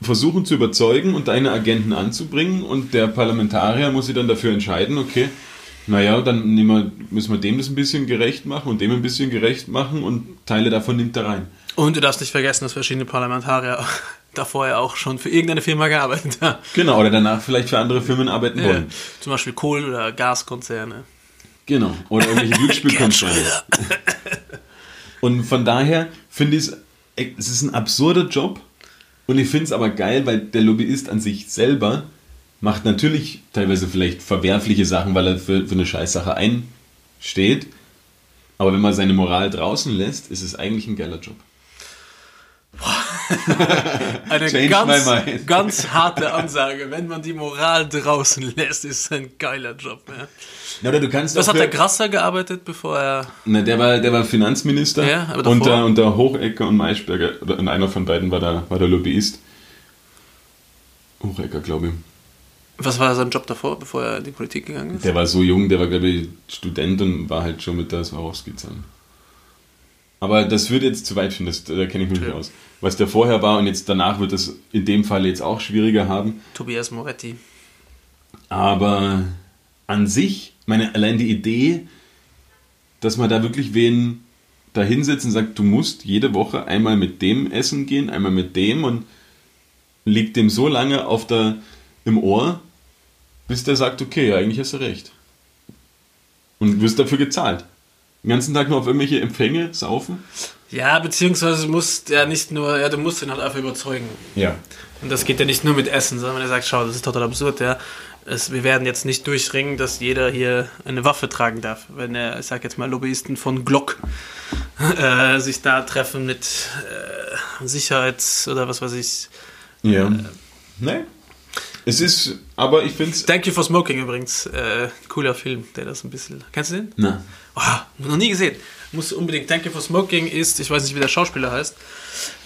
versuchen zu überzeugen und deine Agenten anzubringen. Und der Parlamentarier muss sich dann dafür entscheiden, okay, naja, dann wir, müssen wir dem das ein bisschen gerecht machen und dem ein bisschen gerecht machen und Teile davon nimmt er rein. Und du darfst nicht vergessen, dass verschiedene Parlamentarier davor ja auch schon für irgendeine Firma gearbeitet haben. Genau, oder danach vielleicht für andere Firmen arbeiten Ja, wollen. zum Beispiel Kohl- oder Gaskonzerne. Genau. Oder irgendwelche Glücksspielkonzerne. Und von daher finde ich es, es ist ein absurder Job. Und ich finde es aber geil, weil der Lobbyist an sich selber macht natürlich teilweise vielleicht verwerfliche Sachen, weil er für, für eine Scheißsache einsteht. Aber wenn man seine Moral draußen lässt, ist es eigentlich ein geiler Job. Eine Change ganz, ganz harte Ansage. Wenn man die Moral draußen lässt, ist es ein geiler Job. Ja. Oder du kannst Was hat der Grasser gearbeitet, bevor er. Na, der war, der war Finanzminister Ja, aber davor? unter, unter Hochecker und Maischberger. Oder und einer von beiden war der, war der Lobbyist. Hochecker, glaube ich. Was war sein Job davor, bevor er in die Politik gegangen ist? Der war so jung, der war, glaube ich, Student und war halt schon mit der Swarovski zusammen. Aber das würde jetzt zu weit führen, das, da kenne ich mich nicht aus. Was der vorher war und jetzt danach wird es in dem Fall jetzt auch schwieriger haben. Tobias Moretti. Aber an sich, meine, allein die Idee, dass man da wirklich wen da hinsetzt und sagt, du musst jede Woche einmal mit dem essen gehen, einmal mit dem und liegt dem so lange auf der, im Ohr, bis der sagt, okay, eigentlich hast du recht. Und wirst dafür gezahlt. Den ganzen Tag nur auf irgendwelche Empfänge saufen. Ja, beziehungsweise musst ja nicht nur, ja, du musst ihn halt einfach überzeugen. Ja. Und das geht ja nicht nur mit Essen, sondern wenn er sagt, schau, das ist total absurd, ja. Es, wir werden jetzt nicht durchringen, dass jeder hier eine Waffe tragen darf. Wenn er, ich sag jetzt mal, Lobbyisten von Glock äh, sich da treffen mit äh, Sicherheits- oder was weiß ich. Ja. Nee. Es ist, aber ich finde es. Thank You for Smoking übrigens. Äh, cooler Film, der das ein bisschen. Kennst du den? Na. Oh, noch nie gesehen. Muss unbedingt. Thank You for Smoking ist, ich weiß nicht, wie der Schauspieler heißt.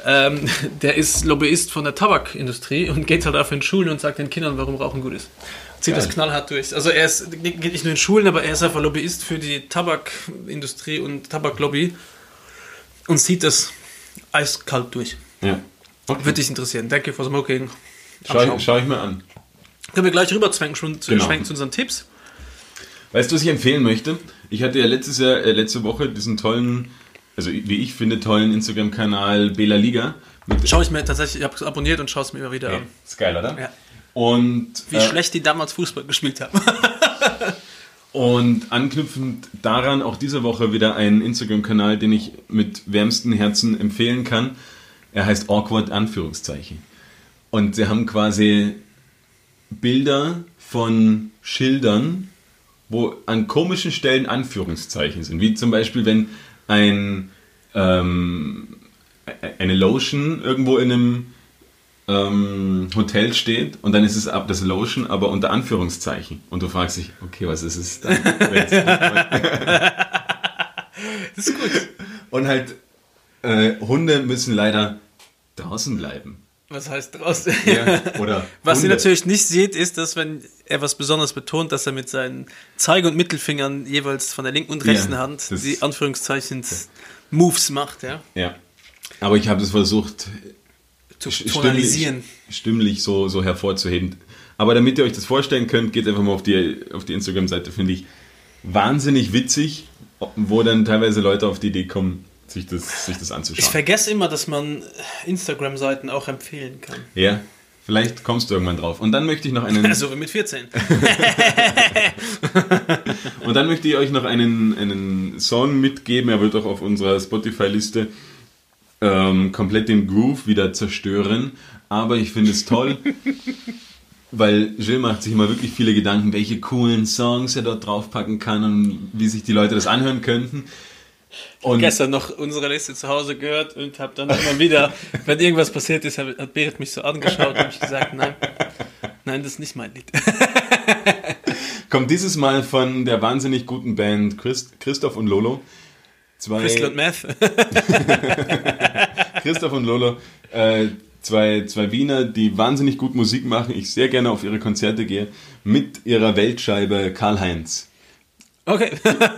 Ähm, der ist Lobbyist von der Tabakindustrie und geht halt auf in Schulen und sagt den Kindern, warum Rauchen gut ist. Zieht Geil. das knallhart durch. Also er ist, geht nicht nur in Schulen, aber er ist einfach Lobbyist für die Tabakindustrie und Tabaklobby und zieht das eiskalt durch. Ja. Würde dich interessieren. Thank You for Smoking. Schau, schau ich mir an. Können wir gleich rüber schwenken, schon zu, Genau. zu unseren Tipps? Weißt du, was ich empfehlen möchte? Ich hatte ja letztes Jahr, äh, letzte Woche diesen tollen, also wie ich finde, tollen Instagram-Kanal Bela Liga. Mit, Schaue ich mir tatsächlich, ich habe es abonniert und schaue es mir immer wieder okay. an. Ist geil, oder? Ja. Und, Wie äh, schlecht die damals Fußball gespielt haben. und anknüpfend daran auch diese Woche wieder einen Instagram-Kanal, den ich mit wärmsten Herzen empfehlen kann. Er heißt Awkward Anführungszeichen. Und sie haben quasi Bilder von Schildern, wo an komischen Stellen Anführungszeichen sind. Wie zum Beispiel, wenn ein, ähm, eine Lotion irgendwo in einem ähm, Hotel steht und dann ist es ab das Lotion, aber unter Anführungszeichen. Und du fragst dich, okay, was ist es dann? Das ist gut. und halt, äh, Hunde müssen leider draußen bleiben. Was heißt draußen? Ja, oder Was ihr Hunde. natürlich nicht seht, ist, dass wenn er was besonders betont, dass er mit seinen Zeige- und Mittelfingern jeweils von der linken und rechten Ja, Hand die Anführungszeichen Moves macht, ja. Ja. Aber ich habe das versucht, Zu tonalisieren. Stimmlich, stimmlich so, so hervorzuheben. Aber damit ihr euch das vorstellen könnt, geht einfach mal auf die, auf die Instagram-Seite, finde ich wahnsinnig witzig, wo dann teilweise Leute auf die Idee kommen, sich das, sich das Ich anzuschauen. vergesse immer, dass man Instagram-Seiten auch empfehlen kann. Ja, vielleicht kommst du irgendwann drauf. Und dann möchte ich noch einen, Also mit 14. und dann möchte ich euch noch einen, einen Song mitgeben. Er wird auch auf unserer Spotify-Liste ähm, komplett den Groove wieder zerstören. Aber ich finde es toll, weil Jill macht sich immer wirklich viele Gedanken, welche coolen Songs er dort draufpacken kann und wie sich die Leute das anhören könnten. Und Gestern noch unsere Liste zu Hause gehört und habe dann immer wieder, wenn irgendwas passiert ist, hat Berit mich so angeschaut und habe ich gesagt, nein, nein, das ist nicht mein Lied. kommt dieses Mal von der wahnsinnig guten Band Christ, Christoph und Lolo. Zwei, Crystal und Meth. Christoph und Lolo, äh, zwei, zwei Wiener, die wahnsinnig gut Musik machen. Ich sehr gerne auf ihre Konzerte gehe. Mit ihrer Weltscheibe Karl-Heinz. Okay.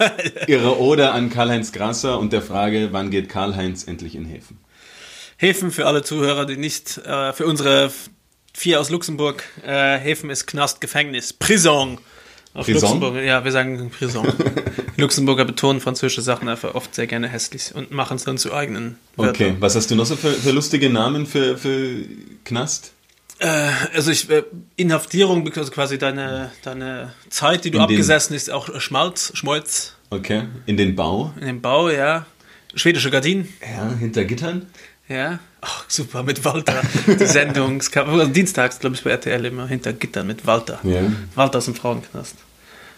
Ihre Ode an Karl-Heinz Grasser und der Frage, wann geht Karl-Heinz endlich in Häfen? Häfen für alle Zuhörer, die nicht, äh, für unsere vier aus Luxemburg, äh, Häfen ist Knast, Gefängnis, Prison. Auf Prison? Luxemburg, ja, wir sagen Prison. Luxemburger betonen französische Sachen einfach oft sehr gerne hässlich und machen es dann zu eigenen Okay, Wörtern. was hast du noch so für, für lustige Namen für, für Knast? Äh, also ich, äh, Inhaftierung, also quasi deine, deine Zeit, die du In den- abgesessen ist, auch Schmalz, Schmolz Okay, in den Bau? in dem Bau, ja. Schwedische Gardinen, Ja, hinter Gittern? ja. Ach, super, mit Walter. Die Sendung, also dienstags, glaube ich, bei RTL immer hinter Gittern mit Walter. Ja. Walter aus dem Frauenknast.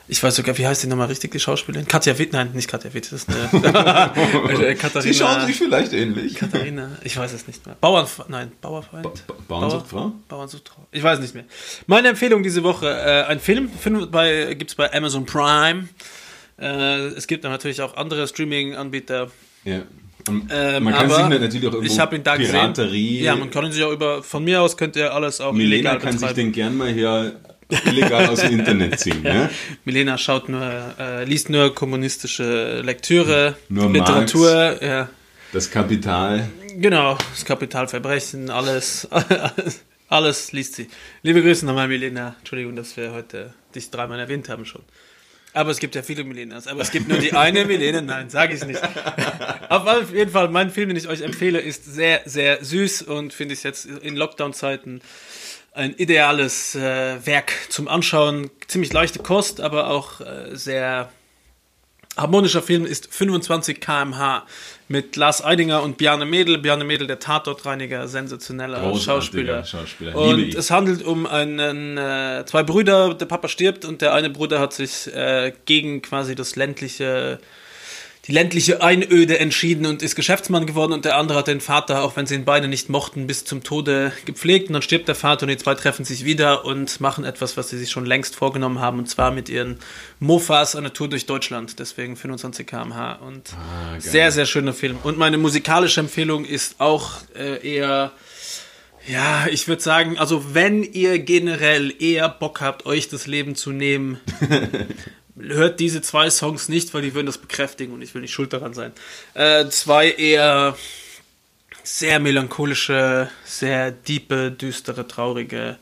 Ich weiß sogar, wie heißt die nochmal richtig, die Schauspielerin? Katja Witt, nein, nicht Katja Witt, das ist eine äh, Katharina. Sie schauen sich vielleicht ähnlich. Katharina, ich weiß es nicht mehr. Bauern, nein, Bauerfreund? Ba- Ba- Bauernsuchtfrau? Bauernsuchtfrau. Ich weiß nicht mehr. Meine Empfehlung diese Woche, äh, ein Film, gibt es bei Amazon Prime. Äh, es gibt dann natürlich auch andere Streaming-Anbieter. Ja. Ähm, man kann sich natürlich auch irgendwo ich ihn da Piraterie. gesehen. Ja, man kann sich auch über, von mir aus könnt ihr alles auch Milena illegal kann sich betreiben. den gern mal hier illegal aus dem Internet ziehen. Ne? Milena schaut nur, äh, liest nur kommunistische Lektüre, Nur Literatur, ja. Das Kapital. Genau, das Kapitalverbrechen, alles, alles, alles liest sie. Liebe Grüße nochmal, Milena. Entschuldigung, dass wir heute dich dreimal erwähnt haben schon. Aber es gibt ja viele Milenas. Aber es gibt nur die eine Milene. Nein, sage ich nicht. Auf jeden Fall, mein Film, den ich euch empfehle, ist sehr, sehr süß und finde ich jetzt in Lockdown-Zeiten ein ideales äh, Werk zum Anschauen. Ziemlich leichte Kost, aber auch äh, sehr harmonischer Film ist 25 km/h mit Lars Eidinger und Bjarne Mädel. Bjarne Mädel, der Tatortreiniger, sensationeller Schauspieler. Schauspieler. Und es handelt um einen, äh, zwei Brüder, der Papa stirbt und der eine Bruder hat sich äh, gegen quasi das ländliche, die ländliche Einöde entschieden und ist Geschäftsmann geworden und der andere hat den Vater, auch wenn sie ihn beide nicht mochten, bis zum Tode gepflegt und dann stirbt der Vater und die zwei treffen sich wieder und machen etwas, was sie sich schon längst vorgenommen haben und zwar mit ihren Mofas eine Tour durch Deutschland, deswegen 25 km/h und geil. sehr, sehr schöner Film. Und meine musikalische Empfehlung ist auch äh, eher ja, ich würde sagen, also wenn ihr generell eher Bock habt, euch das Leben zu nehmen, hört diese zwei Songs nicht, weil die würden das bekräftigen und ich will nicht schuld daran sein. Äh, zwei eher sehr melancholische, sehr diepe, düstere, traurige.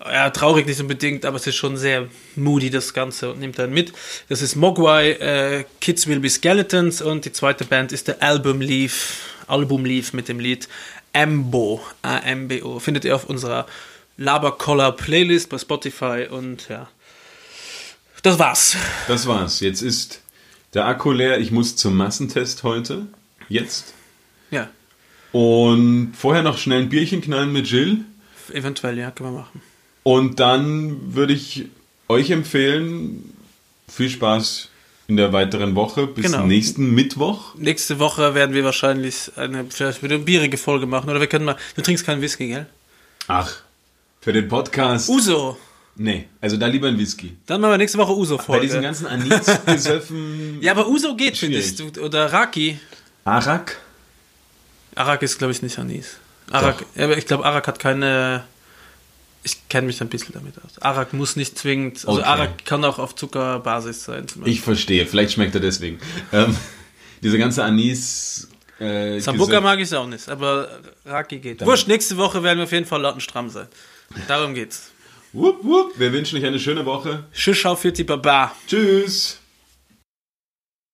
Ja, traurig nicht unbedingt, aber es ist schon sehr moody, das Ganze, und nimmt dann mit. Das ist Mogwai, äh, Kids Will Be Skeletons und die zweite Band ist der Album Leaf, Album Leaf mit dem Lied Ambo, A-M-B-O. Findet ihr auf unserer Labercollar Playlist bei Spotify und ja. Das war's. Das war's. Jetzt ist der Akku leer. Ich muss zum Massentest heute. Jetzt. Ja, Und vorher noch schnell ein Bierchen knallen mit Jill. eventuell, ja, können wir machen. Und dann würde ich euch empfehlen, viel Spaß in der weiteren Woche bis Genau. nächsten Mittwoch. Nächste Woche werden wir wahrscheinlich eine, vielleicht wieder eine bierige Folge machen. Oder wir können mal, du trinkst keinen Whisky, gell? Ach, für den Podcast. Uso. Nee, also da lieber ein Whisky. Dann machen wir nächste Woche Bei Uso-Folge. diesen ganzen Anis-Gesöffen. Ja, aber Uso geht, finde ich. Oder Raki. Arak? Arak ist, glaube ich, nicht Anis. Arak, aber ich glaube, Arak hat keine. Ich kenne mich ein bisschen damit aus. Arak muss nicht zwingend. Also Okay. Arak kann auch auf Zuckerbasis sein. Ich verstehe, vielleicht schmeckt er deswegen. Ähm, diese ganze Anis. Äh, Sambuca mag ich auch nicht, aber Raki geht. Wurscht, nächste Woche werden wir auf jeden Fall lattenstramm sein. Darum geht's. Wupp, wupp. Wir wünschen euch eine schöne Woche. Tschüss, schau für die Baba. Tschüss.